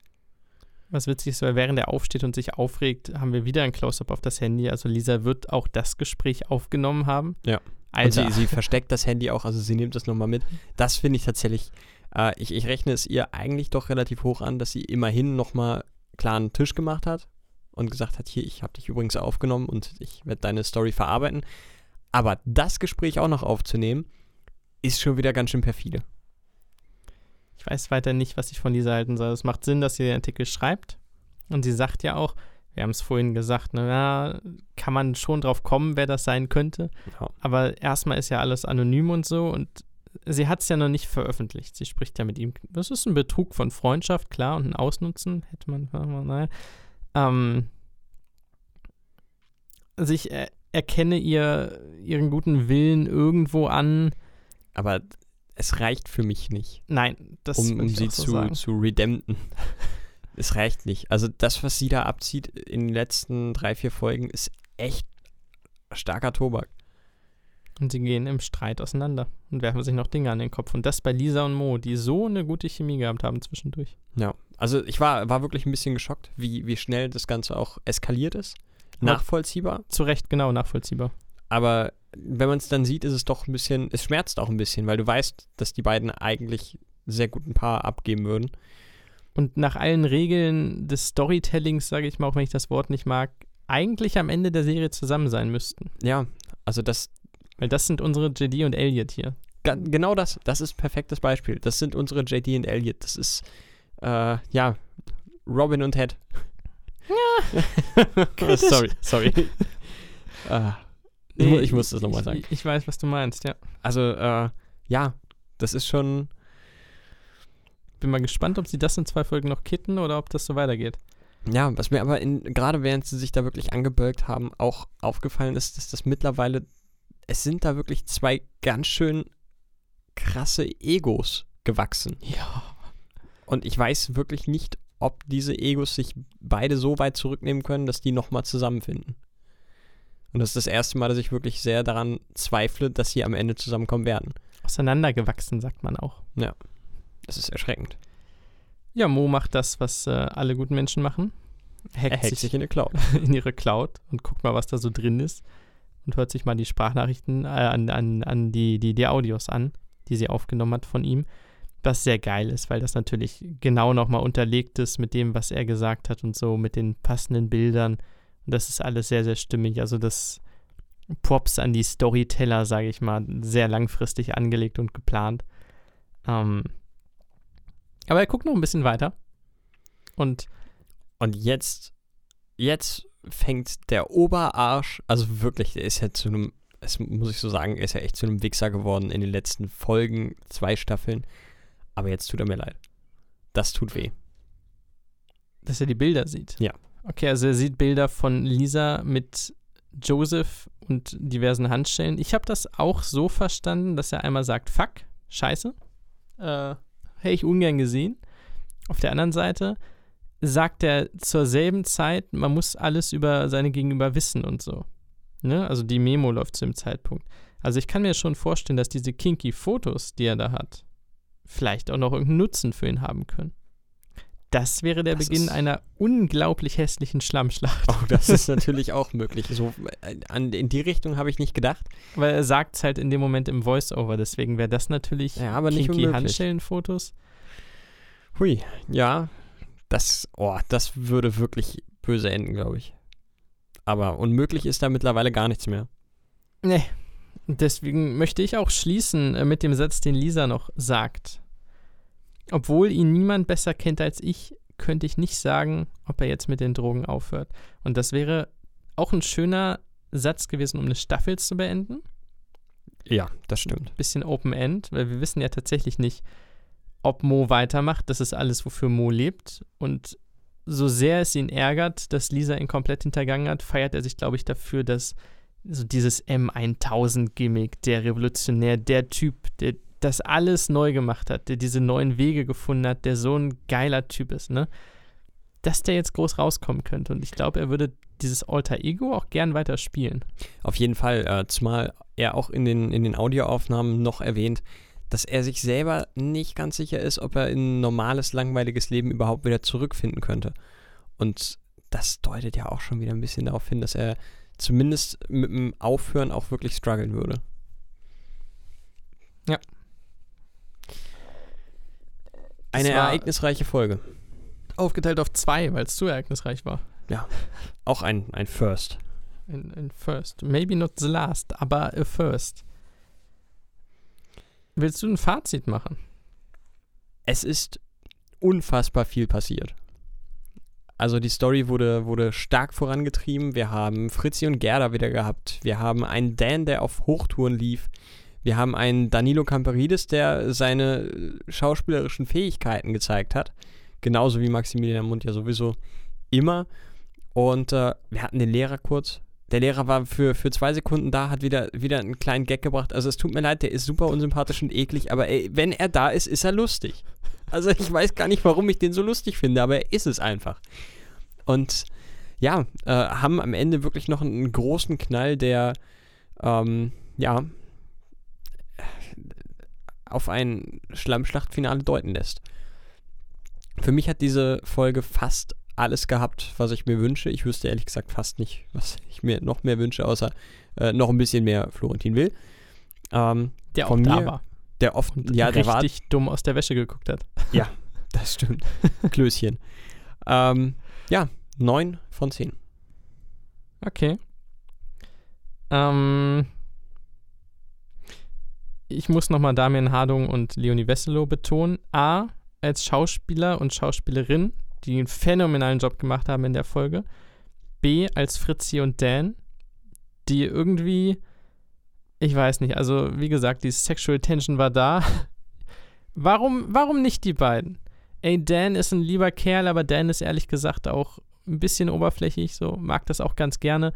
was witzig ist, weil während er aufsteht und sich aufregt, haben wir wieder ein Close-Up auf das Handy. Also Lisa wird auch das Gespräch aufgenommen haben. Ja. Alter, sie, sie versteckt das Handy auch, also sie nimmt das nochmal mit. Das finde ich tatsächlich, äh, ich, ich rechne es ihr eigentlich doch relativ hoch an, dass sie immerhin nochmal klar einen Tisch gemacht hat und gesagt hat, hier, ich habe dich übrigens aufgenommen und ich werde deine Story verarbeiten. Aber das Gespräch auch noch aufzunehmen, ist schon wieder ganz schön perfide. Ich weiß weiter nicht, was ich von Lisa halten soll. Es macht Sinn, dass sie den Artikel schreibt. Und sie sagt ja auch, wir haben es vorhin gesagt, na, kann man schon drauf kommen, wer das sein könnte. Ja. Aber erstmal ist ja alles anonym und so und sie hat es ja noch nicht veröffentlicht. Sie spricht ja mit ihm. Das ist ein Betrug von Freundschaft, klar, und ein Ausnutzen hätte man, naja. Ähm, also ich äh, erkenne ihr ihren guten Willen irgendwo an. Aber es reicht für mich nicht, Nein, das um, um sie so zu, sagen. zu redempten. es reicht nicht. Also das, was sie da abzieht in den letzten drei, vier Folgen, ist echt starker Tobak. Und sie gehen im Streit auseinander und werfen sich noch Dinge an den Kopf. Und das bei Lisa und Mo, die so eine gute Chemie gehabt haben zwischendurch. Ja, also ich war, war wirklich ein bisschen geschockt, wie, wie schnell das Ganze auch eskaliert ist. Nachvollziehbar. Zu Recht genau nachvollziehbar. Aber wenn man es dann sieht, ist es doch ein bisschen, es schmerzt auch ein bisschen, weil du weißt, dass die beiden eigentlich sehr guten Paar abgeben würden. Und nach allen Regeln des Storytellings, sage ich mal, auch wenn ich das Wort nicht mag, eigentlich am Ende der Serie zusammen sein müssten. Ja, also das, Weil das sind unsere JD und Elliot hier. genau das, das ist ein perfektes Beispiel. Das sind unsere JD und Elliot. Das ist, äh, ja, Robin und Ted. Ja. sorry, sorry. äh, ich, ich muss das nochmal sagen. Ich, ich weiß, was du meinst, ja. Also, äh, ja, das ist schon, Bin mal gespannt, ob sie das in zwei Folgen noch kitten oder ob das so weitergeht. Ja, was mir aber in, gerade während sie sich da wirklich angebölkt haben, auch aufgefallen ist, dass das mittlerweile, es sind da wirklich zwei ganz schön krasse Egos gewachsen. Ja. Und ich weiß wirklich nicht, ob diese Egos sich beide so weit zurücknehmen können, dass die nochmal zusammenfinden. Und das ist das erste Mal, dass ich wirklich sehr daran zweifle, dass sie am Ende zusammenkommen werden. Auseinandergewachsen, sagt man auch. Das ist erschreckend. Ja, Mo macht das, was äh, alle guten Menschen machen. Hackt Er hackt sich sich in in ihre Cloud und guckt mal, was da so drin ist und hört sich mal die Sprachnachrichten äh, an, an, an die, die, die Audios an, die sie aufgenommen hat von ihm. Was sehr geil ist, weil das natürlich genau nochmal unterlegt ist mit dem, was er gesagt hat und so, mit den passenden Bildern. Und das ist alles sehr, sehr stimmig. Also das Props an die Storyteller, sage ich mal, sehr langfristig angelegt und geplant. Ähm, aber er guckt noch ein bisschen weiter. Und Und jetzt, jetzt fängt der Oberarsch, also wirklich, der ist ja zu einem, muss ich so sagen, ist ja echt zu einem Wichser geworden in den letzten Folgen, zwei Staffeln. Aber jetzt tut er mir leid. Das tut weh. dass er die Bilder sieht. Ja. Okay, also er sieht Bilder von Lisa mit Joseph und diversen Handschellen. Ich habe das auch so verstanden, dass er einmal sagt, fuck, scheiße, äh, hätte ich ungern gesehen. Auf der anderen Seite sagt er zur selben Zeit, man muss alles über seine Gegenüber wissen und so. Ne? Also die Memo läuft zu dem Zeitpunkt. Also ich kann mir schon vorstellen, dass diese kinky Fotos, die er da hat, vielleicht auch noch irgendeinen Nutzen für ihn haben können. Das wäre der Das Beginn einer unglaublich hässlichen Schlammschlacht. Oh, das ist natürlich auch möglich. So, äh, an, in die Richtung habe ich nicht gedacht. Weil er sagt es halt in dem Moment im Voice-Over, deswegen wäre das natürlich Ja, aber nicht kinky. Handschellenfotos. Hui, ja, das, oh, das würde wirklich böse enden, glaube ich. Aber unmöglich ist da mittlerweile gar nichts mehr. Nee. Deswegen möchte ich auch schließen äh, mit dem Satz, den Lisa noch sagt. Obwohl ihn niemand besser kennt als ich, könnte ich nicht sagen, ob er jetzt mit den Drogen aufhört. Und das wäre auch ein schöner Satz gewesen, um eine Staffel zu beenden. Ja, das stimmt. Bisschen Open End, weil wir wissen ja tatsächlich nicht, ob Mo weitermacht. Das ist alles, wofür Mo lebt. Und so sehr es ihn ärgert, dass Lisa ihn komplett hintergangen hat, feiert er sich, glaube ich, dafür, dass so dieses M1000-Gimmick, der Revolutionär, der Typ, der das alles neu gemacht hat, der diese neuen Wege gefunden hat, der so ein geiler Typ ist, ne? Dass der jetzt groß rauskommen könnte. Und ich glaube, er würde dieses Alter Ego auch gern weiter spielen. Auf jeden Fall, äh, zumal er auch in den, in den Audioaufnahmen noch erwähnt, dass er sich selber nicht ganz sicher ist, ob er in ein normales, langweiliges Leben überhaupt wieder zurückfinden könnte. Und das deutet ja auch schon wieder ein bisschen darauf hin, dass er zumindest mit dem Aufhören auch wirklich strugglen würde. Ja. Eine ereignisreiche Folge. Aufgeteilt auf zwei, weil es zu ereignisreich war. ja, auch ein, ein First. Ein, ein First. Maybe not the last, aber a first. Willst du ein Fazit machen? Es ist unfassbar viel passiert. Also die Story wurde, wurde stark vorangetrieben. Wir haben Fritzi und Gerda wieder gehabt. Wir haben einen Dan, der auf Hochtouren lief. Wir haben einen Danilo Camperidis, der seine schauspielerischen Fähigkeiten gezeigt hat. Genauso wie Maximilian Mund ja sowieso immer. Und äh, wir hatten den Lehrer kurz. Der Lehrer war für, für zwei Sekunden da, hat wieder, wieder einen kleinen Gag gebracht. Also es tut mir leid, der ist super unsympathisch und eklig, aber ey, wenn er da ist, ist er lustig. Also ich weiß gar nicht, warum ich den so lustig finde, aber er ist es einfach. Und ja, äh, haben am Ende wirklich noch einen großen Knall, der ähm, ja auf ein Schlammschlachtfinale deuten lässt. Für mich hat diese Folge fast alles gehabt, was ich mir wünsche. Ich wüsste ehrlich gesagt fast nicht, was ich mir noch mehr wünsche, außer äh, noch ein bisschen mehr Florentin Will. Ähm, Der auch von da mir, war. Der oft, ja, der war, richtig dumm aus der Wäsche geguckt hat. ja, das stimmt. Klößchen. Ähm, ja, 9 von 10. Okay. Ähm, ich muss nochmal Damian Hardung und Leonie Wesselow betonen. A, als Schauspieler und Schauspielerin, die einen phänomenalen Job gemacht haben in der Folge. B, als Fritzi und Dan, die irgendwie, ich weiß nicht, also wie gesagt, die Sexual Tension war da. warum, warum nicht die beiden? Ey, Dan ist ein lieber Kerl, aber Dan ist ehrlich gesagt auch ein bisschen oberflächig, so mag das auch ganz gerne.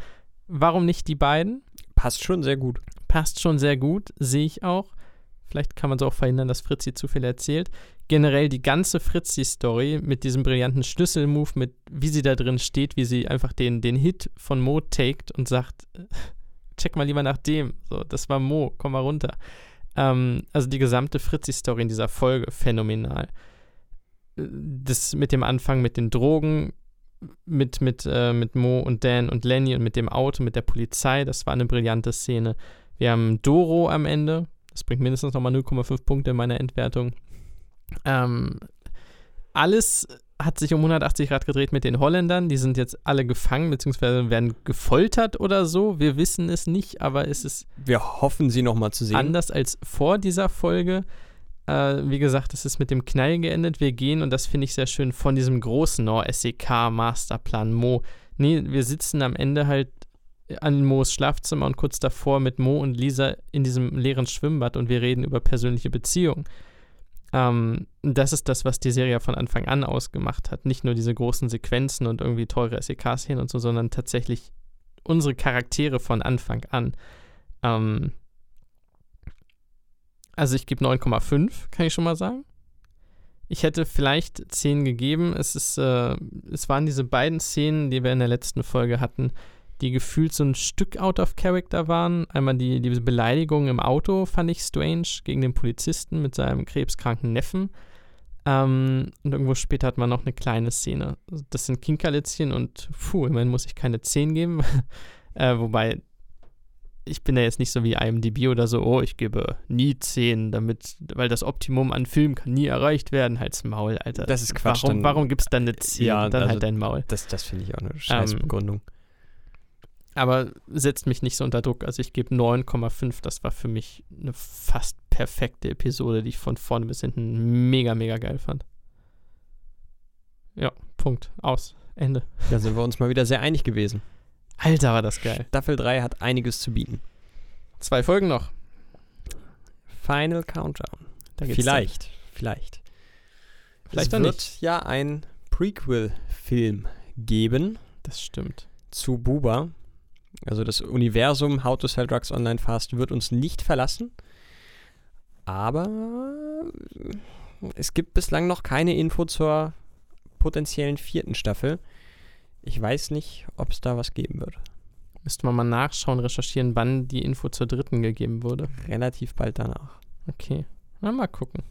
Warum nicht die beiden? Passt schon sehr gut. Passt schon sehr gut, sehe ich auch. Vielleicht kann man so auch verhindern, dass Fritzi zu viel erzählt. Generell die ganze Fritzi-Story mit diesem brillanten Schlüsselmove, mit wie sie da drin steht, wie sie einfach den, den Hit von Mo taked und sagt, check mal lieber nach dem. So, das war Mo, komm mal runter. Ähm, also die gesamte Fritzi-Story in dieser Folge, phänomenal. Das mit dem Anfang mit den Drogen, mit, mit, äh, mit Mo und Dan und Lenny und mit dem Auto, mit der Polizei, das war eine brillante Szene. Wir haben Doro am Ende, das bringt mindestens nochmal 0,5 Punkte in meiner Endwertung. Ähm, alles hat sich um 180 Grad gedreht mit den Holländern. Die sind jetzt alle gefangen, beziehungsweise werden gefoltert oder so. Wir wissen es nicht, aber es ist Wir hoffen, sie nochmal zu sehen. anders als vor dieser Folge. Äh, wie gesagt, es ist mit dem Knall geendet. Wir gehen, und das finde ich sehr schön, von diesem großen SEK-Masterplan Mo. Nee, wir sitzen am Ende halt an Moos Schlafzimmer und kurz davor mit Mo und Lisa in diesem leeren Schwimmbad und wir reden über persönliche Beziehungen. Ähm, das ist das, was die Serie von Anfang an ausgemacht hat. Nicht nur diese großen Sequenzen und irgendwie teure SEK-Szenen und so, sondern tatsächlich unsere Charaktere von Anfang an. Ähm, also ich gebe 9,5, kann ich schon mal sagen. Ich hätte vielleicht 10 gegeben. Es, ist, äh, es waren diese beiden Szenen, die wir in der letzten Folge hatten, die gefühlt so ein Stück out of character waren. Einmal die, diese Beleidigung im Auto fand ich strange gegen den Polizisten mit seinem krebskranken Neffen. Ähm, und irgendwo später hat man noch eine kleine Szene. Das sind Kinkerlitzchen und puh, immerhin muss ich keine 10 geben. äh, wobei ich bin ja jetzt nicht so wie IMDb oder so, oh, ich gebe nie 10, damit, weil das Optimum an Film kann nie erreicht werden. Halt's Maul, Alter. Das ist Quatsch, Warum, dann- warum gibt's dann eine 10? Ja, dann also- halt dein Maul. Das, das finde ich auch eine scheiß Begründung. Aber setzt mich nicht so unter Druck. Also ich gebe 9,5. Das war für mich eine fast perfekte Episode, die ich von vorne bis hinten mega, mega geil fand. Ja, Punkt. Aus. Ende. Da sind wir uns mal wieder sehr einig gewesen. Alter, war das geil. Staffel 3 hat einiges zu bieten. Zwei Folgen noch. Final Countdown. Da geht's vielleicht, vielleicht. Vielleicht es wird nicht. ja ein Prequel-Film geben Dann. Das stimmt. zu Buba. Also das Universum How to Sell Drugs Online Fast wird uns nicht verlassen. Aber es gibt bislang noch keine Info zur potenziellen vierten Staffel. Ich weiß nicht, ob es da was geben wird. Müsste man mal nachschauen, recherchieren, wann die Info zur dritten gegeben wurde. Relativ bald danach. Okay. Na, mal gucken.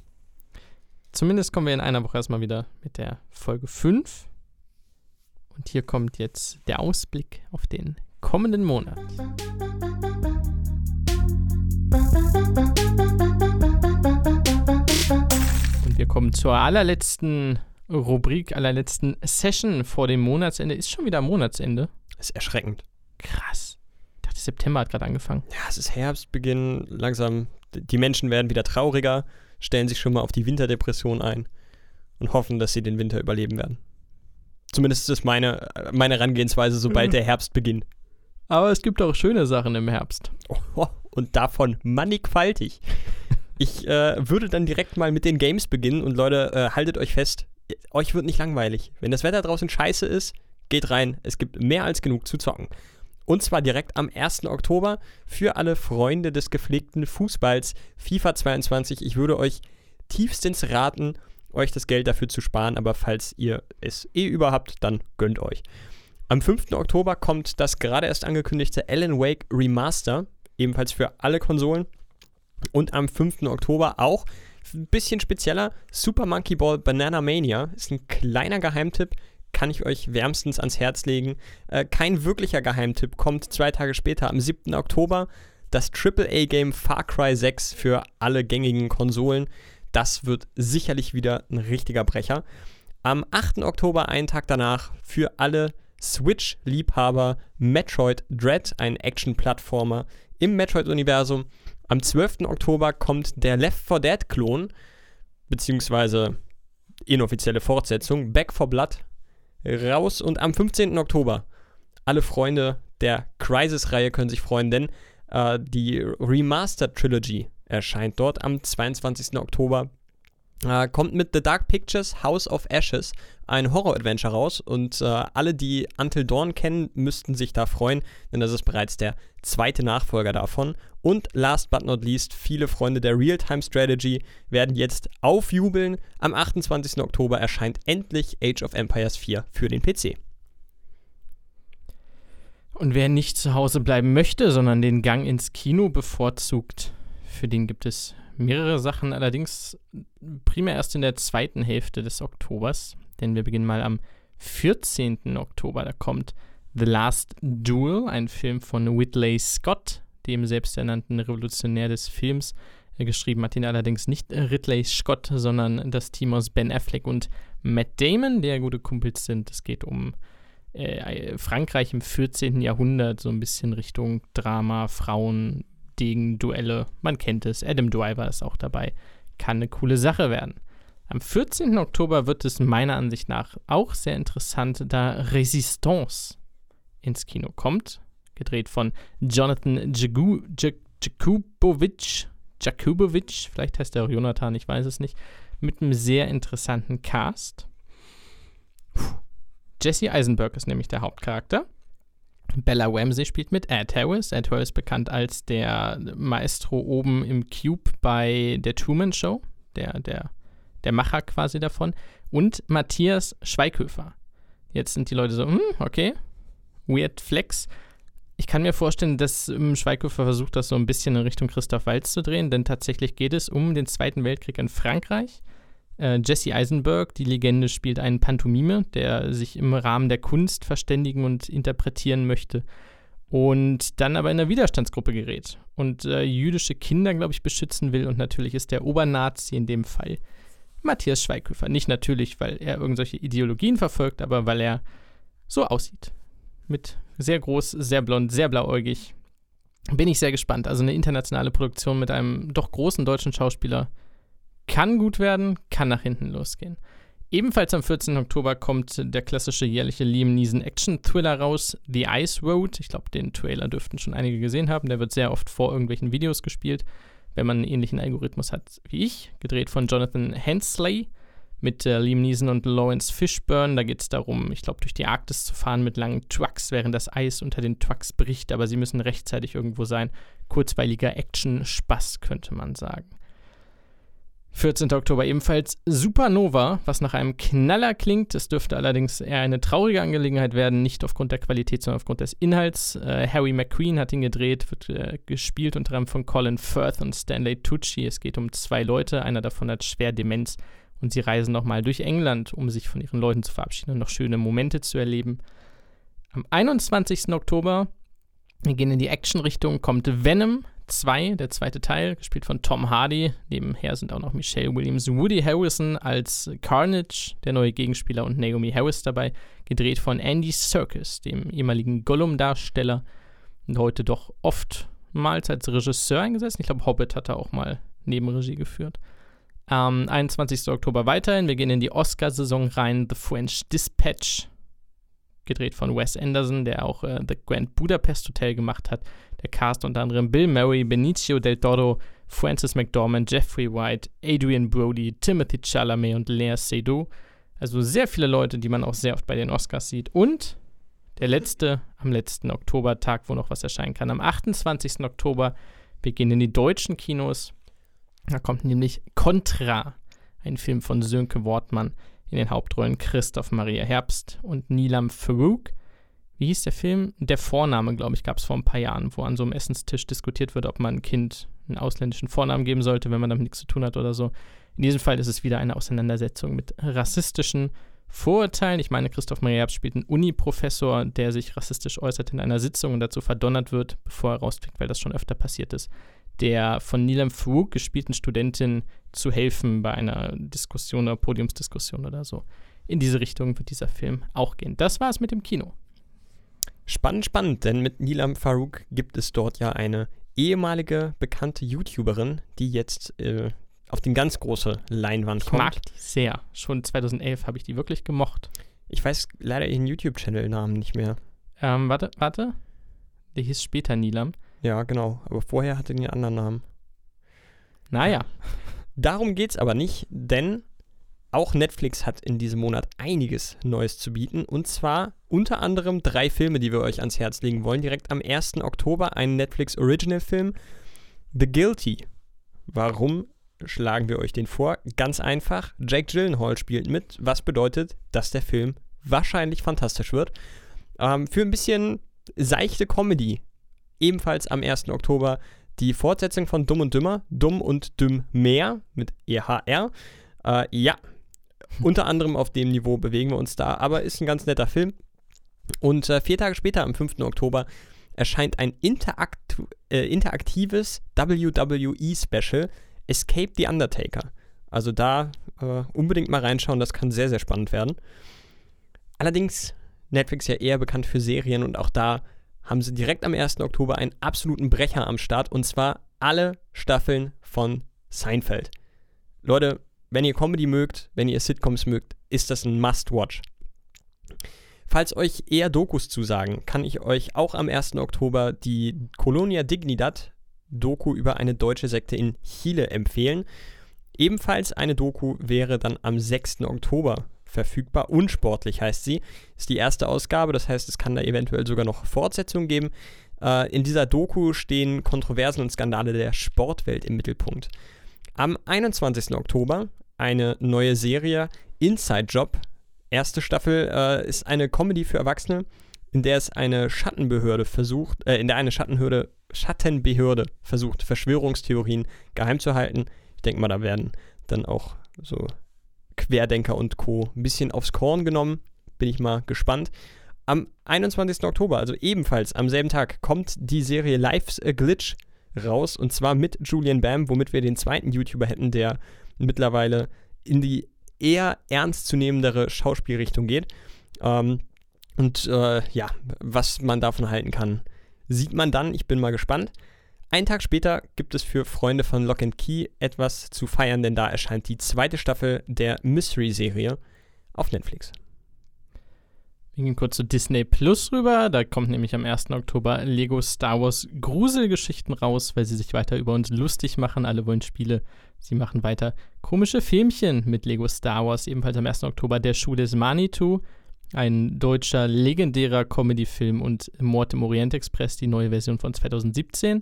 Zumindest kommen wir in einer Woche erstmal wieder mit der Folge 5. Und hier kommt jetzt der Ausblick auf den kommenden Monat. Und wir kommen zur allerletzten Rubrik allerletzten Session vor dem Monatsende. Ist schon wieder Monatsende. Ist erschreckend. Krass. Ich dachte, September hat gerade angefangen. Ja, es ist Herbstbeginn, langsam. Die Menschen werden wieder trauriger, stellen sich schon mal auf die Winterdepression ein und hoffen, dass sie den Winter überleben werden. Zumindest ist das meine, meine Herangehensweise, sobald der Herbst beginnt. Aber es gibt auch schöne Sachen im Herbst. Oh, und davon mannigfaltig. Ich äh, würde dann direkt mal mit den Games beginnen und Leute, äh, haltet euch fest, euch wird nicht langweilig. Wenn das Wetter draußen scheiße ist, geht rein. Es gibt mehr als genug zu zocken. Und zwar direkt am 1. Oktober für alle Freunde des gepflegten Fußballs FIFA 22. Ich würde euch tiefstens raten, euch das Geld dafür zu sparen, aber falls ihr es eh überhaupt, dann gönnt euch. Am 5. Oktober kommt das gerade erst angekündigte Alan Wake Remaster, ebenfalls für alle Konsolen. Und am 5. Oktober auch, ein bisschen spezieller, Super Monkey Ball Banana Mania. Ist ein kleiner Geheimtipp, kann ich euch wärmstens ans Herz legen. Äh, kein wirklicher Geheimtipp kommt zwei Tage später, am 7. Oktober, das AAA-Game Far Cry 6 für alle gängigen Konsolen. Das wird sicherlich wieder ein richtiger Brecher. Am 8. Oktober, einen Tag danach, für alle Switch-Liebhaber Metroid Dread, ein Action-Plattformer im Metroid-Universum. Am 12. Oktober kommt der Left 4 Dead-Klon, beziehungsweise inoffizielle Fortsetzung, Back 4 Blood, raus. Und am 15. Oktober, alle Freunde der Crisis-Reihe können sich freuen, denn äh, die Remastered Trilogy erscheint dort am 22. Oktober äh, kommt mit The Dark Pictures House of Ashes ein Horror-Adventure raus und äh, alle, die Until Dawn kennen, müssten sich da freuen, denn das ist bereits der zweite Nachfolger davon. Und last but not least, viele Freunde der Real-Time-Strategy werden jetzt aufjubeln. Am 28. Oktober erscheint endlich Age of Empires 4 für den PC. Und wer nicht zu Hause bleiben möchte, sondern den Gang ins Kino bevorzugt, für den gibt es mehrere Sachen, allerdings primär erst in der zweiten Hälfte des Oktobers, denn wir beginnen mal am 14. Oktober. Da kommt The Last Duel, ein Film von Whitley Scott, dem selbsternannten Revolutionär des Films. Er geschrieben hat ihn allerdings nicht Ridley Scott, sondern das Team aus Ben Affleck und Matt Damon, der gute Kumpels sind. Es geht um äh, Frankreich im 14. Jahrhundert, so ein bisschen Richtung Drama, Frauen, gegen Duelle. Man kennt es. Adam Driver ist auch dabei. Kann eine coole Sache werden. Am 14. Oktober wird es meiner Ansicht nach auch sehr interessant, da Resistance ins Kino kommt. Gedreht von Jonathan Jagu. Jakubovic, vielleicht heißt er auch Jonathan, ich weiß es nicht. Mit einem sehr interessanten Cast. Puh. Jesse Eisenberg ist nämlich der Hauptcharakter. Bella Ramsey spielt mit. Ed Harris. Ed Harris bekannt als der Maestro oben im Cube bei der Truman Show, der, der, der Macher quasi davon. Und Matthias Schweighöfer. Jetzt sind die Leute so, hm, okay, weird flex. Ich kann mir vorstellen, dass ähm, Schweighöfer versucht, das so ein bisschen in Richtung Christoph Waltz zu drehen, denn tatsächlich geht es um den Zweiten Weltkrieg in Frankreich. Äh, Jesse Eisenberg, die Legende, spielt einen Pantomime, der sich im Rahmen der Kunst verständigen und interpretieren möchte und dann aber in eine Widerstandsgruppe gerät und äh, jüdische Kinder, glaube ich, beschützen will. Und natürlich ist der Obernazi in dem Fall Matthias Schweighöfer. Nicht natürlich, weil er irgendwelche Ideologien verfolgt, aber weil er so aussieht. Mit sehr groß, sehr blond, sehr blauäugig. Bin ich sehr gespannt. Also eine internationale Produktion mit einem doch großen deutschen Schauspieler kann gut werden, kann nach hinten losgehen. Ebenfalls am 14. Oktober kommt der klassische jährliche Liam Neeson Action-Thriller raus, The Ice Road. Ich glaube, den Trailer dürften schon einige gesehen haben. Der wird sehr oft vor irgendwelchen Videos gespielt, wenn man einen ähnlichen Algorithmus hat wie ich. Gedreht von Jonathan Hensley mit äh, Liam Neeson und Lawrence Fishburne. Da geht es darum, ich glaube, durch die Arktis zu fahren mit langen Trucks, während das Eis unter den Trucks bricht, aber sie müssen rechtzeitig irgendwo sein. Kurzweiliger Action-Spaß, könnte man sagen. 14. Oktober ebenfalls Supernova, was nach einem Knaller klingt. Es dürfte allerdings eher eine traurige Angelegenheit werden, nicht aufgrund der Qualität, sondern aufgrund des Inhalts. Äh, Harry McQueen hat ihn gedreht, wird äh, gespielt unter anderem von Colin Firth und Stanley Tucci. Es geht um zwei Leute, einer davon hat schwer Demenz und sie reisen nochmal durch England, um sich von ihren Leuten zu verabschieden und noch schöne Momente zu erleben. Am 21. Oktober, wir gehen in die Action-Richtung, kommt Venom, 2, der zweite Teil, gespielt von Tom Hardy. Nebenher sind auch noch Michelle Williams, Woody Harrison als Carnage, der neue Gegenspieler, und Naomi Harris dabei, gedreht von Andy Serkis, dem ehemaligen Gollum-Darsteller und heute doch oftmals als Regisseur eingesetzt. Ich glaube, Hobbit hat er auch mal Nebenregie geführt. Am 21. Oktober weiterhin. Wir gehen in die Oscar-Saison rein. The French Dispatch, gedreht von Wes Anderson, der auch äh, The Grand Budapest Hotel gemacht hat. Der Cast unter anderem Bill Murray, Benicio del Toro, Francis McDormand, Jeffrey White, Adrian Brody, Timothy Chalamet und Lea Seydoux. Also sehr viele Leute, die man auch sehr oft bei den Oscars sieht. Und der letzte, am letzten Oktobertag, wo noch was erscheinen kann. Am 28. Oktober beginnen die deutschen Kinos. Da kommt nämlich Contra, ein Film von Sönke Wortmann in den Hauptrollen Christoph Maria Herbst und Nilam Farouk. Wie hieß der Film? Der Vorname, glaube ich, gab es vor ein paar Jahren, wo an so einem Essenstisch diskutiert wird, ob man ein Kind einen ausländischen Vornamen geben sollte, wenn man damit nichts zu tun hat oder so. In diesem Fall ist es wieder eine Auseinandersetzung mit rassistischen Vorurteilen. Ich meine, Christoph Maria Herbst spielt einen Uni-Professor, der sich rassistisch äußert in einer Sitzung und dazu verdonnert wird, bevor er rausfliegt, weil das schon öfter passiert ist, der von Nilam Farouk gespielten Studentin zu helfen bei einer Diskussion oder Podiumsdiskussion oder so. In diese Richtung wird dieser Film auch gehen. Das war es mit dem Kino. Spannend, spannend, denn mit Nilam Farouk gibt es dort ja eine ehemalige bekannte YouTuberin, die jetzt äh, auf die ganz große Leinwand Ich kommt. mag die sehr. Schon 2011 habe ich die wirklich gemocht. Ich weiß leider ihren YouTube-Channel-Namen nicht mehr. Ähm, warte, warte. Der hieß später Nilam. Ja, genau. Aber vorher hatte die einen anderen Namen. Naja, Darum geht's aber nicht, denn auch Netflix hat in diesem Monat einiges Neues zu bieten. Und zwar unter anderem drei Filme, die wir euch ans Herz legen wollen. Direkt am 1. Oktober ein Netflix Original Film, The Guilty. Warum schlagen wir euch den vor? Ganz einfach, Jake Gyllenhaal spielt mit, was bedeutet, dass der Film wahrscheinlich fantastisch wird. Ähm, für ein bisschen seichte Comedy, ebenfalls am 1. Oktober die Fortsetzung von Dumm und Dümmer, Dumm und Dümm mehr mit EHR. Äh, ja, unter anderem auf dem Niveau bewegen wir uns da, aber ist ein ganz netter Film. Und äh, vier Tage später, am 5. Oktober, erscheint ein interakt äh, interaktives WWE-Special, Escape the Undertaker. Also da äh, unbedingt mal reinschauen, das kann sehr, sehr spannend werden. Allerdings, Netflix ja eher bekannt für Serien und auch da haben sie direkt am 1. Oktober einen absoluten Brecher am Start und zwar alle Staffeln von Seinfeld. Leute, wenn ihr Comedy mögt, wenn ihr Sitcoms mögt, ist das ein Must-Watch. Falls euch eher Dokus zusagen, kann ich euch auch am 1. Oktober die Colonia Dignidad Doku über eine deutsche Sekte in Chile empfehlen. Ebenfalls eine Doku wäre dann am 6. Oktober verfügbar. Unsportlich heißt sie. Ist die erste Ausgabe, das heißt, es kann da eventuell sogar noch Fortsetzungen geben. Äh, in dieser Doku stehen Kontroversen und Skandale der Sportwelt im Mittelpunkt. Am 21. Oktober eine neue Serie, Inside Job. Erste Staffel äh, ist eine Comedy für Erwachsene, in der es eine Schattenbehörde versucht, äh, in der eine Schattenhürde, Schattenbehörde versucht, Verschwörungstheorien geheim zu halten. Ich denke mal, da werden dann auch so Querdenker und Co. ein bisschen aufs Korn genommen. Bin ich mal gespannt. Am 21. Oktober, also ebenfalls am selben Tag, kommt die Serie Life's a Glitch raus und zwar mit Julian Bam, womit wir den zweiten YouTuber hätten, der mittlerweile in die eher ernstzunehmendere Schauspielrichtung geht. Ähm, und äh, ja, was man davon halten kann, sieht man dann. Ich bin mal gespannt. Einen Tag später gibt es für Freunde von Lock and Key etwas zu feiern, denn da erscheint die zweite Staffel der Mystery-Serie auf Netflix. Wir gehen kurz zu Disney Plus rüber. Da kommt nämlich am 1. Oktober Lego Star Wars Gruselgeschichten raus, weil sie sich weiter über uns lustig machen. Alle wollen Spiele. Sie machen weiter komische Filmchen mit Lego Star Wars. Ebenfalls am 1. Oktober Der Schuh des Manitou. Ein deutscher legendärer Comedy-Film und Mord im Orient Express, die neue Version von 2017.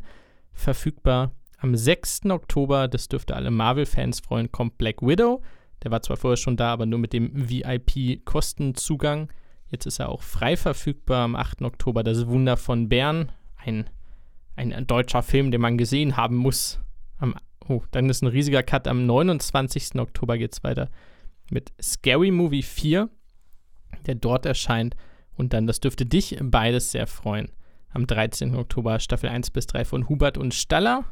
Verfügbar am 6. Oktober, das dürfte alle Marvel-Fans freuen, kommt Black Widow. Der war zwar vorher schon da, aber nur mit dem VIP-Kostenzugang. Jetzt ist er auch frei verfügbar am 8. Oktober. Das Wunder von Bern. Ein, ein deutscher Film, den man gesehen haben muss. Am, oh, dann ist ein riesiger Cut. Am 29. Oktober geht es weiter mit Scary Movie 4, der dort erscheint. Und dann, das dürfte dich beides sehr freuen. Am 13. Oktober Staffel 1 bis 3 von Hubert und Staller.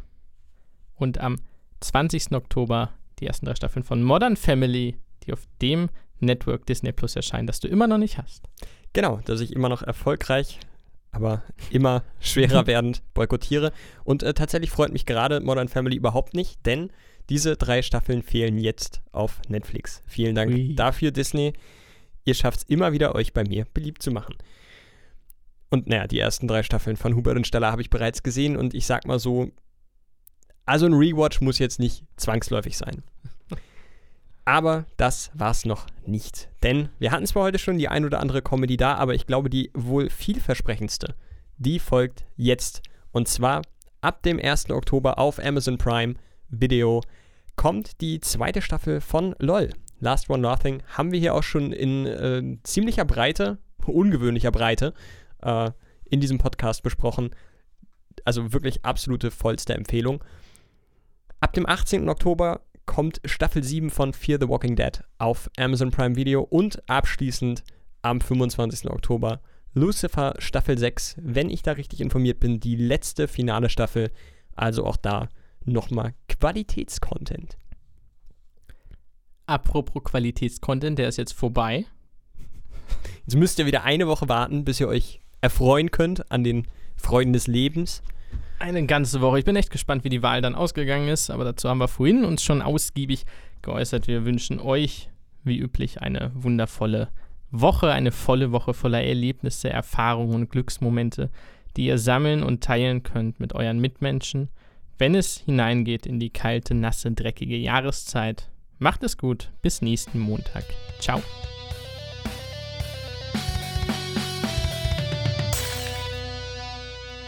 Und am 20. Oktober die ersten drei Staffeln von Modern Family, die auf dem Network Disney Plus erscheinen, das du immer noch nicht hast. Genau, dass ich immer noch erfolgreich, aber immer schwerer werdend boykottiere. Und äh, tatsächlich freut mich gerade Modern Family überhaupt nicht, denn diese drei Staffeln fehlen jetzt auf Netflix. Vielen Dank Ui. dafür, Disney. Ihr schafft es immer wieder, euch bei mir beliebt zu machen. Und naja, die ersten drei Staffeln von Hubert und Steller habe ich bereits gesehen und ich sag mal so, also ein Rewatch muss jetzt nicht zwangsläufig sein. Aber das war's noch nicht. Denn wir hatten zwar heute schon die ein oder andere Comedy da, aber ich glaube, die wohl vielversprechendste, die folgt jetzt. Und zwar ab dem 1. Oktober auf Amazon Prime Video kommt die zweite Staffel von LOL. Last One Nothing haben wir hier auch schon in äh, ziemlicher Breite, ungewöhnlicher Breite, äh, in diesem Podcast besprochen. Also wirklich absolute vollste Empfehlung. Ab dem 18. Oktober kommt Staffel 7 von Fear the Walking Dead auf Amazon Prime Video und abschließend am 25. Oktober Lucifer Staffel 6, wenn ich da richtig informiert bin, die letzte finale Staffel. Also auch da nochmal Qualitätscontent. Apropos Qualitätscontent, der ist jetzt vorbei. Jetzt müsst ihr wieder eine Woche warten, bis ihr euch erfreuen könnt an den Freuden des Lebens. Eine ganze Woche. Ich bin echt gespannt, wie die Wahl dann ausgegangen ist, aber dazu haben wir vorhin uns schon ausgiebig geäußert. Wir wünschen euch, wie üblich, eine wundervolle Woche, eine volle Woche voller Erlebnisse, Erfahrungen und Glücksmomente, die ihr sammeln und teilen könnt mit euren Mitmenschen, wenn es hineingeht in die kalte, nasse, dreckige Jahreszeit. Macht es gut, bis nächsten Montag. Ciao.